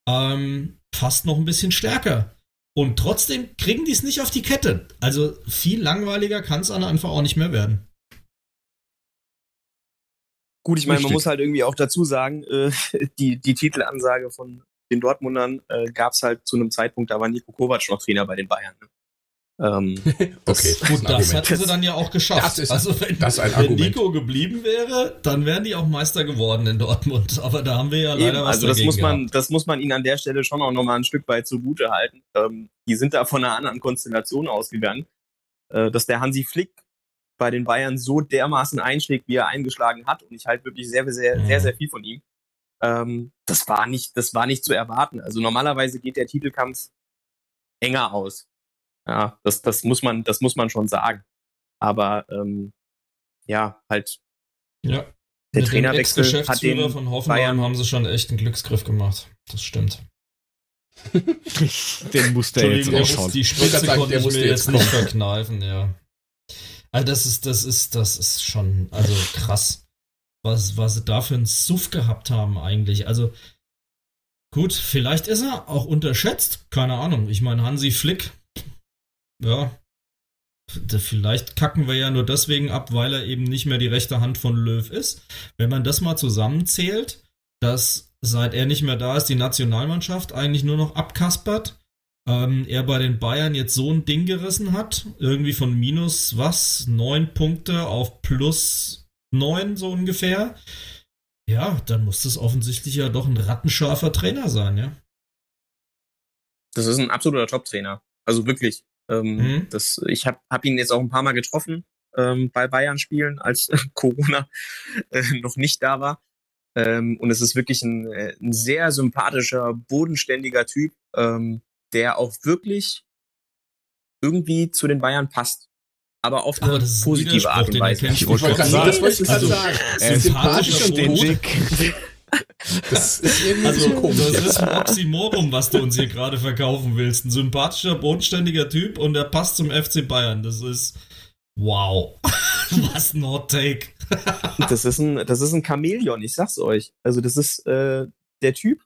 ähm, fast noch ein bisschen stärker. Und trotzdem kriegen die es nicht auf die Kette. Also, viel langweiliger kann es einfach auch nicht mehr werden. Gut, ich meine, man muss halt irgendwie auch dazu sagen, äh, die, die Titelansage von den Dortmundern äh, gab es halt zu einem Zeitpunkt, da war Nico Kovac noch Trainer bei den Bayern. Ne? Ähm, Okay, Das- Gut, das hatten sie dann ja auch geschafft. Das ist- also wenn, das ist ein wenn. Nico geblieben wäre, dann wären die auch Meister geworden in Dortmund. Aber da haben wir ja leider Eben, was also das muss man, gehabt. das muss man ihnen an der Stelle schon auch nochmal ein Stück weit zugute halten. Ähm, die sind da von einer anderen Konstellation ausgegangen, äh, dass der Hansi Flick bei den Bayern so dermaßen einschlägt, wie er eingeschlagen hat. Und ich halt wirklich sehr, sehr, Mhm. sehr, sehr viel von ihm. Ähm, das war nicht, das war nicht zu erwarten. Also normalerweise geht der Titelkampf enger aus. Ja, das, das muss man, das muss man schon sagen. Aber ähm, ja, halt Ja. der Mit dem Trainerwechsel hat den von Hoffenheim Bayern haben sie schon echt einen Glücksgriff gemacht. Das stimmt. Den musste er jetzt der ausschauen. muss, die Spitze konnte der ich mir jetzt jetzt nicht verkneifen, ja. Also das ist, das ist, das ist schon, also krass, was, was sie da für einen Suff gehabt haben eigentlich. Also gut, vielleicht ist er auch unterschätzt, keine Ahnung. Ich meine, Hansi Flick, ja, vielleicht kacken wir ja nur deswegen ab, weil er eben nicht mehr die rechte Hand von Löw ist. Wenn man das mal zusammenzählt, dass seit er nicht mehr da ist, die Nationalmannschaft eigentlich nur noch abkaspert. Ähm, er bei den Bayern jetzt so ein Ding gerissen hat, irgendwie von minus was, neun Punkte auf plus neun so ungefähr. Ja, dann muss das offensichtlich ja doch ein rattenscharfer Trainer sein, ja. Das ist ein absoluter Top-Trainer. Also wirklich. Ähm, mhm. das, ich habe hab ihn jetzt auch ein paar Mal getroffen ähm, bei Bayern-Spielen, als Corona äh, noch nicht da war. Ähm, und es ist wirklich ein, äh, ein sehr sympathischer, bodenständiger Typ, ähm, der auch wirklich irgendwie zu den Bayern passt. Aber auf eine aber positive Art und Weise. Ich wollte gerade sagen, das wollte ich gerade sagen. Er ist sympathisch und Das ist irgendwie also, so komisch. Das ist ein Oxymoron, was du uns hier gerade verkaufen willst. Ein sympathischer, bodenständiger Typ und der passt zum FC Bayern. Das ist wow. was ein Hot Take. das ist ein, das ist ein Chamäleon, ich sag's euch. Also das ist äh, der Typ.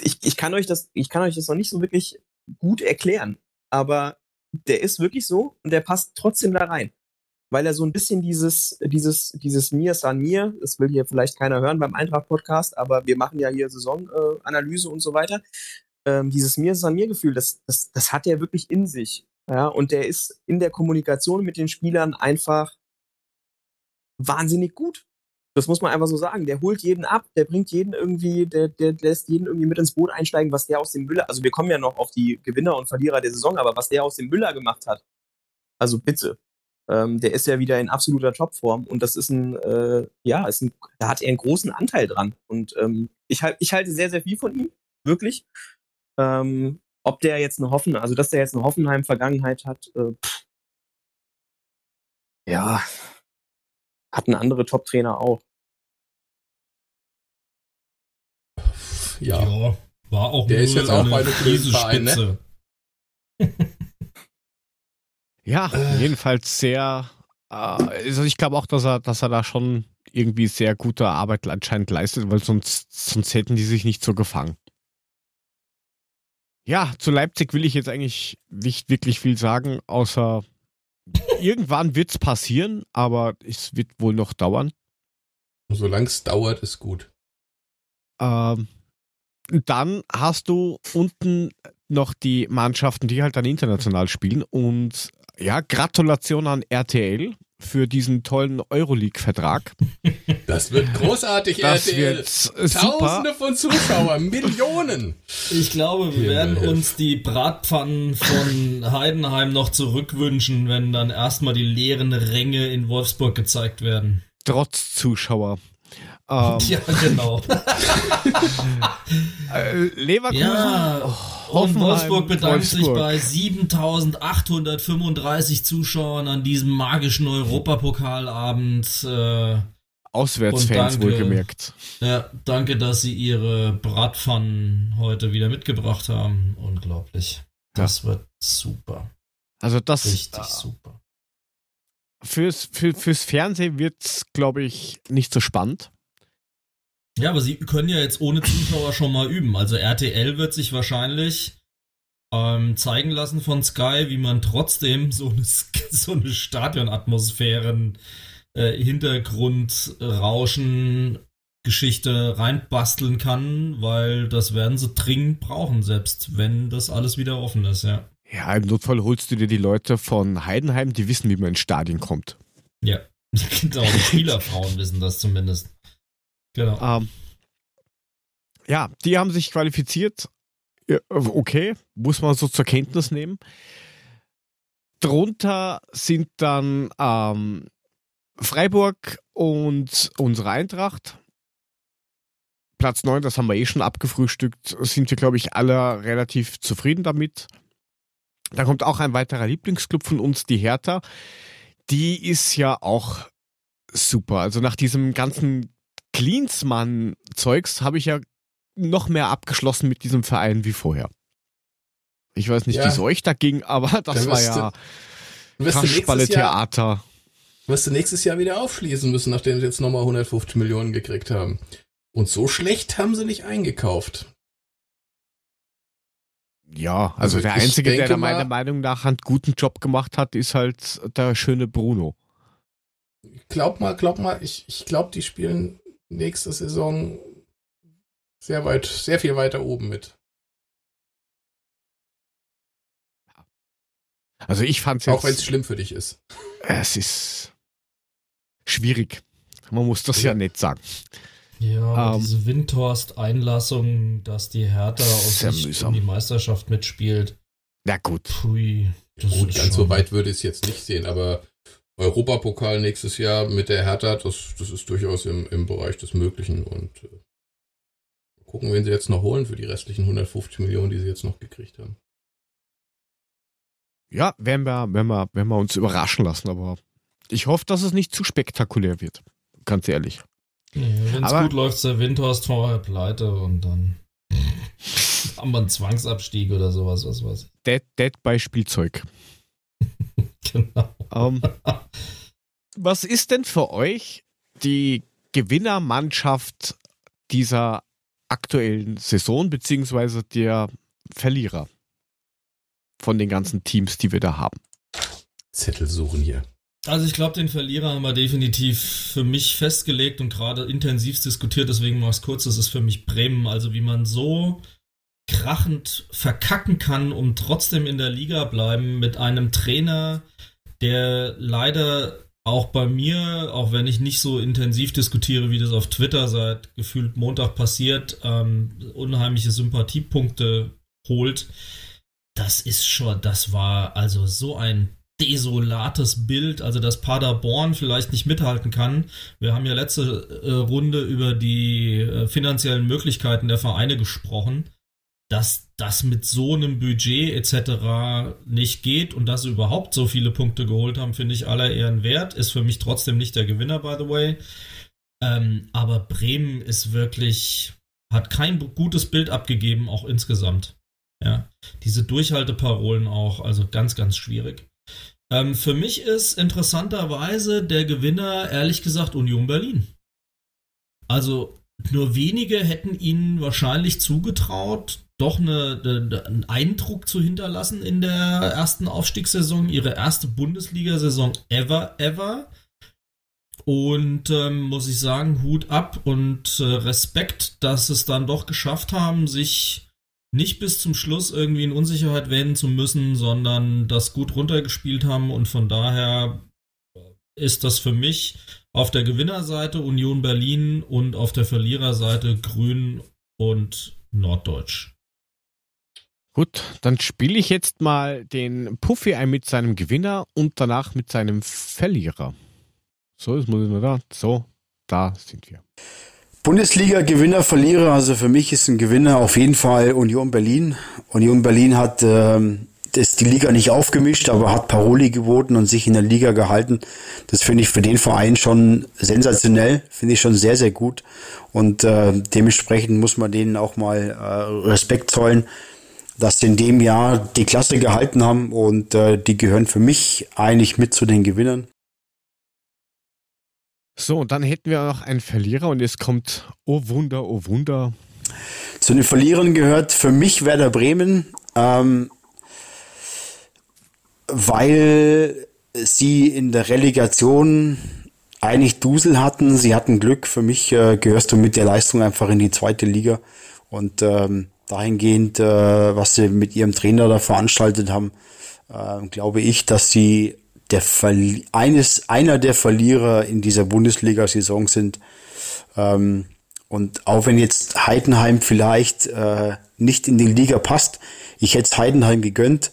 Ich, ich kann euch das, ich kann euch das noch nicht so wirklich gut erklären, aber der ist wirklich so und der passt trotzdem da rein weil er so ein bisschen dieses, dieses, dieses Mir san mir, das will hier vielleicht keiner hören beim Eintracht-Podcast, aber wir machen ja hier Saisonanalyse und so weiter. Ähm, dieses Mir san mir Gefühl, das, das, das hat er wirklich in sich. Ja, und der ist in der Kommunikation mit den Spielern einfach wahnsinnig gut. Das muss man einfach so sagen. Der holt jeden ab, der bringt jeden irgendwie, der, der lässt jeden irgendwie mit ins Boot einsteigen, was der aus dem Müller, also wir kommen ja noch auf die Gewinner und Verlierer der Saison, aber was der aus dem Müller gemacht hat, also bitte, ähm, der ist ja wieder in absoluter Topform und das ist ein, äh, ja, ist ein, da hat er einen großen Anteil dran. Und ähm, ich, ich halte sehr, sehr viel von ihm, wirklich. Ähm, ob der jetzt eine Hoffen, also dass der jetzt eine Hoffenheim-Vergangenheit hat, äh, pff, ja, hat ein andere Top-Trainer auch. Ja. ja. war auch der ist jetzt auch bei der Verein, ne? Ja, äh. jedenfalls sehr. Äh, also ich glaube auch, dass er, dass er da schon irgendwie sehr gute Arbeit anscheinend leistet, weil sonst, sonst hätten die sich nicht so gefangen. Ja, zu Leipzig will ich jetzt eigentlich nicht wirklich viel sagen, außer irgendwann wird es passieren, aber es wird wohl noch dauern. Solange es dauert, ist gut. Ähm, dann hast du unten noch die Mannschaften, die halt dann international spielen und ja, Gratulation an RTL für diesen tollen Euroleague-Vertrag. Das wird großartig, das RTL. Wird super. Tausende von Zuschauern, Millionen. Ich glaube, wir werden uns die Bratpfannen von Heidenheim noch zurückwünschen, wenn dann erstmal die leeren Ränge in Wolfsburg gezeigt werden. Trotz Zuschauer. Ähm, ja, genau. äh, Leverkusen. Ja. Oh. Und Wolfsburg bedankt Wolfsburg. sich bei 7835 Zuschauern an diesem magischen Europapokalabend. Äh, Auswärtsfans wohlgemerkt. Ja, danke, dass Sie Ihre Bratpfannen heute wieder mitgebracht haben. Unglaublich. Das ja. wird super. Also das richtig äh, super. Fürs, für, fürs Fernsehen wird es, glaube ich, nicht so spannend. Ja, aber sie können ja jetzt ohne Zuschauer schon mal üben. Also RTL wird sich wahrscheinlich ähm, zeigen lassen von Sky, wie man trotzdem so eine, so eine Stadionatmosphären, äh, Hintergrundrauschen, Geschichte reinbasteln kann, weil das werden sie dringend brauchen, selbst wenn das alles wieder offen ist, ja. Ja, im Notfall holst du dir die Leute von Heidenheim, die wissen, wie man ins Stadion kommt. Ja, genau, die Spielerfrauen wissen das zumindest. Genau. Ähm, ja, die haben sich qualifiziert. Okay, muss man so zur Kenntnis nehmen. Drunter sind dann ähm, Freiburg und unsere Eintracht. Platz 9, das haben wir eh schon abgefrühstückt, sind wir, glaube ich, alle relativ zufrieden damit. Da kommt auch ein weiterer Lieblingsclub von uns, die Hertha. Die ist ja auch super. Also nach diesem ganzen Cleansmann-Zeugs habe ich ja noch mehr abgeschlossen mit diesem Verein wie vorher. Ich weiß nicht, ja. wie es euch da ging, aber das war ja Kasperle-Theater. Wirst du nächstes Jahr wieder aufschließen müssen, nachdem sie jetzt nochmal 150 Millionen gekriegt haben. Und so schlecht haben sie nicht eingekauft. Ja, also, also der Einzige, der da meiner Meinung nach einen guten Job gemacht hat, ist halt der schöne Bruno. Glaub mal, glaub mal, ich, ich glaube, die spielen nächste Saison sehr weit, sehr viel weiter oben mit. Also ich fand es Auch wenn es schlimm für dich ist. Es ist schwierig. Man muss das ja, ja nicht sagen. Ja, ähm, diese Windhorst-Einlassung, dass die Hertha aus um die Meisterschaft mitspielt. Na gut. Pui, gut, ganz so weit würde ich es jetzt nicht sehen, aber Europapokal nächstes Jahr mit der Hertha, das, das ist durchaus im, im Bereich des Möglichen und äh, gucken, wen sie jetzt noch holen für die restlichen 150 Millionen, die sie jetzt noch gekriegt haben. Ja, werden wir, werden wir, werden wir uns überraschen lassen, aber ich hoffe, dass es nicht zu spektakulär wird. Ganz ehrlich. Nee, Wenn es gut läuft, ist der Windhorst vorher pleite und dann haben wir einen Zwangsabstieg oder sowas, was weiß ich. Dead, dead bei Spielzeug. genau. Um, ähm, was ist denn für euch die Gewinnermannschaft dieser aktuellen Saison, beziehungsweise der Verlierer von den ganzen Teams, die wir da haben? Zettel suchen hier. Also ich glaube, den Verlierer haben wir definitiv für mich festgelegt und gerade intensiv diskutiert, deswegen mache ich es kurz, das ist für mich Bremen. Also wie man so krachend verkacken kann, um trotzdem in der Liga bleiben mit einem Trainer, der leider auch bei mir, auch wenn ich nicht so intensiv diskutiere, wie das auf Twitter seit gefühlt Montag passiert, ähm, unheimliche Sympathiepunkte holt. Das ist schon, das war also so ein desolates Bild, also dass Paderborn vielleicht nicht mithalten kann. Wir haben ja letzte äh, Runde über die äh, finanziellen Möglichkeiten der Vereine gesprochen, dass das mit so einem Budget etc. nicht geht und dass sie überhaupt so viele Punkte geholt haben, finde ich aller Ehren wert. Ist für mich trotzdem nicht der Gewinner, by the way. Ähm, aber Bremen ist wirklich, hat kein gutes Bild abgegeben, auch insgesamt. Ja, diese Durchhalteparolen auch, also ganz, ganz schwierig. Ähm, für mich ist interessanterweise der Gewinner, ehrlich gesagt, Union Berlin. Also nur wenige hätten ihnen wahrscheinlich zugetraut, doch eine, eine, einen Eindruck zu hinterlassen in der ersten Aufstiegssaison, ihre erste Bundesliga-Saison ever, ever. Und ähm, muss ich sagen, Hut ab und äh, Respekt, dass es dann doch geschafft haben, sich nicht bis zum Schluss irgendwie in Unsicherheit wählen zu müssen, sondern das gut runtergespielt haben und von daher ist das für mich auf der Gewinnerseite Union Berlin und auf der Verliererseite Grün und Norddeutsch. Gut, dann spiele ich jetzt mal den Puffy ein mit seinem Gewinner und danach mit seinem Verlierer. So, jetzt muss ich nur da. So, da sind wir. Bundesliga-Gewinner, Verlierer, also für mich ist ein Gewinner auf jeden Fall Union Berlin. Union Berlin hat ähm, das, die Liga nicht aufgemischt, aber hat Paroli geboten und sich in der Liga gehalten. Das finde ich für den Verein schon sensationell, finde ich schon sehr, sehr gut. Und äh, dementsprechend muss man denen auch mal äh, Respekt zollen, dass sie in dem Jahr die Klasse gehalten haben und äh, die gehören für mich eigentlich mit zu den Gewinnern. So, und dann hätten wir noch einen Verlierer und jetzt kommt, oh Wunder, oh Wunder. Zu den Verlierern gehört für mich Werder Bremen, ähm, weil sie in der Relegation eigentlich Dusel hatten. Sie hatten Glück. Für mich äh, gehörst du mit der Leistung einfach in die zweite Liga. Und ähm, dahingehend, äh, was sie mit ihrem Trainer da veranstaltet haben, äh, glaube ich, dass sie der Verli eines, einer der Verlierer in dieser Bundesliga-Saison sind. Ähm, und auch wenn jetzt Heidenheim vielleicht äh, nicht in die Liga passt, ich hätte es Heidenheim gegönnt,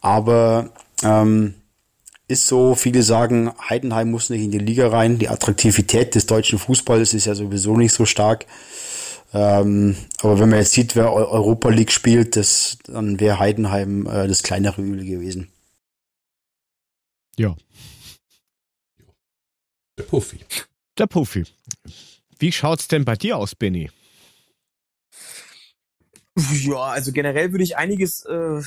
aber ähm, ist so, viele sagen, Heidenheim muss nicht in die Liga rein. Die Attraktivität des deutschen Fußballs ist ja sowieso nicht so stark. Ähm, aber wenn man jetzt sieht, wer Europa League spielt, das, dann wäre Heidenheim äh, das kleinere Übel gewesen. Ja. Der Puffy. Der Puffy. Wie schaut's denn bei dir aus, Benny? Ja, also generell würde ich einiges äh,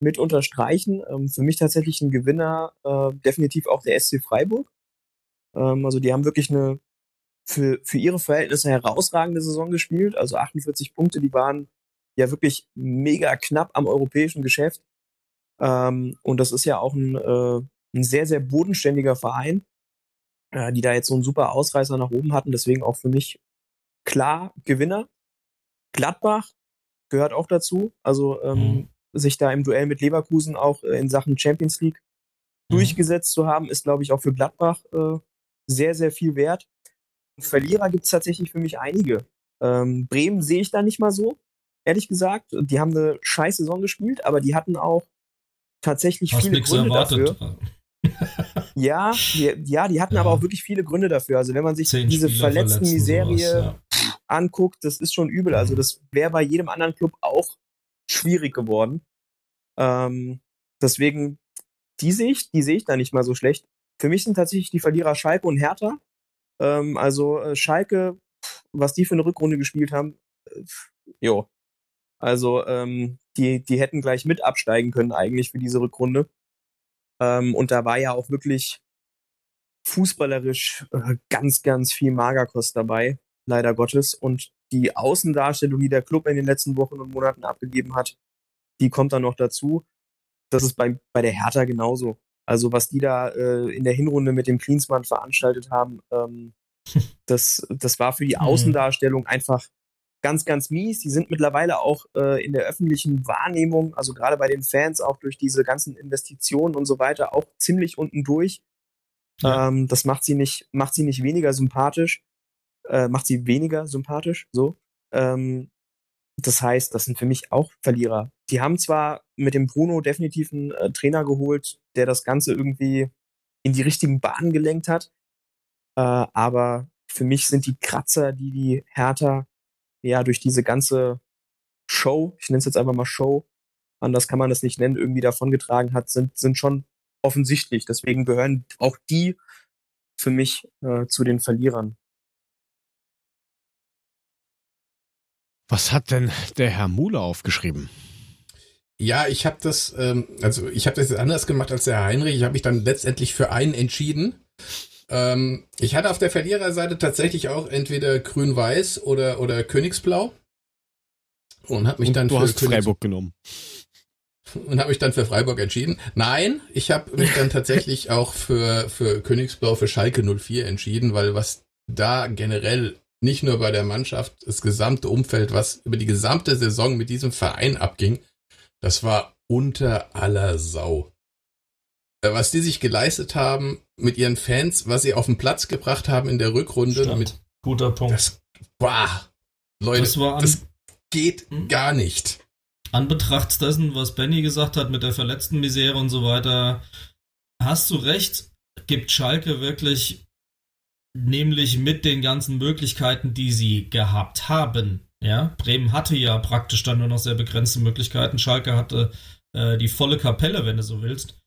mit unterstreichen. Ähm, für mich tatsächlich ein Gewinner, äh, definitiv auch der SC Freiburg. Ähm, also die haben wirklich eine für, für ihre Verhältnisse herausragende Saison gespielt. Also 48 Punkte, die waren ja wirklich mega knapp am europäischen Geschäft. Ähm, und das ist ja auch ein, äh, ein sehr, sehr bodenständiger Verein, äh, die da jetzt so einen super Ausreißer nach oben hatten. Deswegen auch für mich klar Gewinner. Gladbach gehört auch dazu. Also ähm, mhm. sich da im Duell mit Leverkusen auch äh, in Sachen Champions League mhm. durchgesetzt zu haben, ist, glaube ich, auch für Gladbach äh, sehr, sehr viel wert. Verlierer gibt es tatsächlich für mich einige. Ähm, Bremen sehe ich da nicht mal so, ehrlich gesagt. Die haben eine scheiß Saison gespielt, aber die hatten auch tatsächlich Hast viele Gründe erwartet. dafür. ja, die, ja, die hatten ja. aber auch wirklich viele Gründe dafür. Also wenn man sich Zehn diese Spieler verletzten Miserie sowas, ja. anguckt, das ist schon übel. Also mhm. das wäre bei jedem anderen Club auch schwierig geworden. Ähm, deswegen, die sehe ich, die sehe ich da nicht mal so schlecht. Für mich sind tatsächlich die Verlierer Schalke und Hertha. Ähm, also äh, Schalke, was die für eine Rückrunde gespielt haben, äh, jo. Also ähm, die, die hätten gleich mit absteigen können eigentlich für diese Rückrunde. Ähm, und da war ja auch wirklich fußballerisch äh, ganz, ganz viel Magerkost dabei, leider Gottes. Und die Außendarstellung, die der Club in den letzten Wochen und Monaten abgegeben hat, die kommt dann noch dazu. Das ist bei, bei der Hertha genauso. Also was die da äh, in der Hinrunde mit dem Klinsmann veranstaltet haben, ähm, das, das war für die mhm. Außendarstellung einfach ganz, ganz mies. Die sind mittlerweile auch äh, in der öffentlichen Wahrnehmung, also gerade bei den Fans, auch durch diese ganzen Investitionen und so weiter, auch ziemlich unten durch. Ja. Ähm, das macht sie nicht, macht sie nicht weniger sympathisch, äh, macht sie weniger sympathisch, so. Ähm, das heißt, das sind für mich auch Verlierer. Die haben zwar mit dem Bruno definitiv einen äh, Trainer geholt, der das Ganze irgendwie in die richtigen Bahnen gelenkt hat, äh, aber für mich sind die Kratzer, die die Hertha ja durch diese ganze Show, ich nenne es jetzt einfach mal Show, anders kann man das nicht nennen, irgendwie davongetragen hat, sind, sind schon offensichtlich. Deswegen gehören auch die für mich äh, zu den Verlierern. Was hat denn der Herr Muhle aufgeschrieben? Ja, ich habe das, ähm, also ich habe das jetzt anders gemacht als der Herr Heinrich. Ich habe mich dann letztendlich für einen entschieden. Ähm, ich hatte auf der Verliererseite tatsächlich auch entweder grün-weiß oder, oder Königsblau. Und habe mich und dann du für hast Königs Freiburg genommen. Und habe mich dann für Freiburg entschieden. Nein, ich habe mich dann tatsächlich auch für, für Königsblau, für Schalke 04 entschieden, weil was da generell nicht nur bei der Mannschaft, das gesamte Umfeld, was über die gesamte Saison mit diesem Verein abging, das war unter aller Sau. Äh, was die sich geleistet haben mit ihren Fans, was sie auf den Platz gebracht haben in der Rückrunde. Mit, Guter Punkt. Das, boah, Leute, das, an, das geht hm? gar nicht. Anbetracht dessen, was Benny gesagt hat mit der verletzten Misere und so weiter, hast du recht, gibt Schalke wirklich nämlich mit den ganzen Möglichkeiten, die sie gehabt haben. Ja, Bremen hatte ja praktisch dann nur noch sehr begrenzte Möglichkeiten. Schalke hatte äh, die volle Kapelle, wenn du so willst.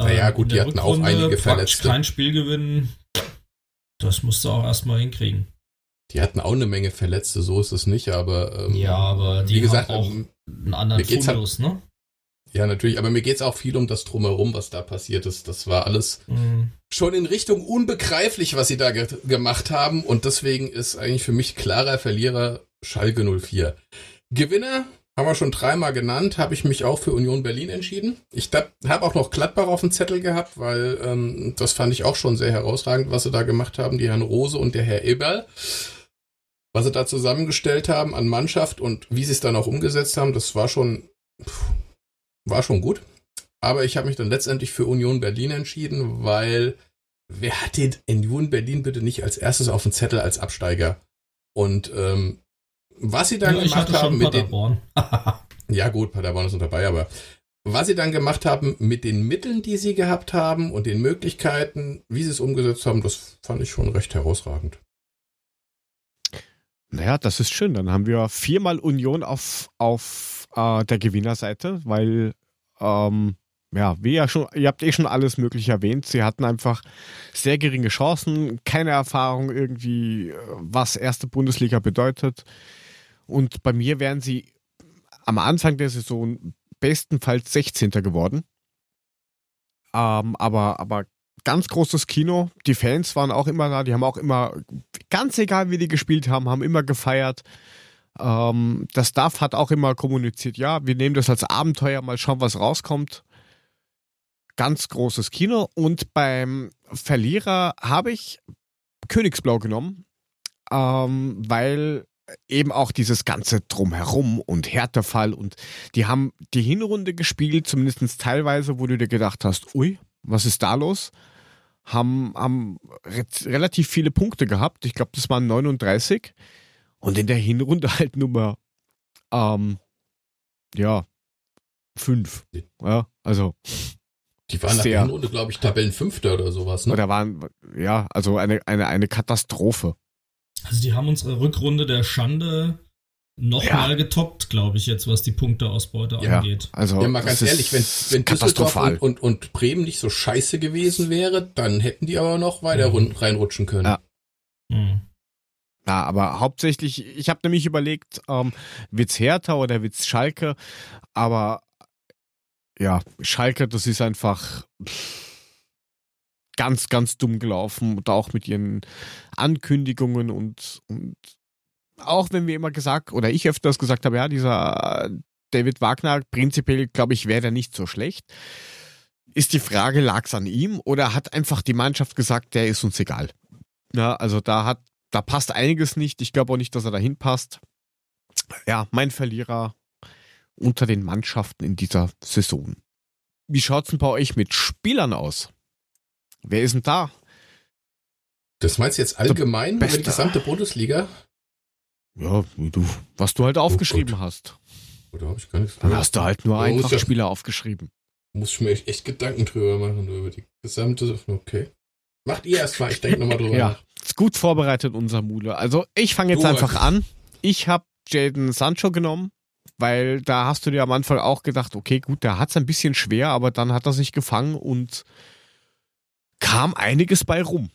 Naja, ähm, gut, die hatten Rückrunde auch einige Verletzte. Kein Spiel gewinnen, das musst du auch erstmal hinkriegen. Die hatten auch eine Menge Verletzte, so ist es nicht, aber ähm, ja, aber die wie gesagt, auch ähm, einen anderen Fundus, halt, ne? Ja, natürlich, aber mir geht's auch viel um das Drumherum, was da passiert ist. Das war alles mhm. schon in Richtung unbegreiflich, was sie da ge gemacht haben und deswegen ist eigentlich für mich klarer Verlierer Schalke 04. Gewinner haben wir schon dreimal genannt, habe ich mich auch für Union Berlin entschieden. Ich habe auch noch Gladbach auf dem Zettel gehabt, weil ähm, das fand ich auch schon sehr herausragend, was sie da gemacht haben, die Herrn Rose und der Herr Eberl. Was sie da zusammengestellt haben an Mannschaft und wie sie es dann auch umgesetzt haben, das war schon, war schon gut. Aber ich habe mich dann letztendlich für Union Berlin entschieden, weil wer hat den Union Berlin bitte nicht als erstes auf dem Zettel als Absteiger? Und ähm, was sie dann ja, gemacht haben mit den. ja, gut, Paderborn ist noch dabei, aber was sie dann gemacht haben mit den Mitteln, die sie gehabt haben und den Möglichkeiten, wie sie es umgesetzt haben, das fand ich schon recht herausragend. Naja, das ist schön. Dann haben wir viermal Union auf, auf äh, der Gewinnerseite, weil, ähm, ja, wie ja schon, ihr habt eh schon alles Mögliche erwähnt. Sie hatten einfach sehr geringe Chancen, keine Erfahrung irgendwie, äh, was erste Bundesliga bedeutet. Und bei mir wären sie am Anfang der Saison bestenfalls 16. geworden. Ähm, aber, aber ganz großes Kino. Die Fans waren auch immer da. Die haben auch immer, ganz egal wie die gespielt haben, haben immer gefeiert. Ähm, das Staff hat auch immer kommuniziert, ja, wir nehmen das als Abenteuer, mal schauen, was rauskommt. Ganz großes Kino. Und beim Verlierer habe ich Königsblau genommen, ähm, weil eben auch dieses ganze Drumherum und Härtefall und die haben die Hinrunde gespielt, zumindest teilweise, wo du dir gedacht hast, ui, was ist da los? Haben, haben relativ viele Punkte gehabt. Ich glaube, das waren 39. Und in der Hinrunde halt Nummer, ähm, ja, fünf. Ja, also. Die waren nach der Hinrunde, glaube ich, Tabellenfünfter oder sowas, ne? Oder waren, ja, also eine, eine, eine Katastrophe. Also die haben unsere Rückrunde der Schande nochmal ja. getoppt, glaube ich, jetzt, was die Punkteausbeute ja, angeht. Also, ja, mal ganz ehrlich, wenn, wenn Düsseldorf und, und, und, Bremen nicht so scheiße gewesen wäre, dann hätten die aber noch weiter mhm. reinrutschen können. Ja. Mhm. Ja, aber hauptsächlich, ich habe nämlich überlegt, ähm, wird's Hertha oder wird's Schalke, aber ja, Schalke, das ist einfach ganz, ganz dumm gelaufen und auch mit ihren Ankündigungen und, und auch wenn wir immer gesagt, oder ich öfters gesagt habe, ja, dieser David Wagner, prinzipiell glaube ich, wäre der nicht so schlecht. Ist die Frage, lag es an ihm oder hat einfach die Mannschaft gesagt, der ist uns egal? Ja, also da hat, da passt einiges nicht. Ich glaube auch nicht, dass er dahin passt. Ja, mein Verlierer unter den Mannschaften in dieser Saison. Wie schaut's denn bei euch mit Spielern aus? Wer ist denn da? Das meinst du jetzt allgemein über die gesamte Bundesliga? Ja, du, was du halt oh aufgeschrieben oh hast. Oder habe ich gar nichts Dann hast du halt nur einfache ja, Spieler aufgeschrieben. Muss ich mir echt, Gedanken drüber machen, über die gesamte. Okay. Macht ihr erstmal, ich denke nochmal drüber ja, nach. Ist gut vorbereitet, unser Mule. Also, ich fange jetzt du, einfach an. Ich habe Jaden Sancho genommen, weil da hast du dir am Anfang auch gedacht, okay, gut, der hat es ein bisschen schwer, aber dann hat er sich gefangen und kam einiges bei rum.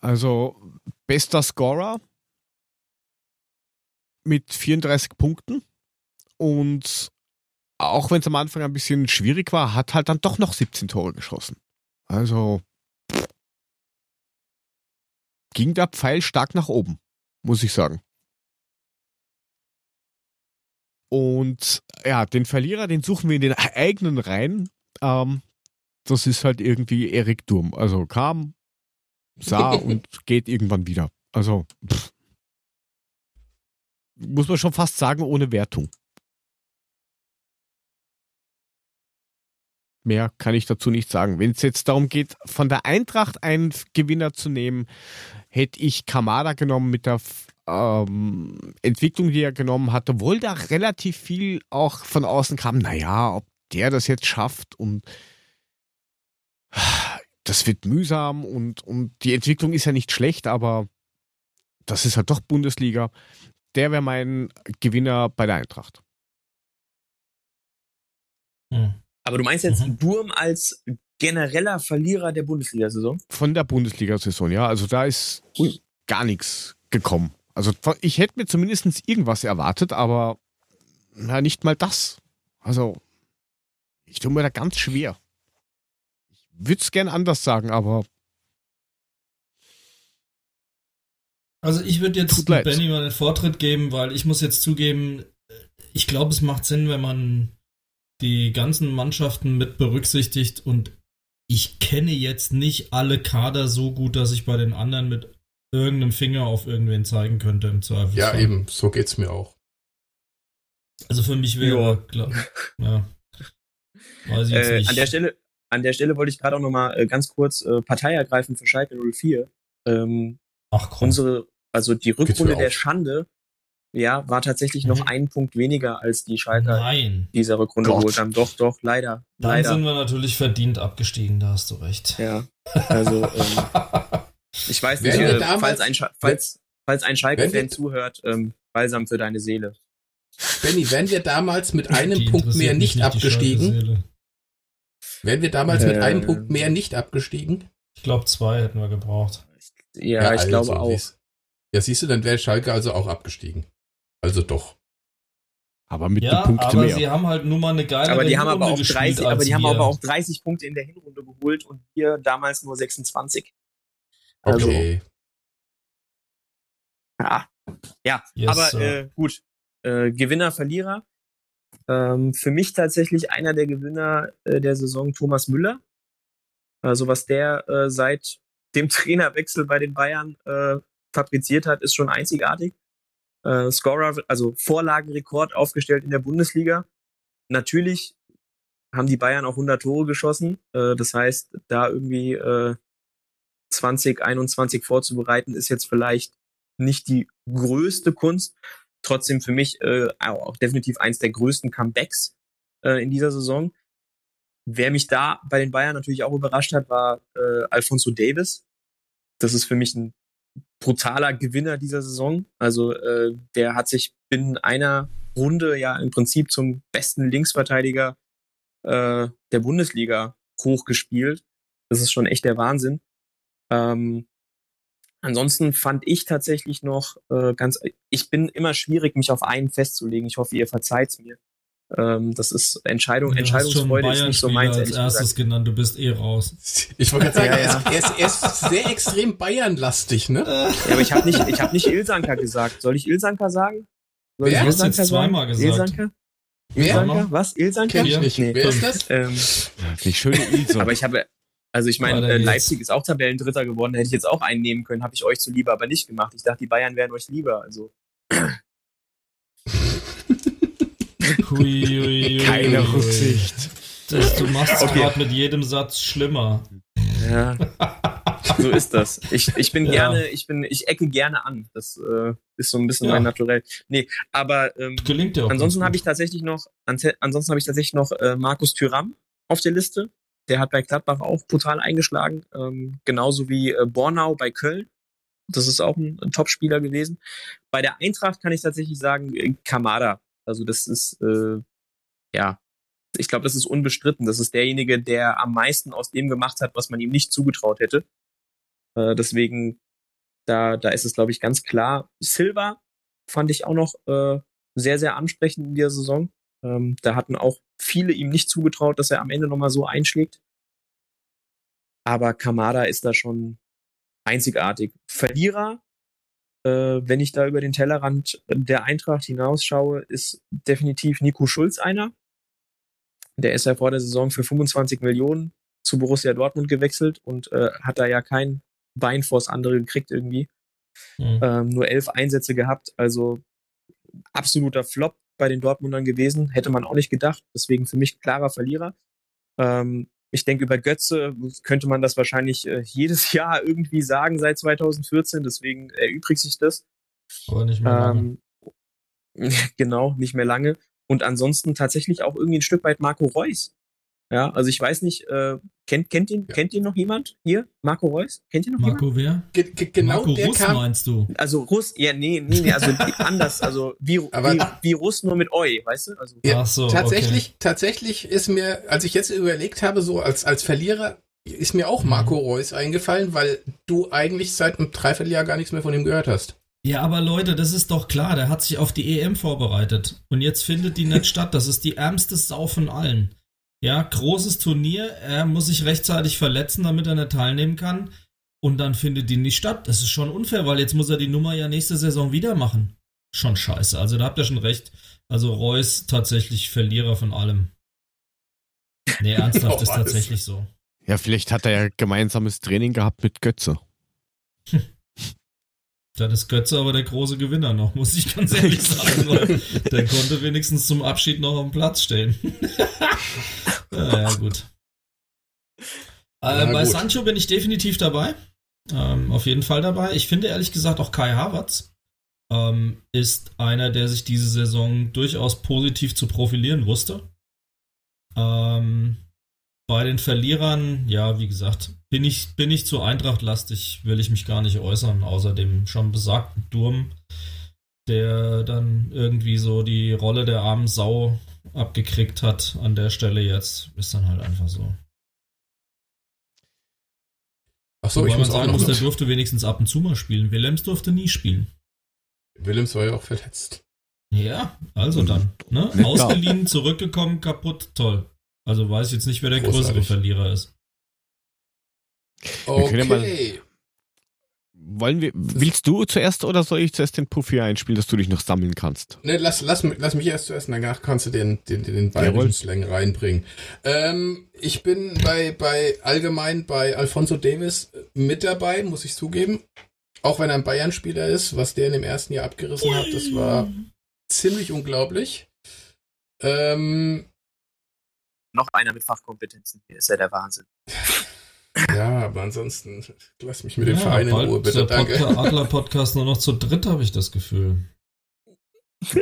Also bester Scorer mit 34 Punkten und auch wenn es am Anfang ein bisschen schwierig war, hat halt dann doch noch 17 Tore geschossen. Also ging der Pfeil stark nach oben, muss ich sagen. Und ja, den Verlierer, den suchen wir in den eigenen Reihen. Ähm, das ist halt irgendwie Erik Durm. Also kam, sah und geht irgendwann wieder. Also pff. muss man schon fast sagen, ohne Wertung. Mehr kann ich dazu nicht sagen. Wenn es jetzt darum geht, von der Eintracht einen Gewinner zu nehmen, hätte ich Kamada genommen mit der ähm, Entwicklung, die er genommen hatte, obwohl da relativ viel auch von außen kam. Naja, ob der das jetzt schafft und das wird mühsam und, und die Entwicklung ist ja nicht schlecht, aber das ist halt doch Bundesliga. Der wäre mein Gewinner bei der Eintracht. Hm. Aber du meinst jetzt mhm. Durm als genereller Verlierer der Bundesliga-Saison? Von der Bundesliga-Saison, ja. Also da ist Ui. gar nichts gekommen. Also ich hätte mir zumindest irgendwas erwartet, aber na, nicht mal das. Also ich tue mir da ganz schwer würde es gern anders sagen, aber. Also ich würde jetzt Benny mal den Vortritt geben, weil ich muss jetzt zugeben, ich glaube, es macht Sinn, wenn man die ganzen Mannschaften mit berücksichtigt und ich kenne jetzt nicht alle Kader so gut, dass ich bei den anderen mit irgendeinem Finger auf irgendwen zeigen könnte im Zweifel. Ja, eben, so geht's mir auch. Also für mich wäre, klar, ja. Weiß ich jetzt äh, nicht. An der Stelle, an der Stelle wollte ich gerade auch nochmal äh, ganz kurz äh, Partei ergreifen für Schalke 04. Ähm, Ach komm. Unsere, also die Rückrunde der Schande, ja, war tatsächlich noch mhm. ein Punkt weniger als die Schalker Nein. dieser Rückrunde geholt haben. Doch, doch, leider. Dann leider. sind wir natürlich verdient abgestiegen, da hast du recht. Ja, also ähm, ich weiß nicht, äh, falls ein, falls, falls ein Schalke-Fan zuhört, ähm, balsam für deine Seele. Benny, wären wir damals mit einem Punkt mehr nicht, nicht abgestiegen, Wären wir damals äh, mit einem Punkt mehr nicht abgestiegen? Ich glaube, zwei hätten wir gebraucht. Ja, ja ich also, glaube auch. Siehst, ja, siehst du, dann wäre Schalke also auch abgestiegen. Also doch. Aber mit ja, Punkten aber mehr. sie haben halt nur mal eine geile aber die haben aber auch 30, aber die wir. haben aber auch 30 Punkte in der Hinrunde geholt und wir damals nur 26. Also, okay. Ja, ja yes, aber äh, gut. Äh, Gewinner, Verlierer. Ähm, für mich tatsächlich einer der Gewinner äh, der Saison Thomas Müller. Also was der äh, seit dem Trainerwechsel bei den Bayern äh, fabriziert hat, ist schon einzigartig. äh, Scorer, also Vorlagenrekord aufgestellt in der Bundesliga. Natürlich haben die Bayern auch 100 Tore geschossen. Äh, das heißt, da irgendwie äh, 2021 vorzubereiten, ist jetzt vielleicht nicht die größte Kunst. Trotzdem für mich äh, auch definitiv eins der größten Comebacks äh, in dieser Saison. Wer mich da bei den Bayern natürlich auch überrascht hat, war äh, Alfonso Davis. Das ist für mich ein brutaler Gewinner dieser Saison. Also äh, der hat sich binnen einer Runde ja im Prinzip zum besten Linksverteidiger äh, der Bundesliga hochgespielt. Das ist schon echt der Wahnsinn. Ähm, ansonsten fand ich tatsächlich noch äh, ganz, ich bin immer schwierig, mich auf einen festzulegen. Ich hoffe, ihr verzeiht's mir. Ähm, das ist Entscheidung, Entscheidungsfreude ist nicht so meins. als erstes gesagt. genannt, du bist eh raus. Ich wollte gerade sagen, ja, ja. Er, ist, er, ist, sehr extrem Bayern-lastig, ne? Ja, aber ich habe nicht, ich habe nicht Ilsanker gesagt. Soll ich Ilsanker sagen? Soll Wer? Ich Ilsanker jetzt zweimal gesagt. Ilsanker? Ilsanker? Was? Ilsanker? Kenn ich nicht. Nee. Wer ist das? Ähm, die schöne Ilse. Aber ich habe, also ich meine, äh, Leipzig ist auch Tabellendritter geworden, hätte ich jetzt auch einen nehmen können, habe ich euch zuliebe aber nicht gemacht. Ich dachte, die Bayern wären euch lieber, also. Hui, hui, Keine Rücksicht. Das, du machst es okay. gerade mit jedem Satz schlimmer. Ja. so ist das. Ich, ich bin ja. gerne, ich bin, ich ecke gerne an. Das äh, ist so ein bisschen ja. mein Naturell. Nee, aber ähm, Gelingt dir auch ansonsten habe ich tatsächlich noch, ansonsten habe ich tatsächlich noch äh, Markus Thüram auf der Liste. Der hat bei Gladbach auch brutal eingeschlagen, ähm, genauso wie äh, Bornau bei Köln. Das ist auch ein, ein Top-Spieler gewesen. Bei der Eintracht kann ich tatsächlich sagen, äh, Kamada also das ist, äh, ja, ich glaube, das ist unbestritten. Das ist derjenige, der am meisten aus dem gemacht hat, was man ihm nicht zugetraut hätte. Äh, deswegen, da, da ist es, glaube ich, ganz klar. Silva fand ich auch noch äh, sehr, sehr ansprechend in der Saison. Ähm, da hatten auch viele ihm nicht zugetraut, dass er am Ende nochmal so einschlägt. Aber Kamada ist da schon einzigartig. Verlierer äh, wenn ich da über den Tellerrand der Eintracht hinausschaue, ist definitiv Nico Schulz einer. Der ist ja vor der Saison für 25 Millionen zu Borussia Dortmund gewechselt und äh, hat da ja kein Bein vors andere gekriegt irgendwie. Mhm. Ähm, nur elf Einsätze gehabt, also absoluter Flop bei den Dortmundern gewesen, hätte man auch nicht gedacht. Deswegen für mich klarer Verlierer. Ähm, ich denke, über Götze könnte man das wahrscheinlich äh, jedes Jahr irgendwie sagen seit 2014, deswegen erübrigt sich das. Aber nicht mehr lange. Ähm, genau, nicht mehr lange. Und ansonsten tatsächlich auch irgendwie ein Stück weit Marco Reus. Ja, also ich weiß nicht, äh, kennt, kennt ihn, ja. kennt ihn noch jemand hier? Marco Reus? Kennt ihr noch Marco jemand? wer? Ge genau Marco der Russ kam, meinst du? Also Russ, ja, nee, nee, nee also anders, also wie, Aber, wie, wie Russ nur mit Oi, weißt du? Also, ja, Ach so, tatsächlich, okay. tatsächlich ist mir, als ich jetzt überlegt habe, so als, als Verlierer, ist mir auch Marco mhm. Reus eingefallen, weil du eigentlich seit einem Dreivierteljahr gar nichts mehr von ihm gehört hast. Ja, aber Leute, das ist doch klar, der hat sich auf die EM vorbereitet. Und jetzt findet die nicht statt. Das ist die ärmste Sau von allen. Ja, großes Turnier. Er muss sich rechtzeitig verletzen, damit er nicht teilnehmen kann. Und dann findet die nicht statt. Das ist schon unfair, weil jetzt muss er die Nummer ja nächste Saison wieder machen. Schon scheiße. Also da habt ihr schon recht. Also Reus tatsächlich Verlierer von allem. Nee, ernsthaft ist tatsächlich so. Ja, vielleicht hat er ja gemeinsames Training gehabt mit Götze. Dann ist Götze aber der große Gewinner noch, muss ich ganz ehrlich sagen, weil der konnte wenigstens zum Abschied noch am Platz stehen. ja, ja, gut. Äh, bei gut. Sancho bin ich definitiv dabei. Ähm, auf jeden Fall dabei. Ich finde ehrlich gesagt auch Kai Havertz ähm, ist einer, der sich diese Saison durchaus positiv zu profilieren wusste. Ähm, bei den Verlierern, ja, wie gesagt, bin ich, bin ich zu Eintracht-lastig, will ich mich gar nicht äußern, außer dem schon besagten Durm, der dann irgendwie so die Rolle der armen Sau abgekriegt hat an der Stelle jetzt. Ist dann halt einfach so. Achso, Wobei ich muss sagen muss, der durfte wenigstens ab und zu mal spielen. Willems durfte nie spielen. Willems war ja auch verletzt. Ja, also dann. Ne? Ausgeliehen, zurückgekommen, kaputt, toll. Also weiß ich jetzt nicht, wer der Großartig. größere Verlierer ist. Okay. Mal, wollen wir, willst du zuerst oder soll ich zuerst den Puffy einspielen, dass du dich noch sammeln kannst? Ne, lass, lass, lass mich erst zuerst, danach kannst du den, den, den bayerischen Slang reinbringen. Ähm, ich bin bei, bei allgemein bei Alfonso Davis mit dabei, muss ich zugeben. auch wenn er ein Bayern-Spieler ist, was der in dem ersten Jahr abgerissen hat, das war ziemlich unglaublich. Ähm, Noch einer mit Fachkompetenzen. Hier ist ja der Wahnsinn. ja, aber ansonsten lass mich mit dem Ja, Verein in Ruhe, bitte. der Danke. Podca- Adler-Podcast nur noch zu dritt, habe ich das Gefühl.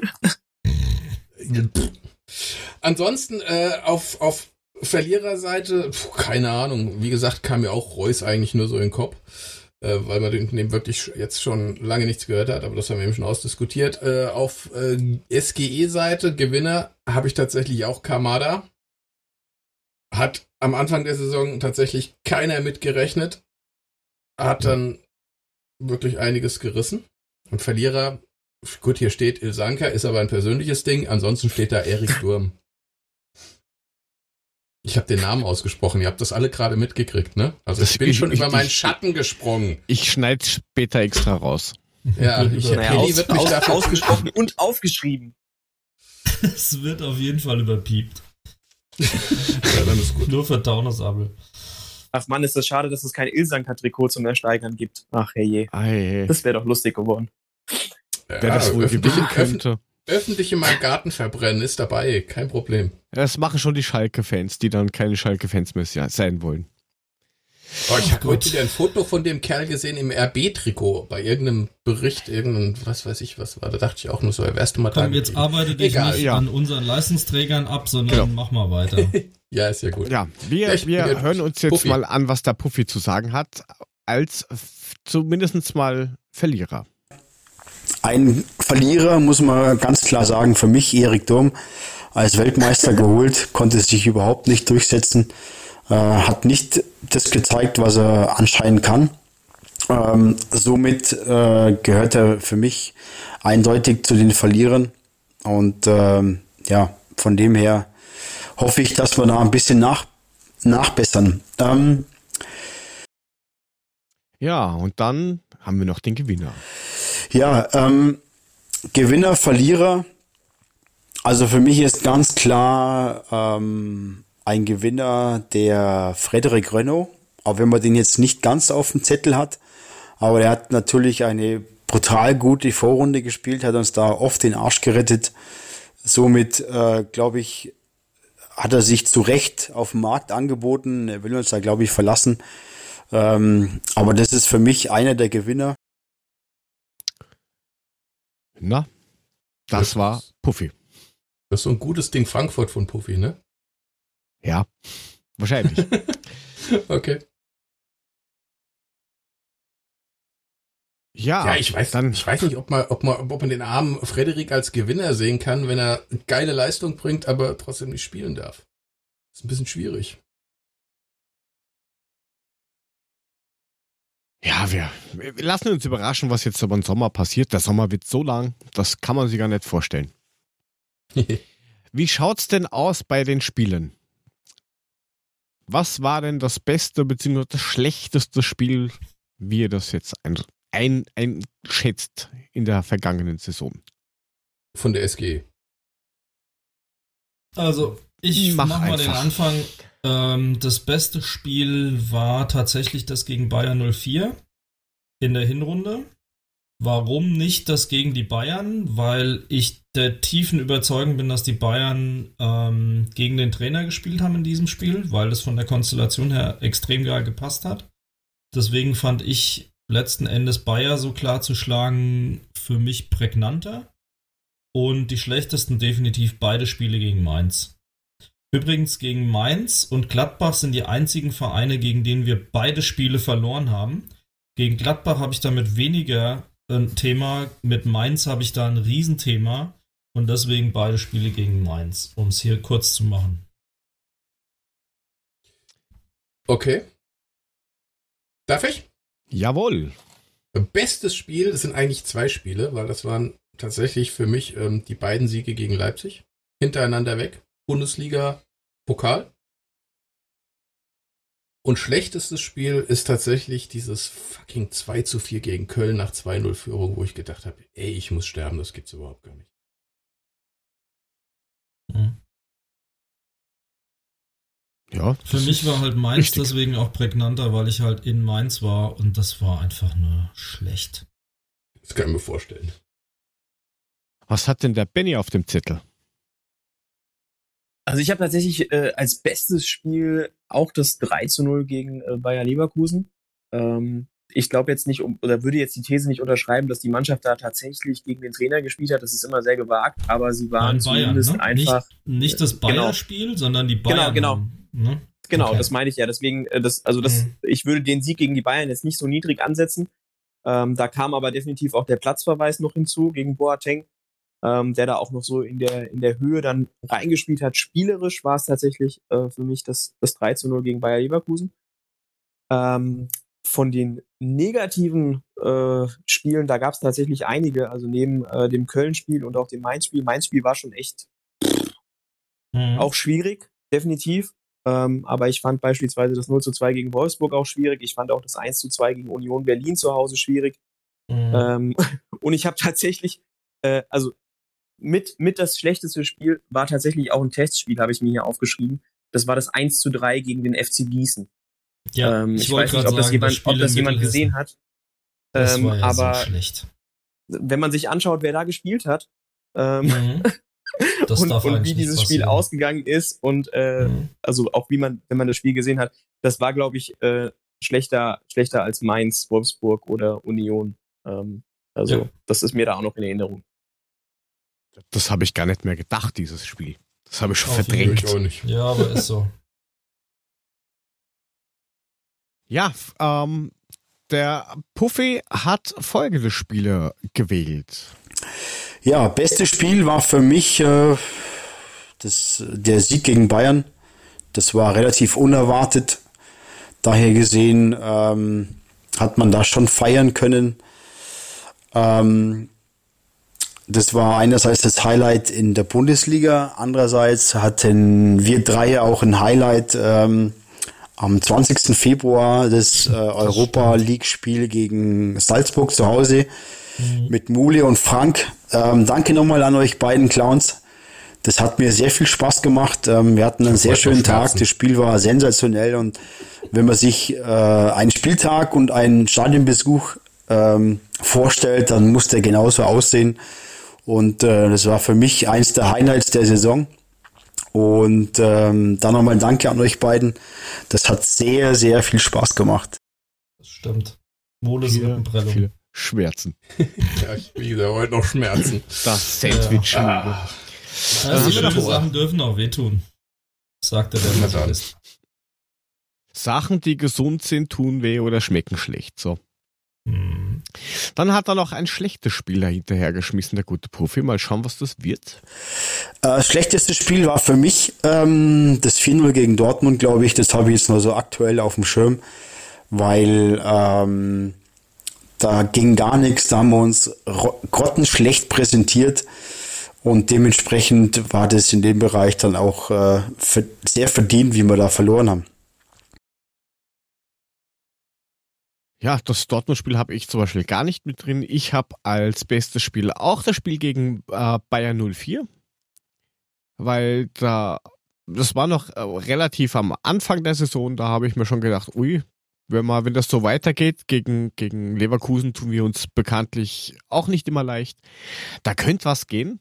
Ansonsten äh, auf, auf Verliererseite, puh, keine Ahnung. Wie gesagt, kam mir auch Reus eigentlich nur so in den Kopf, äh, weil man den dem wirklich jetzt schon lange nichts gehört hat, aber das haben wir eben schon ausdiskutiert. Äh, auf äh, SGE-Seite, Gewinner, habe ich tatsächlich auch Kamada. Hat am Anfang der Saison tatsächlich keiner mitgerechnet. Hat dann wirklich einiges gerissen. Und Verlierer, gut, hier steht Ilsanka, ist aber ein persönliches Ding. Ansonsten steht da Erik Durm. Ich habe den Namen ausgesprochen. Ihr habt das alle gerade mitgekriegt, ne? Also Das- ich bin ich- schon ich- über meinen ich- Schatten gesprungen. Ich schneide später extra raus. Ja, ich, Naja, aus, wird mich aus, ausgesprochen und aufgeschrieben. Es wird auf jeden Fall überpiept. Ja, dann ist gut. Nur für Taunusabel. Ach Mann, ist das schade, dass es kein Ilsanker-Trikot zum Ersteigern gibt. Ach herrje. Ei, Das wäre doch lustig geworden. Ja, wer das wohl öffentlich, gewinnen öffentlich, könnte. öffentlich in meinem Garten verbrennen ist dabei, kein Problem. Das machen schon die Schalke-Fans, die dann keine Schalke-Fans mehr se- sein wollen. Oh, ich habe heute wieder ein Foto von dem Kerl gesehen im RB-Trikot bei irgendeinem Bericht, irgendein, was weiß ich, was war. Da dachte ich auch nur so, wärst du mal da Komm, jetzt arbeite dich Egal, nicht ja. an unseren Leistungsträgern ab, sondern Genau. mach mal weiter. Ja, ist ja gut. Ja, wir, Ja, wir hören uns jetzt Puffy. mal an, was der Puffy zu sagen hat, als zumindest mal Verlierer. Ein Verlierer, muss man ganz klar sagen, für mich Erik Durm als Weltmeister geholt, konnte sich überhaupt nicht durchsetzen, äh, hat nicht das gezeigt, was er anscheinend kann. Ähm, somit äh, gehört er für mich eindeutig zu den Verlierern. Und ähm, ja, von dem her hoffe ich, dass wir da ein bisschen nach, nachbessern. Ähm, Ja, und dann haben wir noch den Gewinner. Ja, ähm, Gewinner, Verlierer. Also für mich ist ganz klar ähm, ein Gewinner der Frederik Renault, auch wenn man den jetzt nicht ganz auf dem Zettel hat. Aber er hat natürlich eine brutal gute Vorrunde gespielt, hat uns da oft den Arsch gerettet. Somit, äh, glaube ich, hat er sich zu Recht auf dem Markt angeboten. Er will uns da, glaube ich, verlassen. Ähm, aber das ist für mich einer der Gewinner. Na, das war Puffy. Das ist so ein gutes Ding Frankfurt von Puffy, ne? Ja, wahrscheinlich. Okay. Ja, Ja, ich weiß, dann ich weiß nicht, ob man, ob man, ob man den armen Frederik als Gewinner sehen kann, wenn er geile Leistung bringt, aber trotzdem nicht spielen darf. Ist ein bisschen schwierig. Ja, wir, wir lassen uns überraschen, was jetzt über den Sommer passiert. Der Sommer wird so lang, das kann man sich gar nicht vorstellen. Wie schaut's denn aus bei den Spielen? Was war denn das beste bzw. das schlechteste Spiel, wie ihr das jetzt ein, ein, einschätzt in der vergangenen Saison? Von der SG. Also, ich Mach mach, mal den. Anfang. Ähm, das beste Spiel war tatsächlich das gegen Bayern 04 in der Hinrunde. Warum nicht das gegen die Bayern? Weil ich der tiefen Überzeugung bin, dass die Bayern ähm, gegen den Trainer gespielt haben in diesem Spiel, weil es von der Konstellation her extrem geil gepasst hat. Deswegen fand ich letzten Endes Bayer so klar zu schlagen für mich prägnanter. Und die schlechtesten definitiv beide Spiele gegen Mainz. Übrigens gegen Mainz und Gladbach sind die einzigen Vereine, gegen denen wir beide Spiele verloren haben. Gegen Gladbach habe ich damit weniger ein Thema, mit Mainz habe ich da ein Riesenthema und deswegen beide Spiele gegen Mainz, um es hier kurz zu machen. Okay. Darf ich? Jawohl. Bestes Spiel, das sind eigentlich zwei Spiele, weil das waren tatsächlich für mich ähm, die beiden Siege gegen Leipzig. Hintereinander weg. Bundesliga, Pokal. Und schlechtestes Spiel ist tatsächlich dieses fucking 2 zu 4 gegen Köln nach 2-0 Führung, wo ich gedacht habe, ey, ich muss sterben, das gibt's überhaupt gar nicht. Mhm. Ja. Für mich war halt Mainz richtig. deswegen auch prägnanter, weil ich halt in Mainz war und das war einfach nur schlecht. Das kann ich mir vorstellen. Was hat denn der Benny auf dem Zettel? Also ich habe tatsächlich äh, als bestes Spiel auch das 3 zu 0 gegen äh, Bayer Leverkusen. Ähm, ich glaube jetzt nicht, um, oder würde jetzt die These nicht unterschreiben, dass die Mannschaft da tatsächlich gegen den Trainer gespielt hat. Das ist immer sehr gewagt, aber sie waren Bayern, zumindest ne? einfach. Nicht, nicht das genau. Bayern-Spiel, genau. sondern die Bayern. Genau, genau. Ne? Genau, okay. das meine ich ja. Deswegen, äh, das, also das, mhm. ich würde den Sieg gegen die Bayern jetzt nicht so niedrig ansetzen. Ähm, da kam aber definitiv auch der Platzverweis noch hinzu gegen Boateng ähm, der da auch noch so in der, in der Höhe dann reingespielt hat. Spielerisch war es tatsächlich äh, für mich das, das 3 zu 0 gegen Bayer Leverkusen. Ähm, von den negativen äh, Spielen, da gab es tatsächlich einige, also neben äh, dem Köln-Spiel und auch dem Mainz-Spiel. Mainz-Spiel war schon echt mhm. auch schwierig, definitiv. Ähm, aber ich fand beispielsweise das 0 zu 2 gegen Wolfsburg auch schwierig. Ich fand auch das 1 zu 2 gegen Union Berlin zu Hause schwierig. Mhm. Ähm, und ich habe tatsächlich, äh, also mit, mit das schlechteste Spiel war tatsächlich auch ein Testspiel, habe ich mir hier aufgeschrieben. Das war das 1 zu 3 gegen den FC Gießen. Ja, ähm, ich, ich weiß nicht, ob das jemand, ob das jemand gesehen hat. Ähm, ja aber so wenn man sich anschaut, wer da gespielt hat ähm, mhm. und, und, wie dieses Spiel ausgegangen ist und äh, mhm. also auch wie man, wenn man das Spiel gesehen hat, das war, glaube ich, äh, schlechter, schlechter als Mainz, Wolfsburg oder Union. Ähm, also ja. das ist mir da auch noch in Erinnerung. Das habe ich gar nicht mehr gedacht, dieses Spiel. Das habe ich schon Auf verdrängt. Ich auch nicht. Ja, aber ist so. ja, ähm, der Puffy hat folgende Spiele gewählt. Ja, beste Spiel war für mich äh, das, der Sieg gegen Bayern. Das war relativ unerwartet. Daher gesehen ähm, hat man da schon feiern können. Ähm, das war einerseits das Highlight in der Bundesliga, andererseits hatten wir drei auch ein Highlight ähm, am 20. Februar das äh, Europa League Spiel gegen Salzburg zu Hause mhm. mit Mule und Frank. Ähm, danke nochmal an euch beiden Clowns. Das hat mir sehr viel Spaß gemacht. Ähm, wir hatten einen sehr schönen Tag. Das Spiel war sensationell und wenn man sich äh, einen Spieltag und einen Stadionbesuch ähm, vorstellt, dann muss der genauso aussehen. Und äh, das war für mich eins der Highlights der Saison. Und ähm, dann nochmal ein Danke an euch beiden. Das hat sehr, sehr viel Spaß gemacht. Das stimmt. Modus. Viele Schmerzen. ja, ich wie heute noch Schmerzen. Das Sandwich. Ja. Ah. Also die schönen Sachen dürfen auch wehtun. Sagt der Masochist. Sachen, die gesund sind, tun weh oder schmecken schlecht. So. Dann hat er noch ein schlechtes Spiel dahinterher geschmissen, der gute Profi. Mal schauen, was das wird. Äh, schlechtestes Spiel war für mich ähm, das 4-0 gegen Dortmund, glaube ich. Das habe ich jetzt nur so aktuell auf dem Schirm, weil ähm, da ging gar nichts. Da haben wir uns grottenschlecht präsentiert. Und dementsprechend war das in dem Bereich dann auch äh, sehr verdient, wie wir da verloren haben. Ja, das Dortmund-Spiel habe ich zum Beispiel gar nicht mit drin. Ich habe als bestes Spiel auch das Spiel gegen äh, Bayern 04, weil da das war noch äh, relativ am Anfang der Saison. Da habe ich mir schon gedacht, ui, wenn mal, wenn das so weitergeht gegen gegen Leverkusen, tun wir uns bekanntlich auch nicht immer leicht. Da könnte was gehen.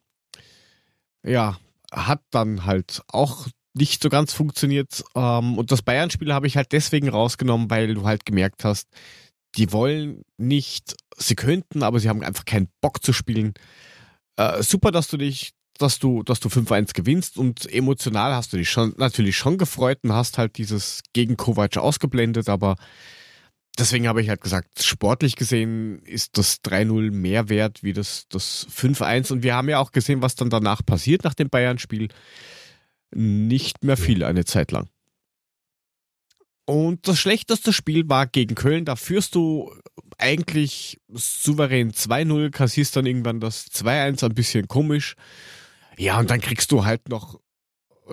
Ja, hat dann halt auch nicht so ganz funktioniert. Ähm, und das Bayern-Spiel habe ich halt deswegen rausgenommen, weil du halt gemerkt hast, die wollen nicht, sie könnten, aber sie haben einfach keinen Bock zu spielen. Äh, super, dass du dich, dass du, dass du 5-1 gewinnst und emotional hast du dich schon natürlich schon gefreut und hast halt dieses gegen Kovac ausgeblendet, aber deswegen habe ich halt gesagt, sportlich gesehen ist das 3-0 mehr wert wie das, das 5-1 und wir haben ja auch gesehen, was dann danach passiert nach dem Bayern-Spiel. Nicht mehr viel eine Zeit lang. Und das schlechteste Spiel war gegen Köln. Da führst du eigentlich souverän 2-0, kassierst dann irgendwann das 2-1, ein bisschen komisch. Ja, und dann kriegst du halt noch,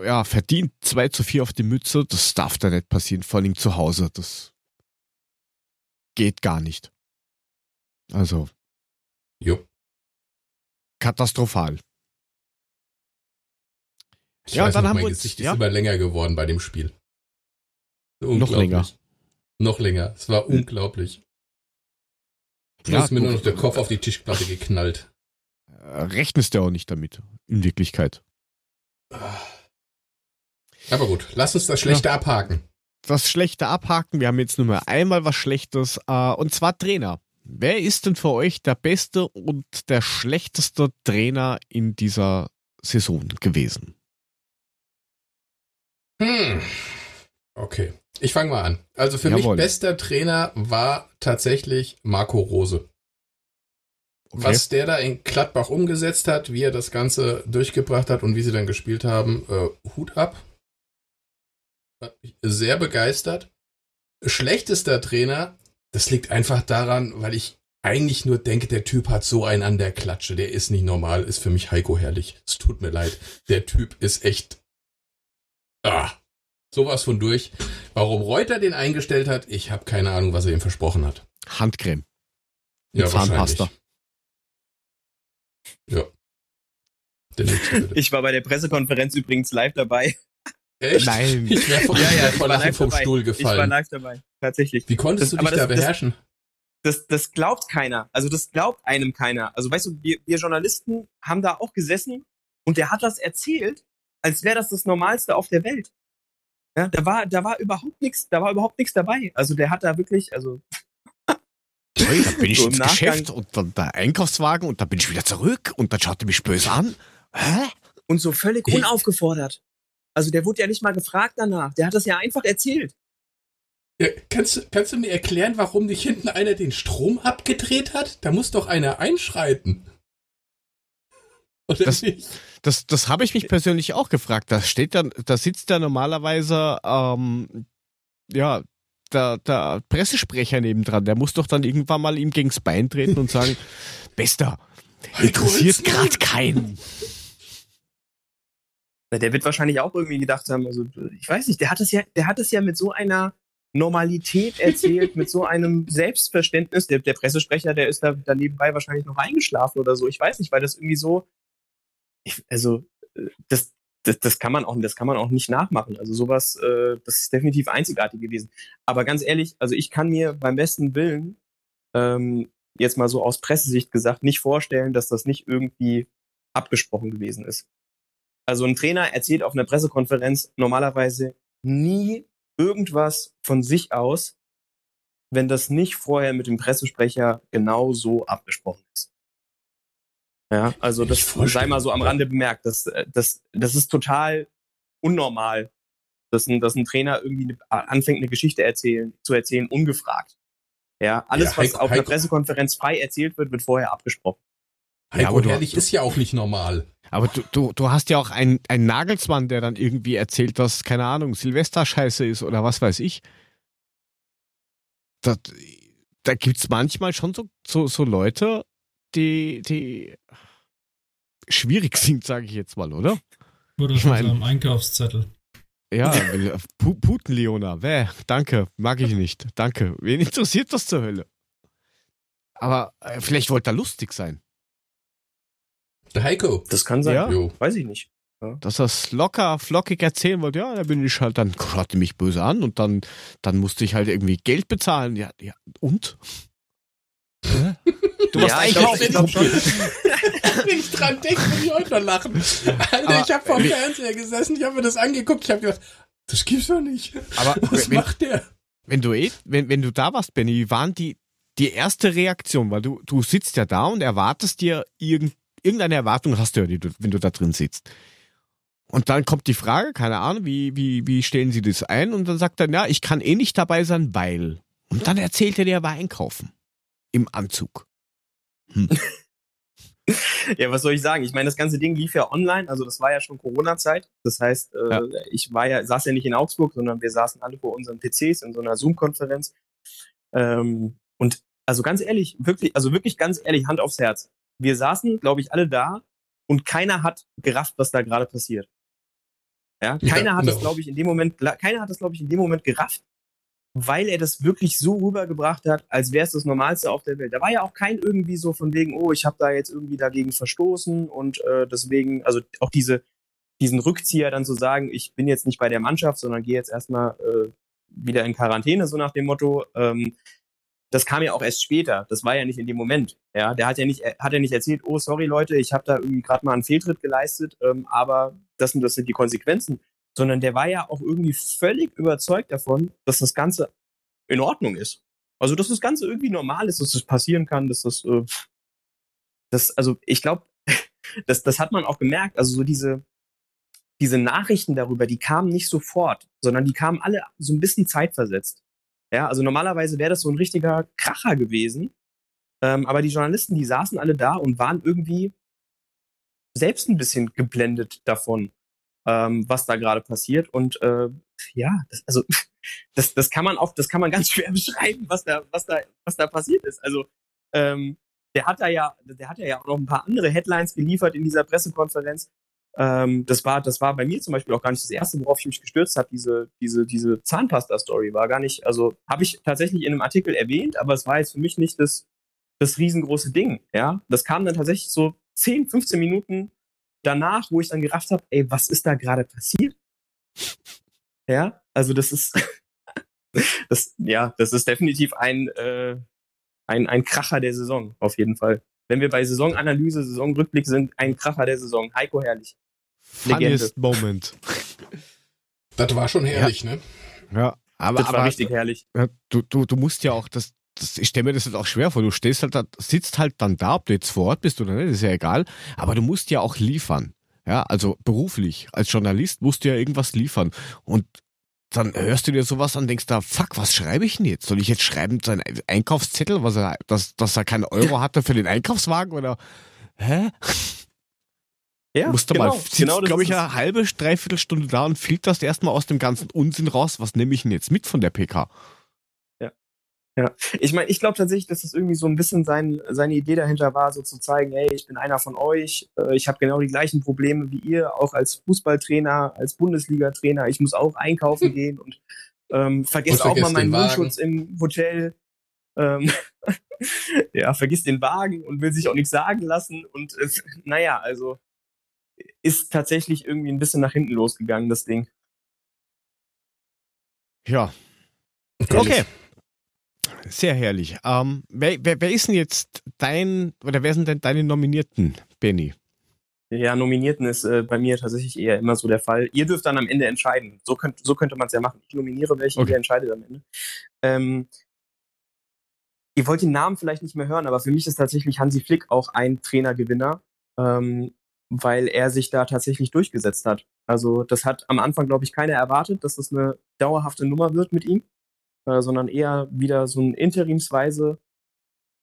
ja, verdient 2 zu 4 auf die Mütze. Das darf da nicht passieren, vor allem zu Hause. Das geht gar nicht. Also. Jo. Katastrophal. Ich ja, weiß dann noch, haben mein wir uns, Gesicht ja? ist immer länger geworden bei dem Spiel. Noch länger. Noch länger. Es war unglaublich. Ja, ist mir nur noch der Kopf auf die Tischplatte geknallt. Äh, rechnest du auch nicht damit, in Wirklichkeit. Aber gut, lass uns das Schlechte ja. abhaken. Das Schlechte abhaken. Wir haben jetzt nur mal einmal was Schlechtes, äh, und zwar Trainer. Wer ist denn für euch der beste und der schlechteste Trainer in dieser Saison gewesen? Hm. Okay. Ich fange mal an. Also für Jawohl. mich bester Trainer war tatsächlich Marco Rose. Okay. Was der da in Gladbach umgesetzt hat, wie er das Ganze durchgebracht hat und wie sie dann gespielt haben, äh, Hut ab. Hat mich sehr begeistert. Schlechtester Trainer, das liegt einfach daran, weil ich eigentlich nur denke, der Typ hat so einen an der Klatsche. Der ist nicht normal, ist für mich Heiko herrlich. Es tut mir leid. Der Typ ist echt. Ah, sowas von durch. Warum Reuter den eingestellt hat, ich habe keine Ahnung, was er ihm versprochen hat. Handcreme. Ja, Zahnpasta. Ja. Ich war bei der Pressekonferenz übrigens live dabei. Echt? Nein. Ich wäre vor, ja, ja, vor Lachen vom dabei. Stuhl gefallen. Ich war live dabei, tatsächlich. Wie konntest das, du dich das, da beherrschen? Das, das, das glaubt keiner. Also das glaubt einem keiner. Also weißt du, wir, wir Journalisten haben da auch gesessen und der hat das erzählt, als wäre das das Normalste auf der Welt. Ja, da war, da war überhaupt nichts, da war überhaupt nichts dabei. Also der hat da wirklich, also. Hey, da bin ich so ins Geschäft und dann der Einkaufswagen und dann bin ich wieder zurück und dann schaut er mich böse an. Hä? Und so völlig unaufgefordert. Also der wurde ja nicht mal gefragt danach. Der hat das ja einfach erzählt. Ja, kannst, kannst du mir erklären, warum nicht hinten einer den Strom abgedreht hat? Da muss doch einer einschreiten. Oder das, nicht? Das, das habe ich mich persönlich auch gefragt. Da steht dann, da sitzt ja normalerweise, ähm, ja, der, der Pressesprecher nebendran. Der muss doch dann irgendwann mal ihm gegens Bein treten und sagen, Bester, interessiert gerade keinen. Der wird wahrscheinlich auch irgendwie gedacht haben, also ich weiß nicht, der hat es ja, der hat es ja mit so einer Normalität erzählt, mit so einem Selbstverständnis. Der, der Pressesprecher, der ist da, da nebenbei wahrscheinlich noch eingeschlafen oder so. Ich weiß nicht, weil das irgendwie so, ich, also äh, das, das, das kann man auch, das kann man auch nicht nachmachen. Also sowas, äh, das ist definitiv einzigartig gewesen. Aber ganz ehrlich, also ich kann mir beim besten Willen ähm, jetzt mal so aus Pressesicht gesagt nicht vorstellen, dass das nicht irgendwie abgesprochen gewesen ist. Also ein Trainer erzählt auf einer Pressekonferenz normalerweise nie irgendwas von sich aus, wenn das nicht vorher mit dem Pressesprecher genau so abgesprochen ist. Ja, also das sei mal so am Rande bemerkt. Das, äh, das, das ist total unnormal, dass ein, dass ein Trainer irgendwie anfängt, eine Geschichte erzählen, zu erzählen, ungefragt. Ja, alles, ja, Heiko, was auf einer Pressekonferenz frei erzählt wird, wird vorher abgesprochen. Heiko ja, Herrlich ist ja auch nicht normal. Aber du, du, du hast ja auch einen, einen Nagelsmann, der dann irgendwie erzählt, dass, keine Ahnung, Silvester scheiße ist oder was weiß ich. Das, da gibt's manchmal schon so, so, so Leute, die, die schwierig sind, sage ich jetzt mal, oder? Oder ich mein, am Einkaufszettel. Ja, Putenleona, wer? Danke, mag ich nicht. Danke. Wen interessiert das zur Hölle? Aber äh, vielleicht wollte er lustig sein. Der Heiko. Das kann sein. Ja. Weiß ich nicht. Ja. Dass das locker, flockig erzählen wollte, ja, da bin ich halt, dann schaute mich böse an und dann, dann musste ich halt irgendwie Geld bezahlen. Ja, ja und? Du warst ja, einkaufen. Ich glaub, Wenn ich dran denke, muss ich heute noch lachen. Alter, aber, ich habe vor dem Fernseher gesessen, ich habe mir das angeguckt, ich habe gedacht, das gibt's doch nicht. Aber was wenn, macht der? Wenn du eh, wenn, wenn du da warst, Benny, wie waren die, die erste Reaktion? Weil du, du sitzt ja da und erwartest dir irgend, irgendeine Erwartung hast du ja, wenn du da drin sitzt. Und dann kommt die Frage, keine Ahnung, wie, wie, wie stellen sie das ein? Und dann sagt er, ja, ich kann eh nicht dabei sein, weil. Und dann erzählt er dir, er war einkaufen. Im Anzug. Hm. ja, was soll ich sagen? Ich meine, das ganze Ding lief ja online, also das war ja schon Corona-Zeit. Das heißt, äh, ja. ich war ja, saß ja nicht in Augsburg, sondern wir saßen alle vor unseren PCs in so einer Zoom-Konferenz. Ähm, und also ganz ehrlich, wirklich, also wirklich ganz ehrlich, Hand aufs Herz. Wir saßen, glaube ich, alle da und keiner hat gerafft, was da gerade passiert. Ja, keiner ja, hat es, glaube ich, in dem Moment, keiner hat es, glaube ich, in dem Moment gerafft, weil er das wirklich so rübergebracht hat, als wäre es das Normalste auf der Welt. Da war ja auch kein irgendwie so von wegen, oh, ich habe da jetzt irgendwie dagegen verstoßen und äh, deswegen, also auch diese diesen Rückzieher dann zu sagen, ich bin jetzt nicht bei der Mannschaft, sondern gehe jetzt erstmal äh, wieder in Quarantäne, so nach dem Motto. Ähm, das kam ja auch erst später. Das war ja nicht in dem Moment. Ja, der hat ja nicht, hat ja nicht erzählt, oh sorry Leute, ich habe da irgendwie gerade mal einen Fehltritt geleistet, ähm, aber das und das sind die Konsequenzen. Sondern der war ja auch irgendwie völlig überzeugt davon, dass das Ganze in Ordnung ist. Also dass das Ganze irgendwie normal ist, dass das passieren kann, dass das, äh, das also ich glaube, das, das hat man auch gemerkt. Also so diese diese Nachrichten darüber, die kamen nicht sofort, sondern die kamen alle so ein bisschen zeitversetzt. Ja, also normalerweise wäre das so ein richtiger Kracher gewesen. Ähm, aber die Journalisten, die saßen alle da und waren irgendwie selbst ein bisschen geblendet davon, ähm, was da gerade passiert. Und äh, ja, das, also das, das kann man auch, das kann man ganz schwer beschreiben, was da, was da, was da passiert ist. Also ähm, der hat da ja, der hat ja auch noch ein paar andere Headlines geliefert in dieser Pressekonferenz. Ähm, das war, das war bei mir zum Beispiel auch gar nicht das erste, worauf ich mich gestürzt habe. Diese, diese, diese Zahnpasta-Story war gar nicht, also habe ich tatsächlich in einem Artikel erwähnt, aber es war jetzt für mich nicht das, das riesengroße Ding. Ja, das kam dann tatsächlich so 10, 15 Minuten danach, wo ich dann gerafft habe, ey, was ist da gerade passiert? Ja, also das ist, das, ja, das ist definitiv ein, äh, ein, ein Kracher der Saison, auf jeden Fall. Wenn wir bei Saisonanalyse, Saisonrückblick sind, ein Kracher der Saison. Heiko Herrlich. Funniest Moment. Das war schon herrlich, ja. ne? Ja, aber, das aber, war richtig herrlich. Du, du, du musst ja auch, das, das, ich stelle mir das jetzt auch schwer vor. Du stehst halt da, sitzt halt dann da, ob du jetzt vor Ort bist oder nicht, ist ja egal. Aber du musst ja auch liefern. Ja, also beruflich. Als Journalist musst du ja irgendwas liefern. Und dann hörst du dir sowas an, denkst da, fuck, was schreibe ich denn jetzt? Soll ich jetzt schreiben, sein Einkaufszettel, was er, dass, dass er keinen Euro hatte für den Einkaufswagen oder, hä? Ja, Musst du genau, mal, sitzt, genau glaube ich, eine halbe, dreiviertel Stunde da und filterst erstmal aus dem ganzen Unsinn raus, was nehme ich denn jetzt mit von der PK? Ja, ich meine, ich glaube tatsächlich, dass das irgendwie so ein bisschen sein, seine Idee dahinter war, so zu zeigen, hey, ich bin einer von euch, äh, ich habe genau die gleichen Probleme wie ihr, auch als Fußballtrainer, als Bundesliga-Trainer, ich muss auch einkaufen gehen und ähm, vergesst auch mal meinen. Mundschutz im Hotel. Ähm, ja, vergisst den Wagen und will sich auch nichts sagen lassen und äh, naja, also ist tatsächlich irgendwie ein bisschen nach hinten losgegangen, das Ding. Ja, okay. Sehr herrlich. Ähm, wer, wer, wer ist denn jetzt dein, oder wer sind denn deine Nominierten, Benny? Ja, Nominierten ist äh, bei mir tatsächlich eher immer so der Fall. Ihr dürft dann am Ende entscheiden. So, könnt, so könnte man es ja machen. Ich nominiere welche, Okay. ihr entscheidet am Ende. Ähm, ihr wollt den Namen vielleicht nicht mehr hören, aber für mich ist tatsächlich Hansi Flick auch ein Trainergewinner, ähm, weil er sich da tatsächlich durchgesetzt hat. Also das hat am Anfang, glaube ich, keiner erwartet, dass das eine dauerhafte Nummer wird mit ihm, äh, sondern eher wieder so ein interimsweise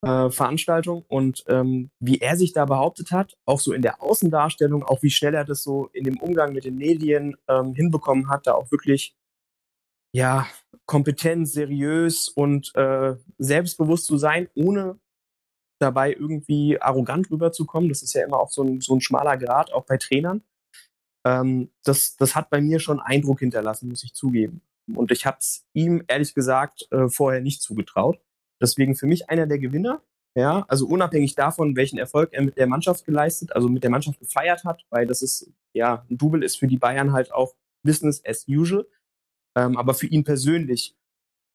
äh, Veranstaltung und ähm, wie er sich da behauptet hat, auch so in der Außendarstellung, auch wie schnell er das so in dem Umgang mit den Medien ähm, hinbekommen hat, da auch wirklich ja kompetent, seriös und äh, selbstbewusst zu sein, ohne dabei irgendwie arrogant rüberzukommen. Das ist ja immer auch so ein, so ein schmaler Grad, auch bei Trainern. Ähm, das, das hat bei mir schon Eindruck hinterlassen, muss ich zugeben. Und ich habe es ihm ehrlich gesagt äh, vorher nicht zugetraut. Deswegen für mich einer der Gewinner. Ja, also unabhängig davon, welchen Erfolg er mit der Mannschaft geleistet, also mit der Mannschaft gefeiert hat, weil das ist, ja, ein Double ist für die Bayern halt auch Business as usual. Ähm, aber für ihn persönlich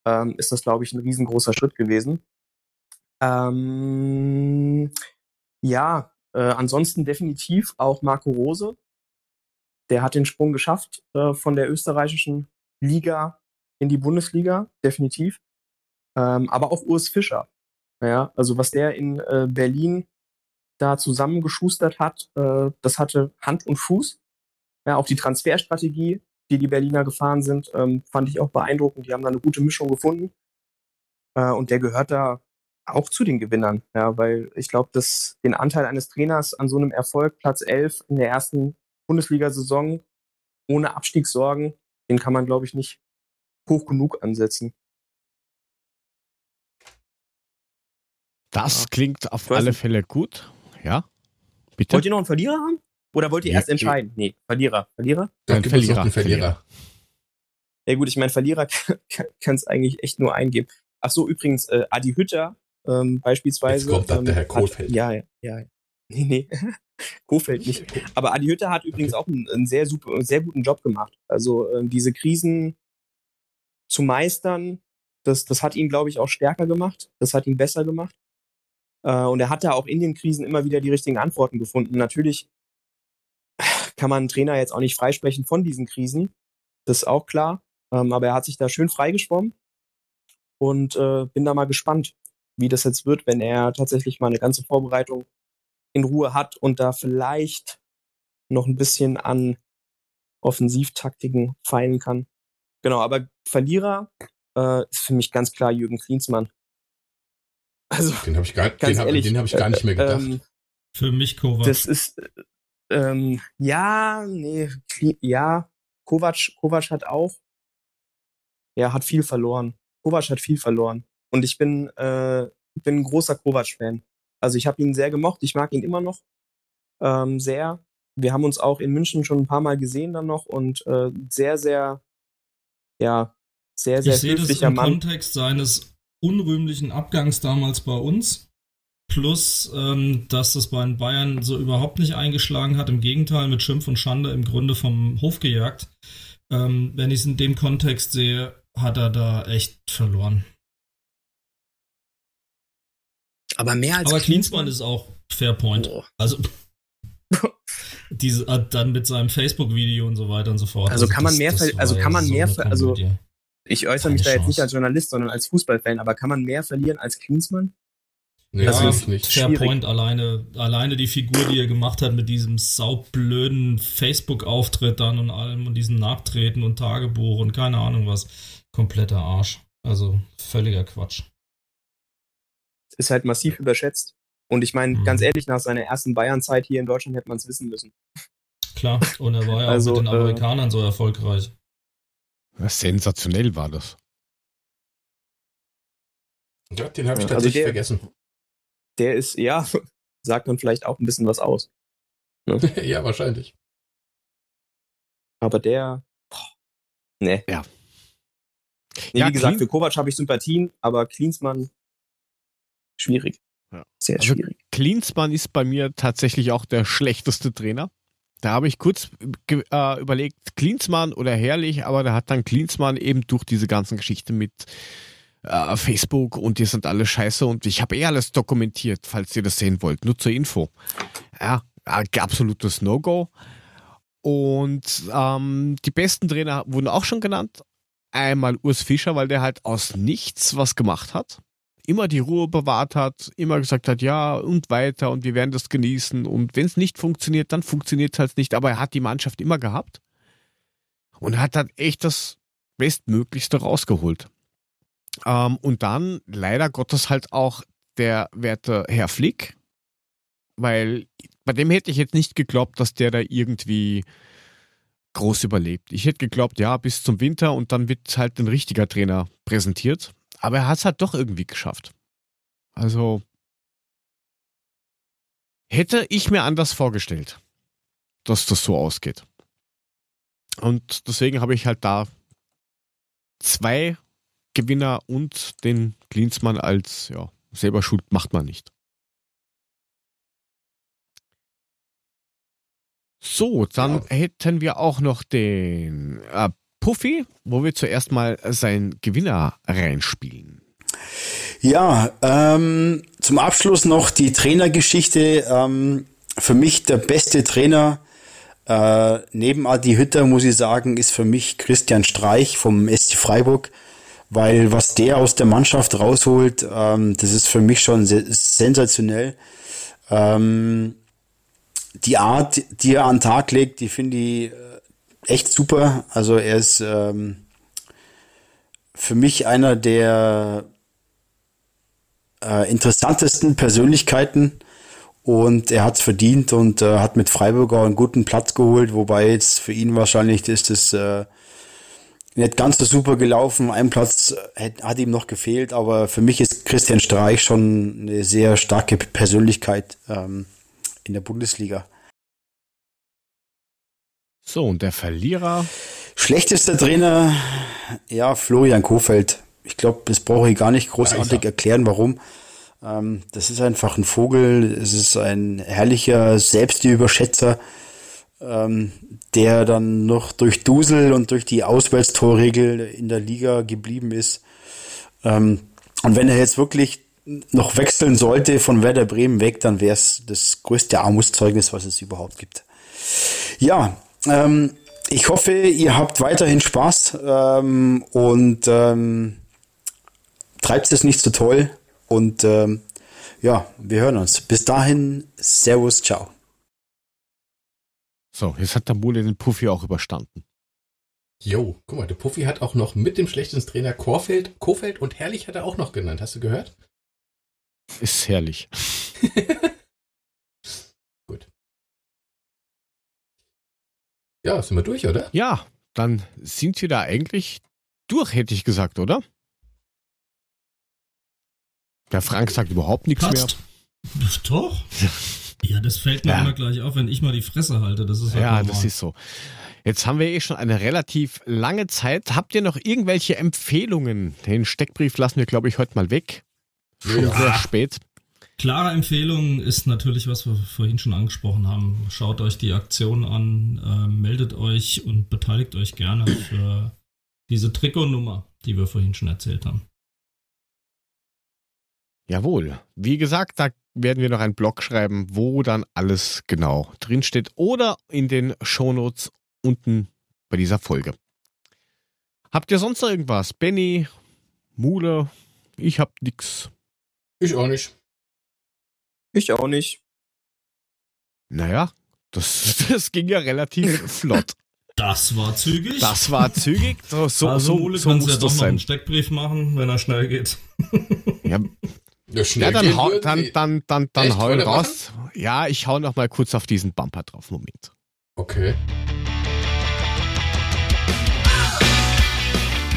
ähm, ist das, glaube ich, ein riesengroßer Schritt gewesen. Ähm, ja, äh, ansonsten definitiv auch Marco Rose. Der hat den Sprung geschafft äh, von der österreichischen Liga in die Bundesliga, definitiv. Ähm, aber auch Urs Fischer. Ja, also was der in äh, Berlin da zusammengeschustert hat, äh, das hatte Hand und Fuß. Ja, auch die Transferstrategie, die die Berliner gefahren sind, ähm, fand ich auch beeindruckend. Die haben da eine gute Mischung gefunden. Äh, und der gehört da auch zu den Gewinnern, ja, weil ich glaube, dass den Anteil eines Trainers an so einem Erfolg, Platz 11 in der ersten Bundesliga-Saison ohne Abstiegssorgen, den kann man, glaube ich, nicht hoch genug ansetzen. Das Ja. klingt auf alle nicht. Fälle gut. Ja, bitte. Wollt ihr noch einen Verlierer haben? Oder wollt ihr Ja, erst entscheiden? Nee, Verlierer. Verlierer? Da Ein gibt es noch Verlierer, Verlierer. Ja gut, ich meine, Verlierer kann es eigentlich echt nur eingeben. Ach so, übrigens, äh, Adi Hütter ähm, beispielsweise. Jetzt kommt dann ähm, der Herr hat- Kohlfeld. Ja, ja, ja. Nee, nee. Kofeld nicht. Aber Adi Hütter hat übrigens auch einen, einen sehr super, einen sehr guten Job gemacht. Also ähm, diese Krisen, zu meistern, das, das hat ihn, glaube ich, auch stärker gemacht. Das hat ihn besser gemacht. Äh, und er hat da auch in den Krisen immer wieder die richtigen Antworten gefunden. Natürlich kann man einen Trainer jetzt auch nicht freisprechen von diesen Krisen. Das ist auch klar. Ähm, aber er hat sich da schön freigeschwommen und äh, bin da mal gespannt, wie das jetzt wird, wenn er tatsächlich mal eine ganze Vorbereitung in Ruhe hat und da vielleicht noch ein bisschen an Offensivtaktiken feilen kann. Genau, aber Verlierer äh, ist für mich ganz klar Jürgen Klinsmann. Also, den habe ich, gar, den hab, ehrlich, den hab ich gar nicht mehr gedacht. Ähm, für mich Kovac. Das ist, ähm, ja, nee, ja, Kovac, Kovac hat auch, ja, hat viel verloren. Kovac hat viel verloren. Und ich bin, äh, bin ein großer Kovac-Fan. Also ich habe ihn sehr gemocht, ich mag ihn immer noch ähm, sehr. Wir haben uns auch in München schon ein paar Mal gesehen dann noch und äh, sehr, sehr, ja, sehr, sehr ich sehe das im Mann. Kontext seines unrühmlichen Abgangs damals bei uns. Plus, ähm, dass das bei den Bayern so überhaupt nicht eingeschlagen hat. Im Gegenteil, mit Schimpf und Schande im Grunde vom Hof gejagt. Ähm, wenn ich es in dem Kontext sehe, hat er da echt verloren. Aber mehr als Aber Klinsmann ist auch Fairpoint. Oh. Also diese äh, dann mit seinem Facebook-Video und so weiter und so fort. Also, also kann man mehr, also kann man so mehr, also ich äußere mich da jetzt nicht als Journalist, sondern als Fußballfan, aber kann man mehr verlieren als Klinsmann? Nee, das ja, ist nicht. Fairpoint alleine, alleine die Figur, die er gemacht hat mit diesem saublöden Facebook-Auftritt dann und allem und diesem Nachtreten und Tagebuch und keine Ahnung was. Kompletter Arsch. Also völliger Quatsch. Ist halt massiv überschätzt. Und ich meine, mhm. ganz ehrlich, nach seiner ersten Bayern-Zeit hier in Deutschland hätte man es wissen müssen. Klar, und er war ja also, auch mit den äh, Amerikanern äh, so erfolgreich. Sensationell war das. Ja, den habe ich ja, tatsächlich also der, vergessen. Der ist, ja, sagt dann vielleicht auch ein bisschen was aus. Ne? ja, wahrscheinlich. Aber der, boah, ne. Ja. Nee, ja, wie gesagt, Clean für Kovac habe ich Sympathien, aber Klinsmann schwierig. Ja. Sehr also schwierig. Klinsmann ist bei mir tatsächlich auch der schlechteste Trainer. Da habe ich kurz äh, überlegt, Klinsmann oder Herrlich, aber da hat dann Klinsmann eben durch diese ganzen Geschichten mit äh, Facebook und die sind alle scheiße und ich habe eh alles dokumentiert, falls ihr das sehen wollt, nur zur Info. Ja, absolutes No-Go. Und ähm, die besten Trainer wurden auch schon genannt. Einmal Urs Fischer, weil der halt aus nichts was gemacht hat immer die Ruhe bewahrt hat, immer gesagt hat, ja und weiter und wir werden das genießen und wenn es nicht funktioniert, dann funktioniert es halt nicht, aber er hat die Mannschaft immer gehabt und hat halt echt das Bestmöglichste rausgeholt. Ähm, und dann leider Gottes halt auch der werte Herr Flick, weil bei dem hätte ich jetzt nicht geglaubt, dass der da irgendwie groß überlebt. Ich hätte geglaubt, ja, bis zum Winter und dann wird halt ein richtiger Trainer präsentiert. Aber er hat es halt doch irgendwie geschafft. Also hätte ich mir anders vorgestellt, dass das so ausgeht. Und deswegen habe ich halt da zwei Gewinner und den Klinsmann als, ja, selber schuld macht man nicht. So, dann hätten wir auch noch den äh, Puffy, wo wir zuerst mal seinen Gewinner reinspielen. Ja, ähm, zum Abschluss noch die Trainergeschichte. Ähm, für mich der beste Trainer äh, neben Adi Hütter, muss ich sagen, ist für mich Christian Streich vom SC Freiburg, weil was der aus der Mannschaft rausholt, ähm, das ist für mich schon sensationell. Ähm, die Art, die er an den Tag legt, die finde ich echt super. Also er ist ähm, für mich einer der äh, interessantesten Persönlichkeiten und er hat es verdient und äh, hat mit Freiburger einen guten Platz geholt, wobei jetzt für ihn wahrscheinlich ist es äh, nicht ganz so super gelaufen. Ein Platz hat, hat ihm noch gefehlt, aber für mich ist Christian Streich schon eine sehr starke Persönlichkeit ähm, in der Bundesliga. So, und der Verlierer? Schlechtester Trainer, ja, Florian Kofeld. Ich glaube, das brauche ich gar nicht großartig erklären, warum. Ähm, das ist einfach ein Vogel, es ist ein herrlicher Selbstüberschätzer. ähm, der dann noch durch Dusel und durch die Auswärtstorregel in der Liga geblieben ist. Ähm, und wenn er jetzt wirklich noch wechseln sollte von Werder Bremen weg, dann wäre es das größte Armutszeugnis, was es überhaupt gibt. Ja, ähm, ich hoffe, ihr habt weiterhin Spaß ähm, und ähm, treibt es nicht zu so toll. Und ähm, ja, wir hören uns. Bis dahin, Servus, ciao. So, jetzt hat der Mule den Puffy auch überstanden. Jo, guck mal, der Puffy hat auch noch mit dem schlechtesten Trainer Korfeld, Kofeld und Herrlich hat er auch noch genannt. Hast du gehört? Ist herrlich. Ja, sind wir durch, oder? Ja, dann sind wir da eigentlich durch, hätte ich gesagt, oder? Der Frank sagt überhaupt nichts Passt. mehr. Doch. Ja, das fällt mir ja. immer gleich auf, wenn ich mal die Fresse halte. Das ist halt ja, normal. das ist so. Jetzt haben wir eh schon eine relativ lange Zeit. Habt ihr noch irgendwelche Empfehlungen? Den Steckbrief lassen wir, glaube ich, heute mal weg. Schon ja. sehr spät. Klare Empfehlung ist natürlich, was wir vorhin schon angesprochen haben. Schaut euch die Aktion an, äh, meldet euch und beteiligt euch gerne für diese Trikotnummer, die wir vorhin schon erzählt haben. Jawohl. Wie gesagt, da werden wir noch einen Blog schreiben, wo dann alles genau drinsteht oder in den Shownotes unten bei dieser Folge. Habt ihr sonst noch irgendwas? Benny, Mule, ich hab nix. Ich auch nicht. Ich auch nicht. Naja, das, das ging ja relativ flott. Das war zügig. Das war zügig. So, so, also, so, so muss ja das sein. einen Steckbrief machen, wenn er schnell geht. Ja, ja, ja dann, hau, dann, dann, dann, dann hau raus. Machen? Ja, ich hau noch mal kurz auf diesen Bumper drauf. Moment. Okay.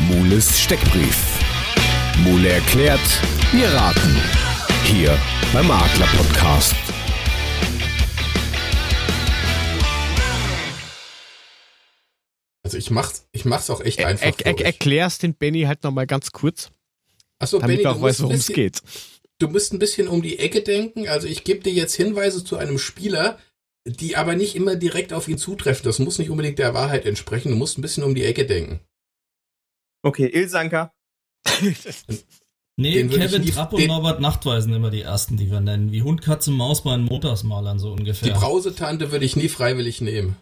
Mules Steckbrief. Mule erklärt, wir raten. Hier beim Adler Podcast. Also ich mach's, ich mach's auch echt einfach. Er, er, erklär's den Benny halt noch mal ganz kurz. Achso, damit Benny, er auch weiß, worum es geht du musst ein bisschen um die Ecke denken. Also ich gebe dir jetzt Hinweise zu einem Spieler, die aber nicht immer direkt auf ihn zutreffen. Das muss nicht unbedingt der Wahrheit entsprechen. Du musst ein bisschen um die Ecke denken. Okay, Ilsanker. nee, Kevin Trapp und Norbert Nachtweisen immer die ersten, die wir nennen. Wie Hund, Katze, Maus bei den Motorsmalern so ungefähr. Die Brausetante würde ich nie freiwillig nehmen.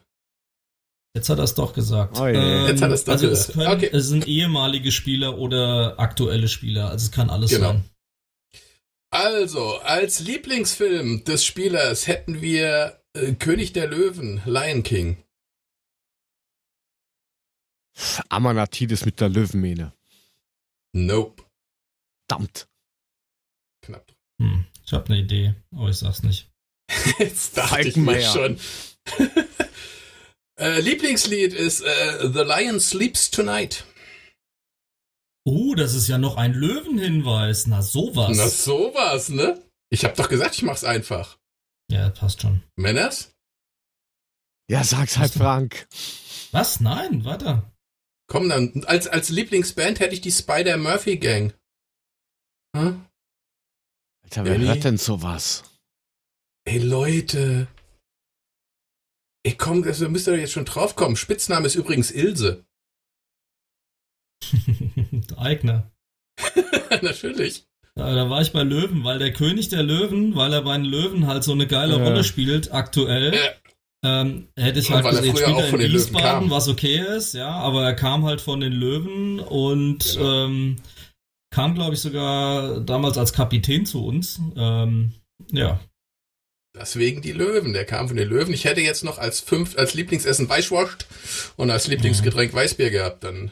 Jetzt hat er es doch gesagt. Oh, yeah. ähm, Jetzt hat er es doch also gesagt. Es, können, okay. es sind ehemalige Spieler oder aktuelle Spieler. Also es kann alles genau. sein. Also, als Lieblingsfilm des Spielers hätten wir äh, König der Löwen, Lion King. Amanatidis mit der Löwenmähne. Nope. Verdammt. Knapp. Hm, ich habe eine Idee, aber ich sag's nicht. Jetzt dachte ich mir schon. äh, Lieblingslied ist äh, The Lion Sleeps Tonight. Oh, das ist ja noch ein Löwenhinweis. Na sowas. Na sowas, ne? Ich hab doch gesagt, ich mach's einfach. Ja, passt schon. Männers? Ja, sag's halt, Frank. Was? Nein, weiter. Komm dann, als, als Lieblingsband hätte ich die Spider-Murphy-Gang. Hm? Alter, wer hört denn sowas? Ey, Leute. Ey, komm, das müsst ihr jetzt schon draufkommen. Spitzname ist übrigens Ilse. Eigner. Natürlich. Da, da, war ich bei Löwen, weil der König der Löwen, weil er bei den Löwen halt so eine geile ja. Rolle spielt, aktuell. Ja. Ähm, hätte ich halt gesehen, spielt er in Wiesbaden, was okay ist, ja, aber er kam halt von den Löwen und genau. ähm, kam, glaube ich, sogar damals als Kapitän zu uns. Ähm, ja. Deswegen die Löwen. Der kam von den Löwen. Ich hätte jetzt noch als fünf, als Lieblingsessen Weißwurst und als Lieblingsgetränk Weißbier gehabt. Dann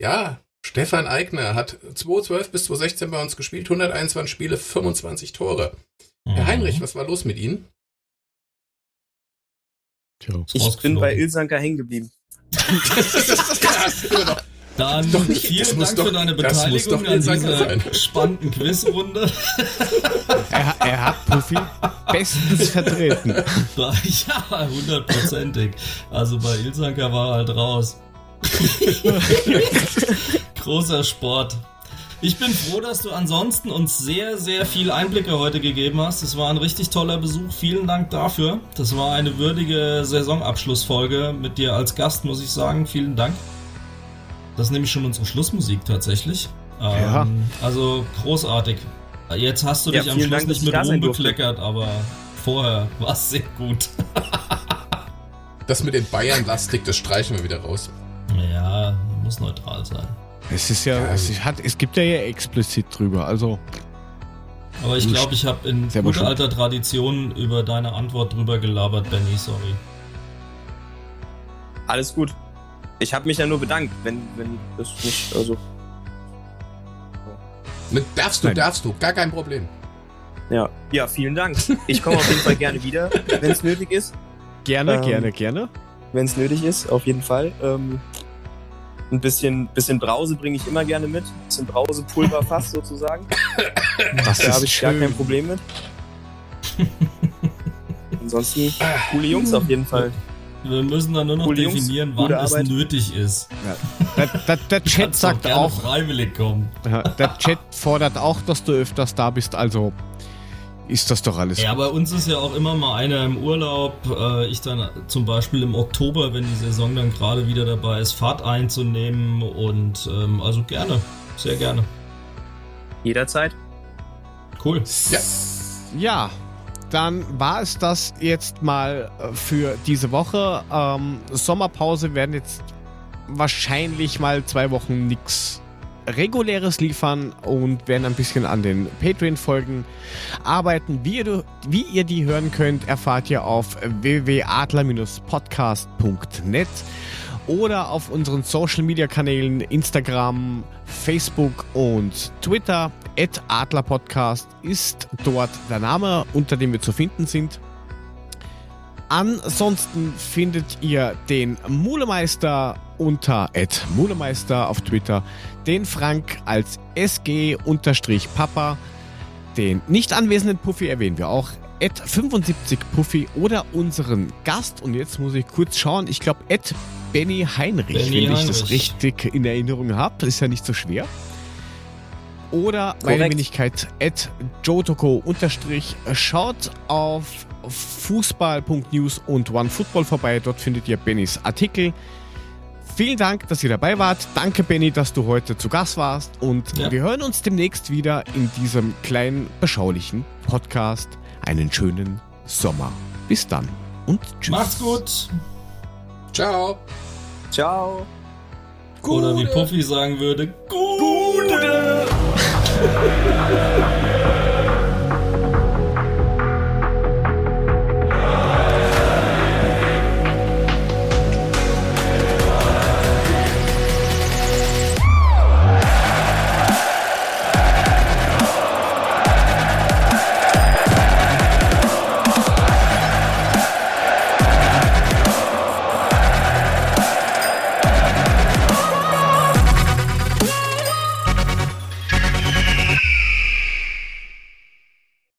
ja, Stefan Eigner hat 2012 bis 2016 bei uns gespielt, 121 Spiele, 25 Tore. Mhm. Herr Heinrich, was war los mit Ihnen? Tja, ich bin bei Ilsanker hängen geblieben. Dann doch nicht, vielen Dank doch, für deine Beteiligung an dieser sein. spannenden Quizrunde. er, er, hat Puffy bestens vertreten. Ja, hundertprozentig. Also bei Ilsanker war er halt raus. Großer Sport. Ich bin froh, dass du ansonsten uns sehr, sehr viel Einblicke heute gegeben hast. Es war ein richtig toller Besuch. Vielen Dank dafür. Das war eine würdige Saisonabschlussfolge mit dir als Gast, muss ich sagen. Vielen Dank. Das ist nämlich schon unsere Schlussmusik tatsächlich. Ja. Ähm, also großartig. Jetzt hast du Ja, dich am Schluss Dank, nicht mit Ruhm bekleckert, aber vorher war es sehr gut. Das mit den Bayern-lastig, das streichen wir wieder raus. Ja, muss neutral sein. Es ist ja, es, hat, es gibt ja hier explizit drüber, also. Aber ich glaube, ich habe in guter alter Tradition über deine Antwort drüber gelabert, Benny, sorry. Alles gut. Ich habe mich ja nur bedankt, wenn, wenn das nicht, also, Ne, Darfst du, Nein. darfst du, gar kein Problem. ja. Ja, vielen Dank. Ich komme auf jeden Fall gerne wieder, wenn es nötig ist. Gerne, Ähm, gerne, gerne. Wenn es nötig ist, auf jeden Fall. Ähm, ein bisschen, bisschen Brause bringe ich immer gerne mit. Ein bisschen Brausepulver fast sozusagen. Das Da habe ich gar schön. kein Problem mit. Ansonsten coole Jungs auf jeden Fall. Wir müssen dann nur noch Jungs, definieren, wann gute es Arbeit. nötig ist. Der, der, der Du Chat sagt gerne auch, freiwillig kommen. ja, der Chat fordert auch, dass du öfters da bist, also ist das doch alles. Ja, bei uns ist ja auch immer mal einer im Urlaub. Äh, ich dann zum Beispiel im Oktober, wenn die Saison dann gerade wieder dabei ist, Fahrt einzunehmen und ähm, also gerne, sehr gerne. Jederzeit. Cool. Ja. Ja, dann war es das jetzt mal äh, für diese Woche. Ähm, Sommerpause werden jetzt wahrscheinlich mal zwei Wochen nichts reguläres liefern und werden ein bisschen an den Patreon-Folgen arbeiten. Wie ihr, wie ihr die hören könnt, erfahrt ihr auf www.adler-podcast.net oder auf unseren Social-Media-Kanälen Instagram, Facebook und Twitter. Adlerpodcast ist dort der Name, unter dem wir zu finden sind. Ansonsten findet ihr den Mulemeister unter Mulemeister auf Twitter, den Frank als SG-Papa, den nicht anwesenden Puffy erwähnen wir auch, 75 Puffy oder unseren Gast, und jetzt muss ich kurz schauen, ich glaube Benny Heinrich, Benny wenn ich das Heinrich. richtig in Erinnerung habe, ist ja nicht so schwer. Oder meine. Wenigkeit at Jotoko unterstrich. Schaut auf fußball.news und OneFootball vorbei. Dort findet ihr Bennys Artikel. Vielen Dank, dass ihr dabei wart. Danke, Benny, dass du heute zu Gast warst. Und Ja. wir hören uns demnächst wieder in diesem kleinen, beschaulichen Podcast. Einen schönen Sommer. Bis dann und tschüss. Macht's gut. Ciao. Ciao. Gute. Oder wie Puffy sagen würde, Gute. Gute.